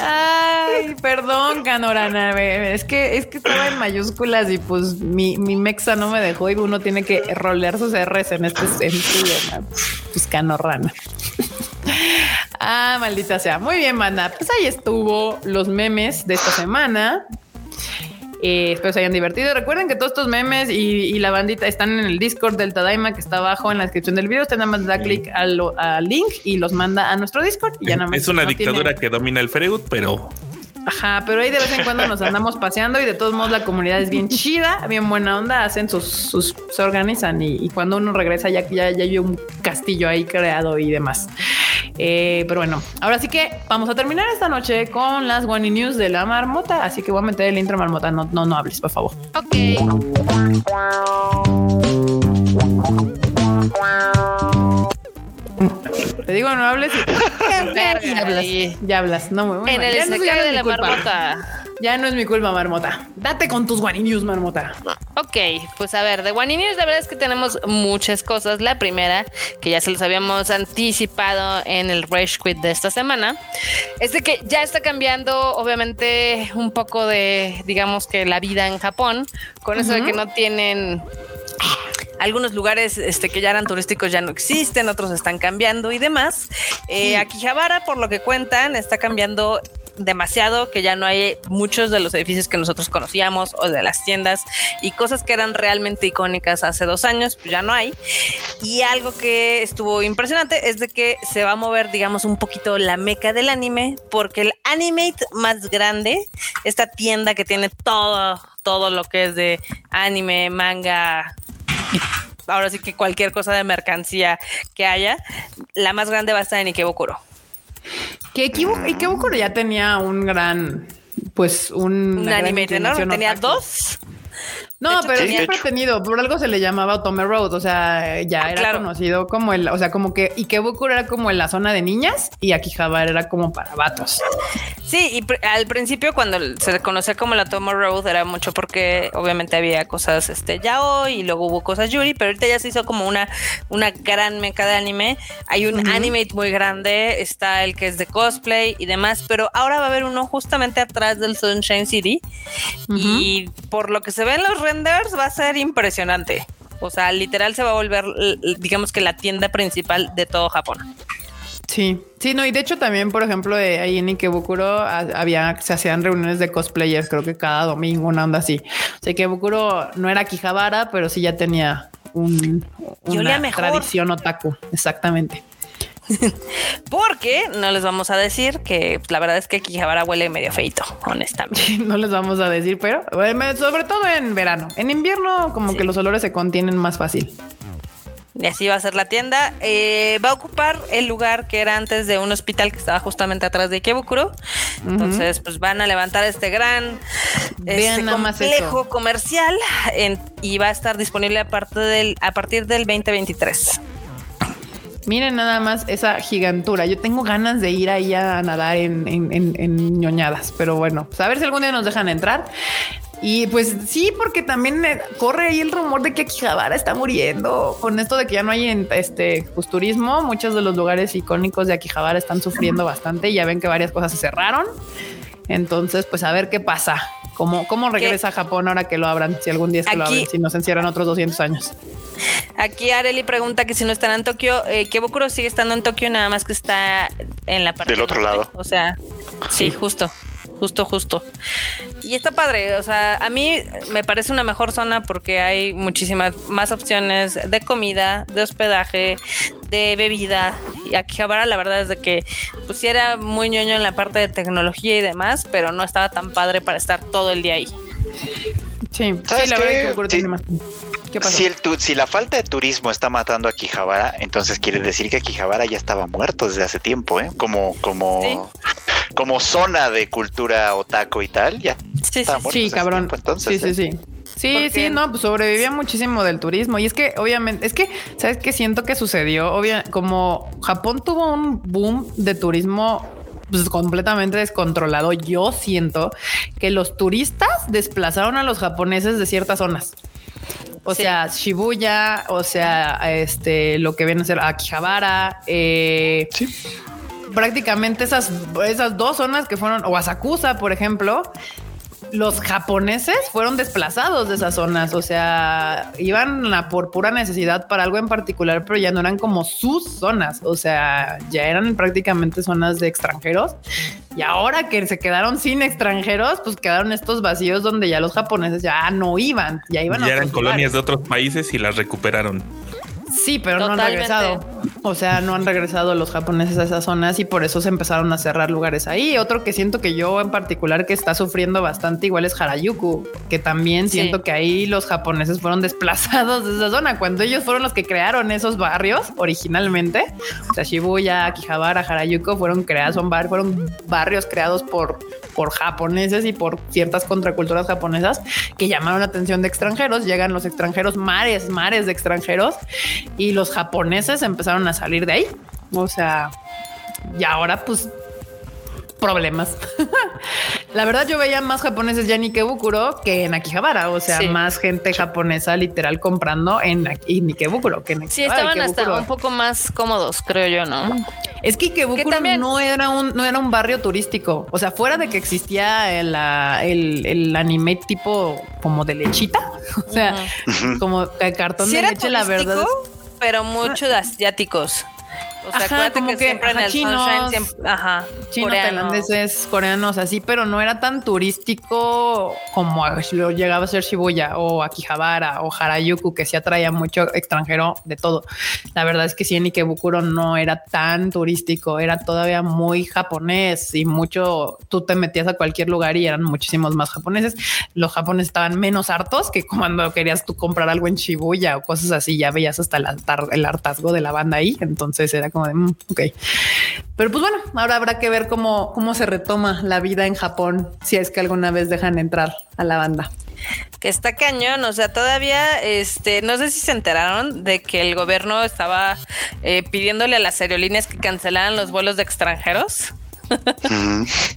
Ay, perdón, Canorana. Es que, es que estaba en mayúsculas y pues mi, mi mexa no me dejó y uno tiene que rolear sus R's en este, sentido. Pues Canorana. Ah, maldita sea. Muy bien, banda. Pues ahí estuvo los memes de esta semana. Eh, espero se hayan divertido. Recuerden que todos estos memes y, la bandita están en el Discord del Tadaima que está abajo en la descripción del video. Usted nada más da clic al, link y los manda a nuestro Discord. Y ya nada más es una dictadura que domina el Freud, pero Ajá, pero ahí de vez en cuando nos andamos paseando y de todos modos la comunidad es bien chida, bien buena onda, hacen sus, sus se organizan y, cuando uno regresa ya, ya, ya hay un castillo ahí creado y demás. Eh, pero bueno, ahora sí que vamos a terminar esta noche con las One News de la marmota, así que voy a meter el intro marmota, no, no, no hables, por favor. Ok. Te digo, no hables y ya, hablas. Ya hablas. No, muy, en el de la marmota. Ya no es mi culpa, marmota. Date con tus News, marmota. Ok, pues a ver, de News la verdad es que tenemos muchas cosas. La primera, que ya se los habíamos anticipado en el Rage Quit de esta semana, es de que ya está cambiando, obviamente, un poco de, digamos que la vida en Japón, con eso de que no tienen algunos lugares este, que ya eran turísticos ya no existen, otros están cambiando y demás. Eh, Akihabara, por lo que cuentan, está cambiando demasiado que ya no hay muchos de los edificios que nosotros conocíamos o de las tiendas y cosas que eran realmente icónicas hace dos años, pues ya no hay. Y algo que estuvo impresionante es de que se va a mover, digamos, un poquito la meca del anime, porque el Animate más grande, esta tienda que tiene todo, todo lo que es de anime, manga, ahora sí que cualquier cosa de mercancía que haya, la más grande va a estar en Ikebukuro. Que Ikebukuro ya tenía un gran, pues un... Un anime enorme, tenía dos. No, pero siempre ha tenido, por algo se le llamaba Otome Road, o sea, ya era conocido como el, o sea, como que Ikebukuro era como en la zona de niñas y Akihabara era como para vatos. Sí, y al principio cuando se conocía como la Otome Road era mucho porque obviamente había cosas este yaoi y luego hubo cosas yuri, pero ahorita ya se hizo como una, una gran meca de anime. Hay un animate muy grande, está el que es de cosplay y demás, pero ahora va a haber uno justamente atrás del Sunshine City y por lo que se ve en los renders va a ser impresionante. O sea, literal se va a volver, digamos que la tienda principal de todo Japón. Sí, sí, no, y de hecho también, por ejemplo, ahí en Ikebukuro había, se hacían reuniones de cosplayers, creo que cada domingo, una onda así. O sea, Ikebukuro no era Kijabara, pero sí ya tenía un, una tradición otaku, exactamente. Porque no les vamos a decir que la verdad es que Quijabara huele medio feito, honestamente. no les vamos a decir, pero sobre todo en verano. En invierno, como que los olores se contienen más fácil. Y así va a ser la tienda. Eh, va a ocupar el lugar que era antes de un hospital que estaba justamente atrás de Ikebukuro. Entonces, pues van a levantar este gran este complejo comercial y va a estar disponible a partir del, a partir del 2023. Miren nada más esa gigantura. Yo tengo ganas de ir ahí a nadar en, en, ñoñadas, pero bueno, pues a ver si algún día nos dejan entrar. Y pues sí, porque también eh, corre ahí el rumor de que Akihabara está muriendo con esto de que ya no hay este pues, turismo. Muchos de los lugares icónicos de Akihabara están sufriendo bastante. Ya ven que varias cosas se cerraron. Entonces, pues a ver qué pasa. ¿Cómo, cómo regresa a Japón ahora que lo abran? Si algún día es que lo abren, si nos encierran otros 200 años. Aquí Areli pregunta que si no están en Tokio, eh, que Bokuro sigue estando en Tokio, nada más que está en la parte del otro lado. O sea, sí, justo justo, justo. Y está padre, o sea, a mí me parece una mejor zona porque hay muchísimas más opciones de comida, de hospedaje, de bebida. Y aquí ahora la verdad es de que pues era muy ñoño en la parte de tecnología y demás, pero no estaba tan padre para estar todo el día ahí. Sí, sí la verdad que si, el si la falta de turismo está matando a Quijabara, entonces quiere decir que Quijabara ya estaba muerto desde hace tiempo, ¿eh? Como, como, como zona de cultura otaku y tal, ya. Sí, sí, sí cabrón. entonces, sí, sí, ¿eh? sí. Sí, sí, no, pues sobrevivía muchísimo del turismo. Y es que, obviamente, es que, ¿sabes qué siento que sucedió? Obviamente, como Japón tuvo un boom de turismo pues, completamente descontrolado, yo siento que los turistas desplazaron a los japoneses de ciertas zonas. O sea, Shibuya, o sea, este, lo que viene a ser Akihabara, eh, prácticamente esas, esas dos zonas que fueron, o Asakusa, por ejemplo, los japoneses fueron desplazados de esas zonas, o sea, iban a por pura necesidad para algo en particular, pero ya no eran como sus zonas, o sea, ya eran prácticamente zonas de extranjeros. Y ahora que se quedaron sin extranjeros, pues quedaron estos vacíos donde ya los japoneses ya no iban, ya iban. Ya eran colonias de otros países y las recuperaron. Sí, pero no han regresado. O sea, no han regresado los japoneses a esas zonas y por eso se empezaron a cerrar lugares ahí. Otro que siento que yo en particular que está sufriendo bastante igual es Harajuku, que también siento que ahí los japoneses fueron desplazados de esa zona cuando ellos fueron los que crearon esos barrios originalmente. O sea, Shibuya, Akihabara, Harajuku fueron creados, son bar, fueron barrios creados por, por japoneses y por ciertas contraculturas japonesas que llamaron la atención de extranjeros. Llegan los extranjeros, mares, mares de extranjeros y los japoneses empezaron a salir de ahí. O sea, y ahora pues problemas. la verdad yo veía más japoneses ya en Ikebukuro que en Akihabara, o sea, más gente japonesa literal comprando en, Ikebukuro que en Akihabara. Sí, estaban hasta un poco más cómodos, creo yo, ¿no? Es que Ikebukuro no era un no era un barrio turístico, o sea, fuera de que existía el, el, anime tipo como de lechita, o sea, como el cartón de leche, la verdad. Pero muchos asiáticos. O sea, como que, siempre en el chinos, ajá, chinos, tailandeses, coreanos, así, pero no era tan turístico como lo llegaba a ser Shibuya o Akihabara o Harajuku, que sí atraía mucho extranjero de todo. La verdad es que sí, en Ikebukuro no era tan turístico, era todavía muy japonés y mucho, tú te metías a cualquier lugar y eran muchísimos más japoneses. Los japoneses estaban menos hartos que cuando querías tú comprar algo en Shibuya o cosas así, ya veías hasta el, el hartazgo de la banda ahí, entonces era como de, mm, ok. Pero pues bueno, ahora habrá que ver cómo, cómo se retoma la vida en Japón, si es que alguna vez dejan entrar a la banda. Que está cañón, o sea, todavía, este, no sé si se enteraron de que el gobierno estaba eh, pidiéndole a las aerolíneas que cancelaran los vuelos de extranjeros.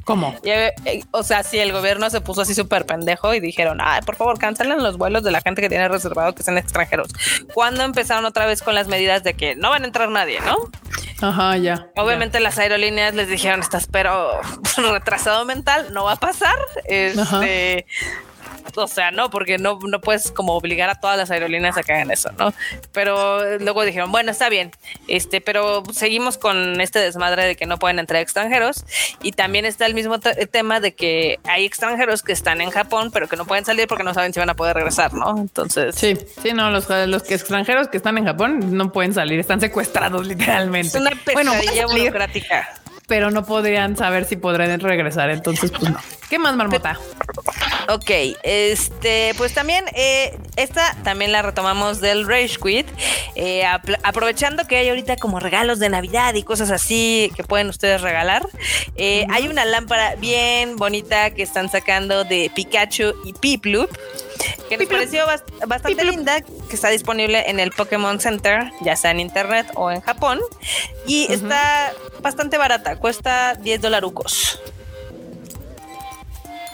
¿Cómo? Eh, o sea, si el gobierno se puso así súper pendejo y dijeron, ay, por favor, cancelen los vuelos de la gente que tiene reservado que sean extranjeros. Cuando empezaron otra vez con las medidas de que no van a entrar nadie, ¿no? Ajá, ya. Obviamente las aerolíneas les dijeron, estás pero retrasado mental, no va a pasar. Este, o sea, no, porque no, no puedes como obligar a todas las aerolíneas a que hagan eso, ¿no? Pero luego dijeron, bueno, está bien, este, pero seguimos con este desmadre de que no pueden entrar extranjeros y también está el mismo tema de que hay extranjeros que están en Japón, pero que no pueden salir porque no saben si van a poder regresar, ¿no? Entonces. Sí, sí, no, los, los que extranjeros que están en Japón no pueden salir, están secuestrados literalmente. Es una pesadilla bueno, burocrática pero no podrían saber si podrán regresar. Entonces, pues no. ¿Qué más, Marmota? Ok, este, pues también eh, esta también la retomamos del Rage Quit, eh, aprovechando que hay ahorita como regalos de Navidad y cosas así que pueden ustedes regalar. Eh, hay una lámpara bien bonita que están sacando de Pikachu y Piplup que nos pareció bastante linda, que está disponible en el Pokémon Center, ya sea en internet o en Japón, y está bastante barata, cuesta 10 dolarucos.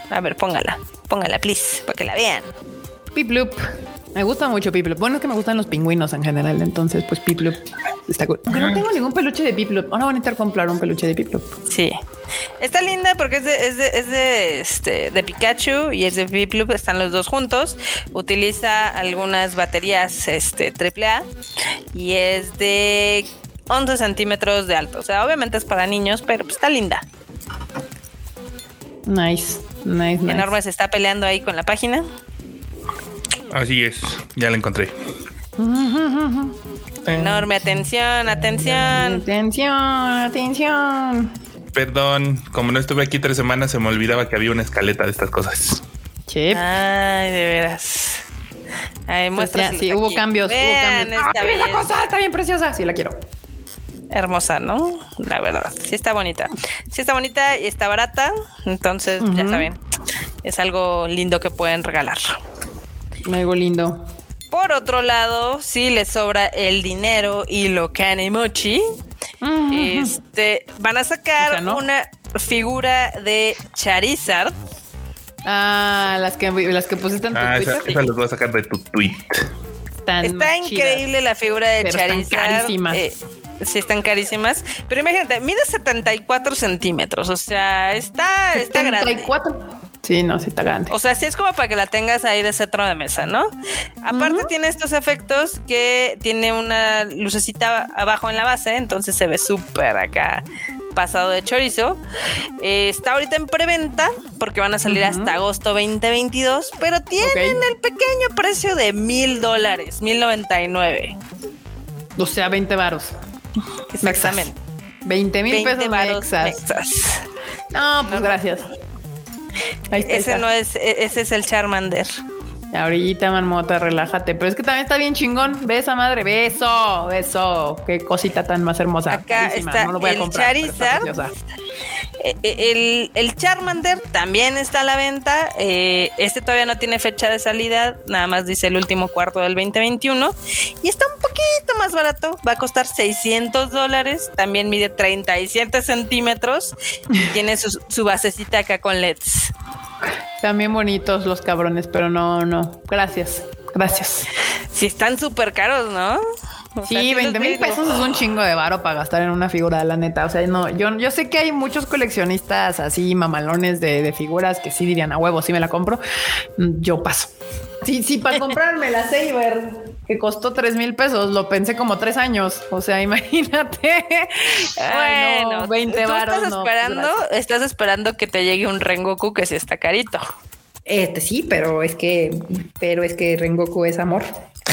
A ver, póngala, póngala, please, para que la vean. Piplup. Me gusta mucho Piplup. Bueno, es que me gustan los pingüinos en general, entonces pues Piplup está cool. no tengo ningún peluche de Piplup. Ahora van a intentar comprar un peluche de Piplup. Sí. Está linda porque es de, es de, es de, este, de Pikachu y es de Piplup, están los dos juntos. Utiliza algunas baterías este, AAA y es de 11 centímetros de alto. O sea, obviamente es para niños, pero pues, está linda. Nice, nice, nice. Enorme se está peleando ahí con la página. Así es, ya la encontré. Enorme, atención, atención. Atención, atención. Perdón, como no estuve aquí tres semanas, se me olvidaba que había una escaleta de estas cosas. Chip. Ay, de veras. Ay, pues sí, hubo cambios. Vean hubo cambios. Esta cosa está bien preciosa. Sí, la quiero. Hermosa, ¿no? La verdad. Sí está bonita. Sí está bonita y está barata. Entonces, ya saben, es algo lindo que pueden regalar. Algo lindo. Por otro lado, si les sobra el dinero y lo mochi este, van a sacar una figura de Charizard. Ah, las que, las que pusiste en tu ah, Esa, esa las voy a sacar de tu tweet. Está increíble la figura de Charizard. Eh, sí están carísimas. Pero imagínate, mide 74 centímetros, o sea, está, está grande. 74. Sí, no, sí está grande. O sea, sí es como para que la tengas ahí de centro de mesa, ¿no? Aparte tiene estos efectos que tiene una lucecita abajo en la base, entonces se ve súper acá pasado de chorizo. Eh, está ahorita en preventa porque van a salir hasta agosto 2022, pero tienen el pequeño precio de mil dólares, mil noventa y nueve. O sea, 20 varos. Exactamente. 20 mil pesos varos mexas. No, pues gracias. Ahí está, ese no es, e, ese es el Charmander. Ahorita, marmota, relájate. Pero es que también está bien chingón. Ve esa madre. Beso, beso. Qué cosita tan más hermosa. Acá está no el Charizard. Eh, eh, el, Charmander también está a la venta. Eh, este todavía no tiene fecha de salida. Nada más dice el último cuarto del 2021. Y está un poquito más barato. Va a costar 600 dólares. También mide 37 centímetros. Y tiene su, su basecita acá con LEDs. También bonitos los cabrones, pero no, no. Gracias, gracias. Sí, están súper caros, ¿no? Sí, 20 mil pesos es un chingo de varo para gastar en una figura, la neta. O sea, no, yo, yo sé que hay muchos coleccionistas así mamalones de, figuras que sí dirían a huevo, sí me la compro. Yo paso. Sí, sí, para comprarme la Saber que costó 3 mil pesos, lo pensé como tres años. O sea, imagínate. Bueno, 20 varos. Estás esperando, estás esperando que te llegue un Rengoku que sí está carito. Este sí, pero es que, pero es que Rengoku es amor.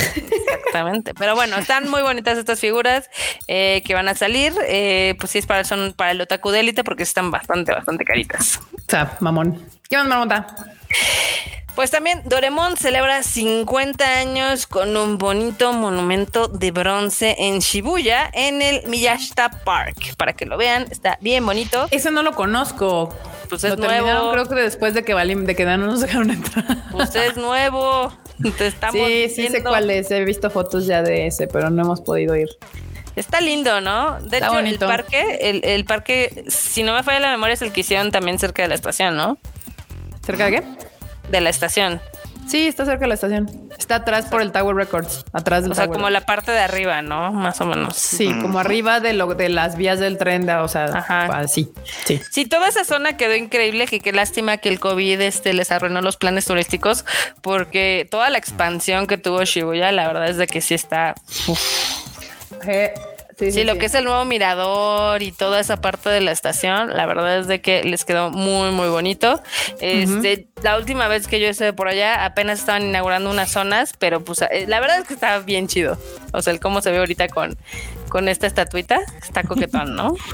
Exactamente. Pero bueno, están muy bonitas estas figuras eh, que van a salir. Eh, pues sí, es para, son para el otaku de porque están bastante, bastante caritas. O sea, mamón. ¿Qué más, mamota? Pues también Doremon celebra 50 años con un bonito monumento de bronce en Shibuya, en el Miyashita Park. Para que lo vean, está bien bonito. Ese no lo conozco. Pues es nuevo. Creo que después de que Valim, de que no nos dejaron entrar. Pues es nuevo. sí, sí sé cuál es. He visto fotos ya de ese, pero no hemos podido ir. Está lindo, ¿no? De hecho, el parque, el, el, parque, si no me falla la memoria, es el que hicieron también cerca de la estación, ¿no? ¿Cerca de qué? De la estación. Sí, está cerca de la estación. Está atrás por el Tower Records, atrás del O sea, como la parte de arriba, ¿no? Más o menos. Sí, como arriba de lo de las vías del tren, o sea, así. Sí. Sí, toda esa zona quedó increíble, que qué lástima que el COVID este les arruinó los planes turísticos, porque toda la expansión que tuvo Shibuya, la verdad es de que sí está Sí, lo que es el nuevo mirador y toda esa parte de la estación, la verdad es de que les quedó muy, muy bonito. Este, la última vez que yo estuve por allá, apenas estaban inaugurando unas zonas, pero pues eh, la verdad es que estaba bien chido. O sea, el cómo se ve ahorita con, con esta estatuita, está coquetón, ¿no?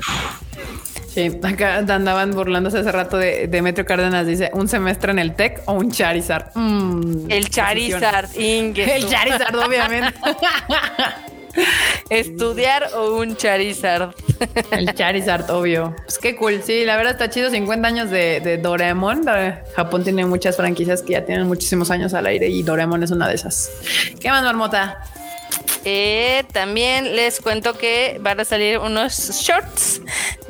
Sí, acá andaban burlándose hace rato de, de Metro Cárdenas. Dice un semestre en el TEC o un Charizard. Mm, el Charizard, Inge. El Charizard, obviamente. Estudiar o un Charizard. El Charizard, obvio. Pues qué cool. Sí, la verdad está chido. 50 años de, de Doraemon. Japón tiene muchas franquicias que ya tienen muchísimos años al aire y Doraemon es una de esas. ¿Qué más, Marmota? Eh, también les cuento que van a salir unos shorts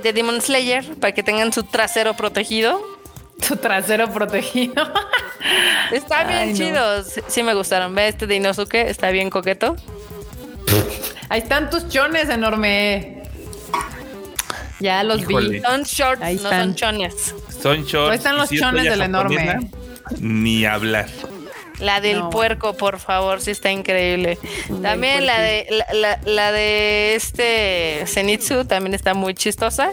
de Demon Slayer para que tengan su trasero protegido. Su trasero protegido. Está bien chidos. Sí, me gustaron. Ve este de Inosuke, está bien coqueto. Ahí están tus chones, enorme. Ya los vi. Son shorts, no son chones. Son shorts. Ahí están los chones del enorme. Ni hablar. La del puerco, por favor, sí está increíble. también la de la, de este Zenitsu también está muy chistosa.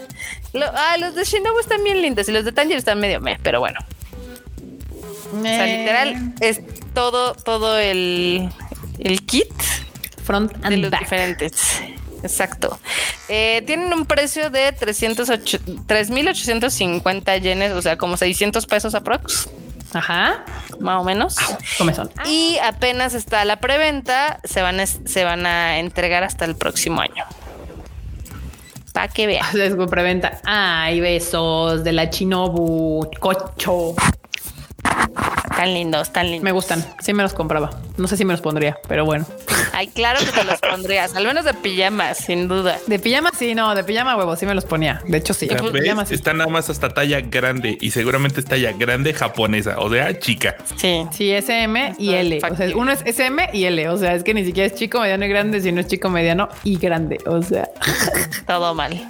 ah, los de Shinobu están bien lindos y los de Tanjiro están medio meh, pero bueno. O sea, literal es todo todo el el kit front and los diferentes. Exacto. Eh, tienen un precio de 3.850 yenes, o sea, como 600 pesos aprox. Ajá. Más o menos. Y apenas está la preventa, se van, a, se van a entregar hasta el próximo año. Para que vean. Les preventa. Ay, besos de la Chinobu, cocho. Tan lindos, tan lindos. Me gustan. Sí me los compraba. No sé si me los pondría, pero bueno. Ay, claro que te los pondrías, al menos de pijamas, sin duda. De pijama sí, no, de pijama huevo, sí me los ponía. De hecho, sí. O sea, de ¿ves? pijama, sí. Está nada más hasta talla grande y seguramente es talla grande japonesa, o sea, chica. Sí. Sí, SM y L. O sea, uno es SM y L. O sea, es que ni siquiera es chico, mediano y grande, sino es chico, mediano y grande. O sea, Todo mal.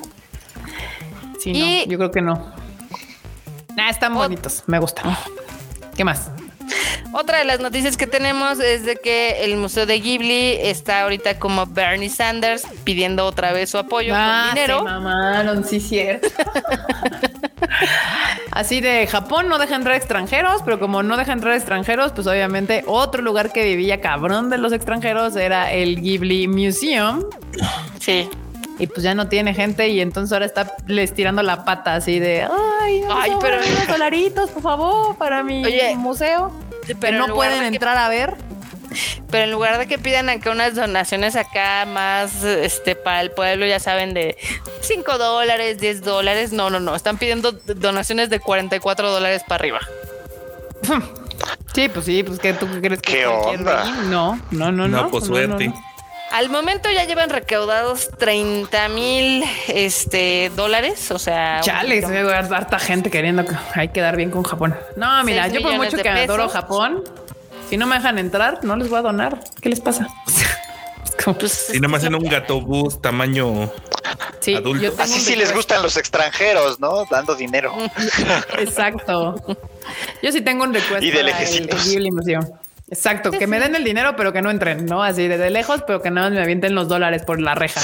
sí, Y- no, yo creo que no. Ah, están bonitos. Me gusta. ¿Qué más? Otra de las noticias que tenemos es de que el Museo de Ghibli está ahorita como Bernie Sanders pidiendo otra vez su apoyo Ah, con dinero. se mamaron, sí, cierto. Así de Japón no deja entrar extranjeros, pero como no deja entrar extranjeros, pues obviamente otro lugar que vivía cabrón de los extranjeros era el Ghibli Museum. Sí. Y pues ya no tiene gente y entonces ahora está les tirando la pata así de ay, no, Ay, ay pero- pero unos dolaritos, por favor, para mi Oye, museo. pero que no pueden que- entrar a ver. Pero en lugar de que pidan acá unas donaciones acá más este para el pueblo, ya saben, de 5 dólares, 10 dólares, no, no, no, están pidiendo donaciones de 44 dólares para arriba. Sí, pues sí, pues que tú crees que ¿Qué onda? No, no, no, no. No, pues no, suerte. no, no. Al momento ya llevan recaudados 30 mil este, dólares, o sea... Chale, un- se ve harta gente queriendo que hay que dar bien con Japón. No, mira, yo por mucho que adoro pesos. Japón, si no me dejan entrar, no les voy a donar. ¿Qué les pasa? Pues, Y nada más en un gato bus tamaño. sí, adulto. Así sí les gustan los extranjeros, ¿no? Dando dinero. Exacto. Yo sí tengo un request Y de para el- lejecitos. el Exacto, que me den el dinero, pero que no entren, ¿no? Así de, de lejos, pero que nada más me avienten los dólares por la reja.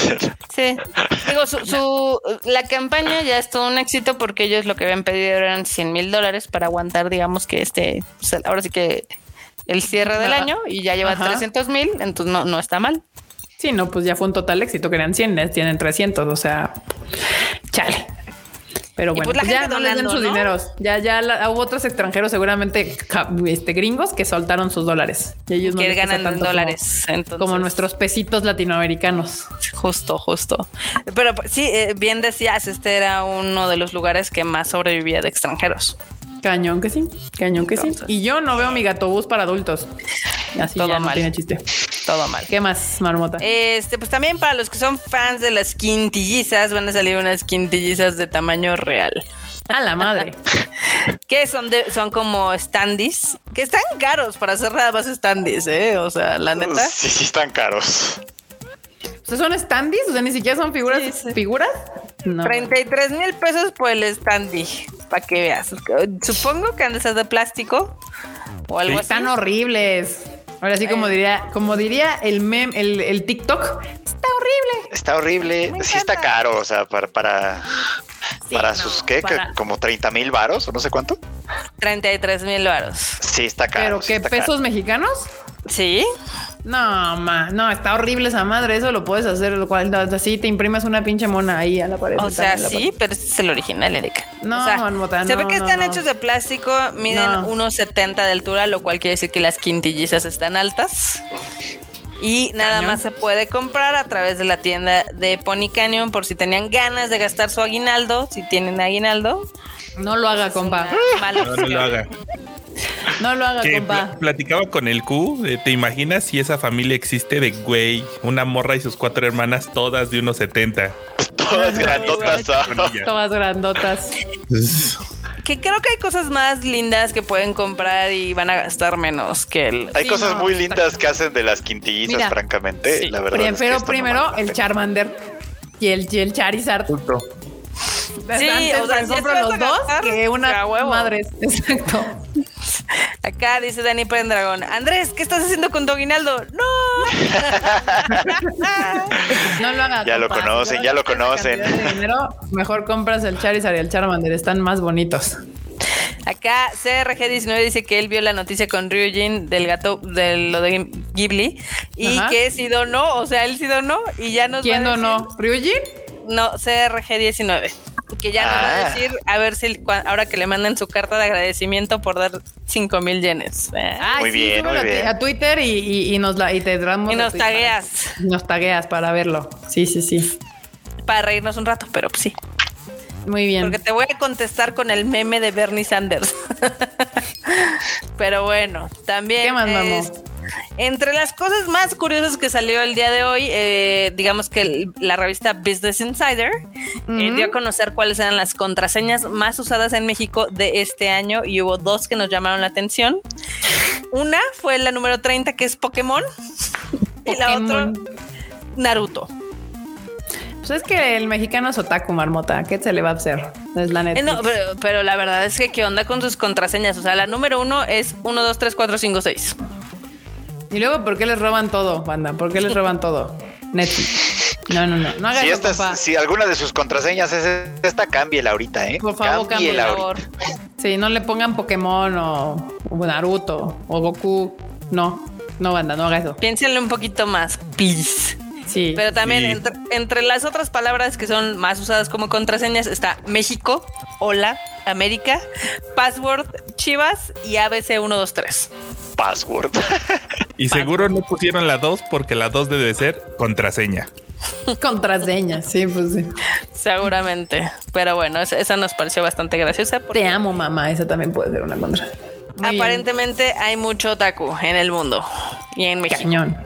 Sí. Digo, su, su- la campaña ya es todo un éxito porque ellos lo que habían pedido eran 100 mil dólares para aguantar, digamos que este, pues, ahora sí que el cierre del Ajá. año y ya lleva Ajá. 300 mil, entonces no, no está mal. Sí, no, pues ya fue un total éxito, que eran 100, les tienen 300, o sea, chale. Pero Y bueno, pues pues ya no les den donando, sus ¿no? dineros. Ya, ya la- hubo otros extranjeros, seguramente este, gringos, que soltaron sus dólares. Y ellos no que pesa ganan tanto como- dólares. entonces, Como, nuestros pesitos latinoamericanos. Justo, justo. Pero pues, sí, eh, bien decías, este era uno de los lugares que más sobrevivía de extranjeros. Cañón que sí, cañón que Entonces. sí. Y yo no veo mi gatobús para adultos. Así Todo ya no mal. tiene chiste. Todo mal. ¿Qué más, Marmota? Este, pues también para los que son fans de las quintillizas, van a salir unas quintillizas de tamaño real. A la madre. Que son de, son como standees, que están caros para hacer nada más standees, eh. O sea, la neta. Sí, sí están caros. Sea, ¿Son standees? O sea, ni siquiera son figuras. Sí, sí. ¿Figuras? No. 33 mil pesos por el standee, para que veas. Supongo que han de ser de plástico o algo Sí. así. Están horribles. Ahora sí, como diría, como diría el mem, el, el TikTok, está horrible. Está horrible. Me Sí está caro, o sea, para, para, Sí, para no, sus, ¿qué? para- Como 30 mil varos o no sé cuánto. 33 mil varos. Sí está caro. Pero sí qué pesos caro. mexicanos? Sí. No, ma, no, está horrible esa madre. Eso lo puedes hacer, lo cual así te imprimes una pinche mona ahí a la pared. O sea, sí, pero este es el original, Erika. No, O sea, Marmota, se no, ve que no, están no. hechos de plástico, miden No. 1,70 de altura, lo cual quiere decir que las quintillizas están altas. Y nada Cañón. más se puede comprar a través de la tienda de Pony Canyon por si tenían ganas de gastar su aguinaldo, si tienen aguinaldo. No lo haga, compa. Mala No, lo haga. No lo haga, Que compa. pla- platicaba con el Q. eh, ¿Te imaginas si esa familia existe de güey? Una morra y sus cuatro hermanas, todas de unos 70. Todas grandotas. ah. Ella. Todas grandotas. Que creo que hay cosas más lindas que pueden comprar y van a gastar menos que el. Hay Sí, cosas no, muy está- lindas que hacen de las quintillizas, Mira, francamente. sí. La verdad. Pri- es que pero no primero el. Charmander y el, y el Charizard. Sí, Antes o sea, compro los dos gastar, que una madres. Exacto. Acá dice Dani Pendragón. Andrés, ¿qué estás haciendo con tu aguinaldo? ¡No! No lo hagas. Ya lo compa. conocen, ya lo conocen. dinero, mejor compras el Charizard y el Charmander. Están más bonitos. Acá CRG19 dice que él vio la noticia con Ryujin del gato de lo de Ghibli y Ajá. que sí donó, o sea, él sí donó y ya nos ¿Quién va a decir- donó? ¿Ryujin? No, CRG19. Que ya nos va a Ah. decir a ver si ahora que le mandan su carta de agradecimiento por dar 5 mil yenes. Eh, Ay, Muy sí, bien, muy a, bien. a Twitter y, y- y nos la, y te damos y nos tagueas y Nos tagueas para verlo. Sí, sí, sí. para reírnos un rato, pero pues sí. Muy bien. Porque te voy a contestar con el meme de Bernie Sanders. Pero bueno, también. ¿Qué más, es- Entre las cosas más curiosas que salió el día de hoy, eh, digamos que la revista Business Insider eh, dio a conocer cuáles eran las contraseñas más usadas en México de este año y hubo dos que nos llamaron la atención. Una fue la número 30, que es Pokémon, y la otra, Naruto. Pues es que el mexicano es otaku, marmota. ¿Qué se le va a hacer? Es la neta. Eh, no, pero, pero la verdad es que qué onda con sus contraseñas. O sea, la número uno es 1, 2, 3, 4, 5, 6. Y luego, ¿por qué les roban todo, banda? ¿Por qué les roban todo? Netflix. No, no, no. No hagas Si, eso, esta es- papá. si alguna de sus contraseñas es esta, cámbiela ahorita, ¿eh? Por favor, Cámbiela ahorita. Sí, no le pongan Pokémon o, o Naruto o Goku. No, no, banda, no haga eso. Piénsenle un poquito más, please. Sí. Pero también Sí. entre, entre las otras palabras que son más usadas como contraseñas está México, Hola, América, Password, Chivas y ABC 123. Password. Y seguro no pusieron la 2 porque la 2 debe ser contraseña. Contraseña, sí, pues sí. Seguramente. Pero bueno, esa, esa nos pareció bastante graciosa. porque Te amo, mamá. Esa también puede ser una contraseña. Muy bien. aparentemente hay mucho otaku en el mundo y en México. Cañón.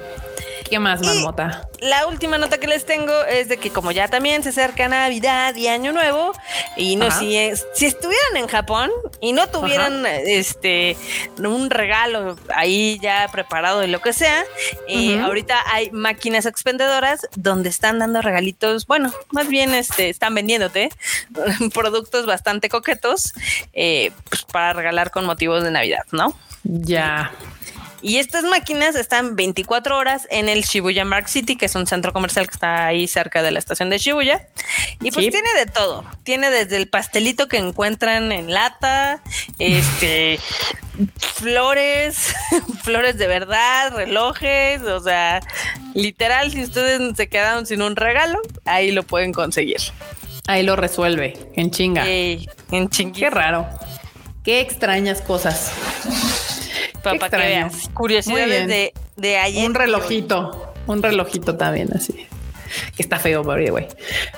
¿Qué más, marmota? La última nota que les tengo es de que como ya también se acerca Navidad y Año Nuevo y no Ajá. si es- si estuvieran en Japón y no tuvieran este un regalo ahí ya preparado y lo que sea, eh, ahorita hay máquinas expendedoras donde están dando regalitos, bueno, más bien este están vendiéndote productos bastante coquetos eh, pues, para regalar con motivos de Navidad, ¿no? Ya. Y estas máquinas están 24 horas en el Shibuya Mark City, que es un centro comercial que está ahí cerca de la estación de Shibuya. Y pues Sí. tiene de todo. Tiene desde el pastelito que encuentran en lata, este, flores, flores de verdad, relojes, o sea, literal, si ustedes se quedaron sin un regalo, ahí lo pueden conseguir. Ahí lo resuelve. En chinga. Ey, en Qué chinguito, raro. Qué extrañas cosas. Para que veas. Curiosidades de, de ayer. Un relojito. Un relojito también, así. Que está feo, pero güey.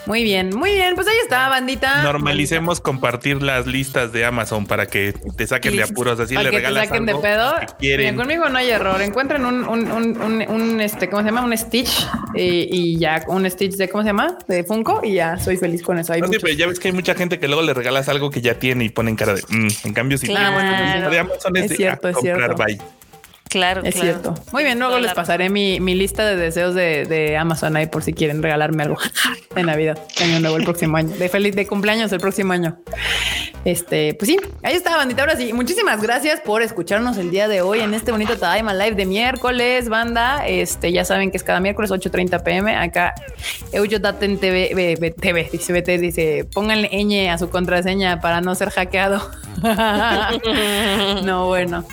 Muy bien, muy bien. Pues ahí está, bandita. Normalicemos compartir las listas de Amazon para que te saquen de apuros. Así le que te regalas saquen algo de pedo. Mira, conmigo no hay error. Encuentren un, un, un, un, un, este, ¿cómo se llama? Un Stitch y, y ya un Stitch de, ¿cómo se llama? De Funko y ya soy feliz con eso. Hay No, sí, muchos. pero ya ves que hay mucha gente que luego le regalas algo que ya tiene y ponen cara de. "Mm". En cambio, si Claro. tienes una de Amazon es, Es de, cierto, "Ah, es comprar, cierto. bye". Claro, Es claro. cierto. Muy bien, luego les pasaré mi, mi lista de deseos de, de Amazon ahí por si quieren regalarme algo de Navidad, año nuevo el próximo año, de feliz de cumpleaños el próximo año. Este, pues sí, ahí está, bandita. Ahora sí, muchísimas gracias por escucharnos el día de hoy en este bonito Tadaima Live de miércoles, banda. Este, ya saben que es cada miércoles 8:30 pm. Acá Euyotaten TV, B- B- TV, dice BT, dice pónganle ñ a su contraseña para no ser hackeado. no, bueno.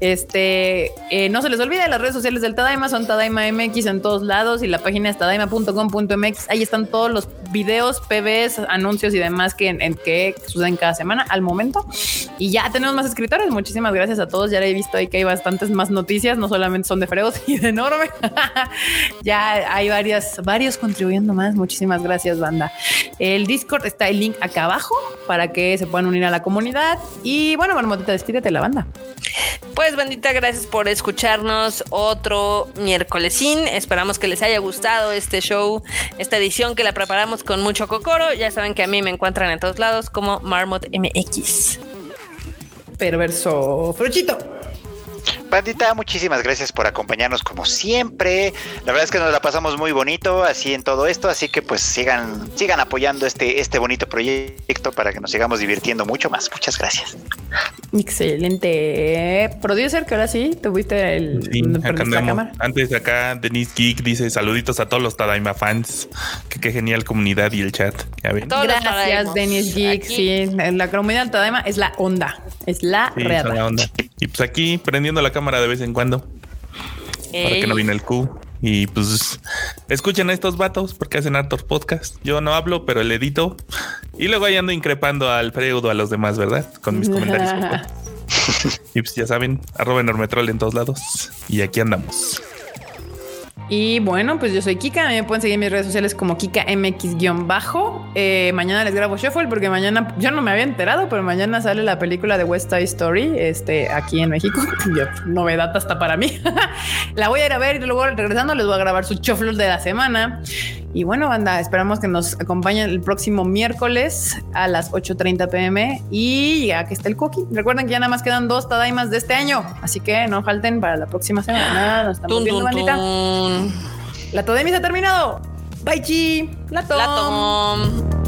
Este, eh, no se les olvide las redes sociales del Tadaima, son Tadaima MX en todos lados y la página es tadaima.com.mx. Ahí están todos los videos, PBs, anuncios y demás que, en, que suceden cada semana al momento. Y ya tenemos más escritores. Muchísimas gracias a todos. Ya he visto ahí que hay bastantes más noticias, no solamente son de Freos y de Enorme. ya hay varias, varios contribuyendo más. Muchísimas gracias, banda. El Discord está el link acá abajo para que se puedan unir a la comunidad. Y bueno, Marmotita, despídete de la banda. Pues bandita, gracias por escucharnos otro miércolesín. Esperamos que les haya gustado este show, esta edición que la preparamos con mucho cocoro. Ya saben que a mí me encuentran en todos lados como Marmot MX. Perverso Fruchito. Bandita, muchísimas gracias por acompañarnos como siempre. La verdad es que nos la pasamos muy bonito así en todo esto, así que pues sigan, sigan apoyando este, este bonito proyecto para que nos sigamos divirtiendo mucho más. Muchas gracias. Excelente. Producer, que ahora sí tuviste el. Sí. Antes de acá, Denise Geek dice saluditos a todos los Tadaima fans. Que qué genial comunidad y el chat. Ya ven. Todos los Gracias, Tadaimos. Denis Geek. Aquí. Sí, la comunidad Tadaima es la onda. Es la Sí, la onda. Y pues aquí prendiendo la cámara de vez en cuando. Para que no viene el Q. Y pues escuchen a estos vatos porque hacen hartos podcasts. Yo no hablo, pero el edito. Y luego ahí ando increpando al Freudo, a los demás, ¿verdad? Con mis comentarios. y pues ya saben, arroba enormetrol en todos lados. Y aquí andamos. Y bueno, pues yo soy Kika. Me pueden seguir mis redes sociales como KikaMX-bajo. Eh, mañana les grabo Shuffle porque mañana, yo no me había enterado, pero mañana sale la película de West Side Story este, aquí en México. novedad hasta para mí. la voy a ir a ver y luego regresando les voy a grabar su Shuffle de la semana. Y bueno, banda, esperamos que nos acompañen el próximo miércoles a las 8.30 pm y ya que está el cookie. Recuerden que ya nada más quedan dos Tadaimas de este año, así que no falten para la próxima semana. Nos estamos viendo, bandita. La Todemi se ha terminado. Bye, chi. La tom.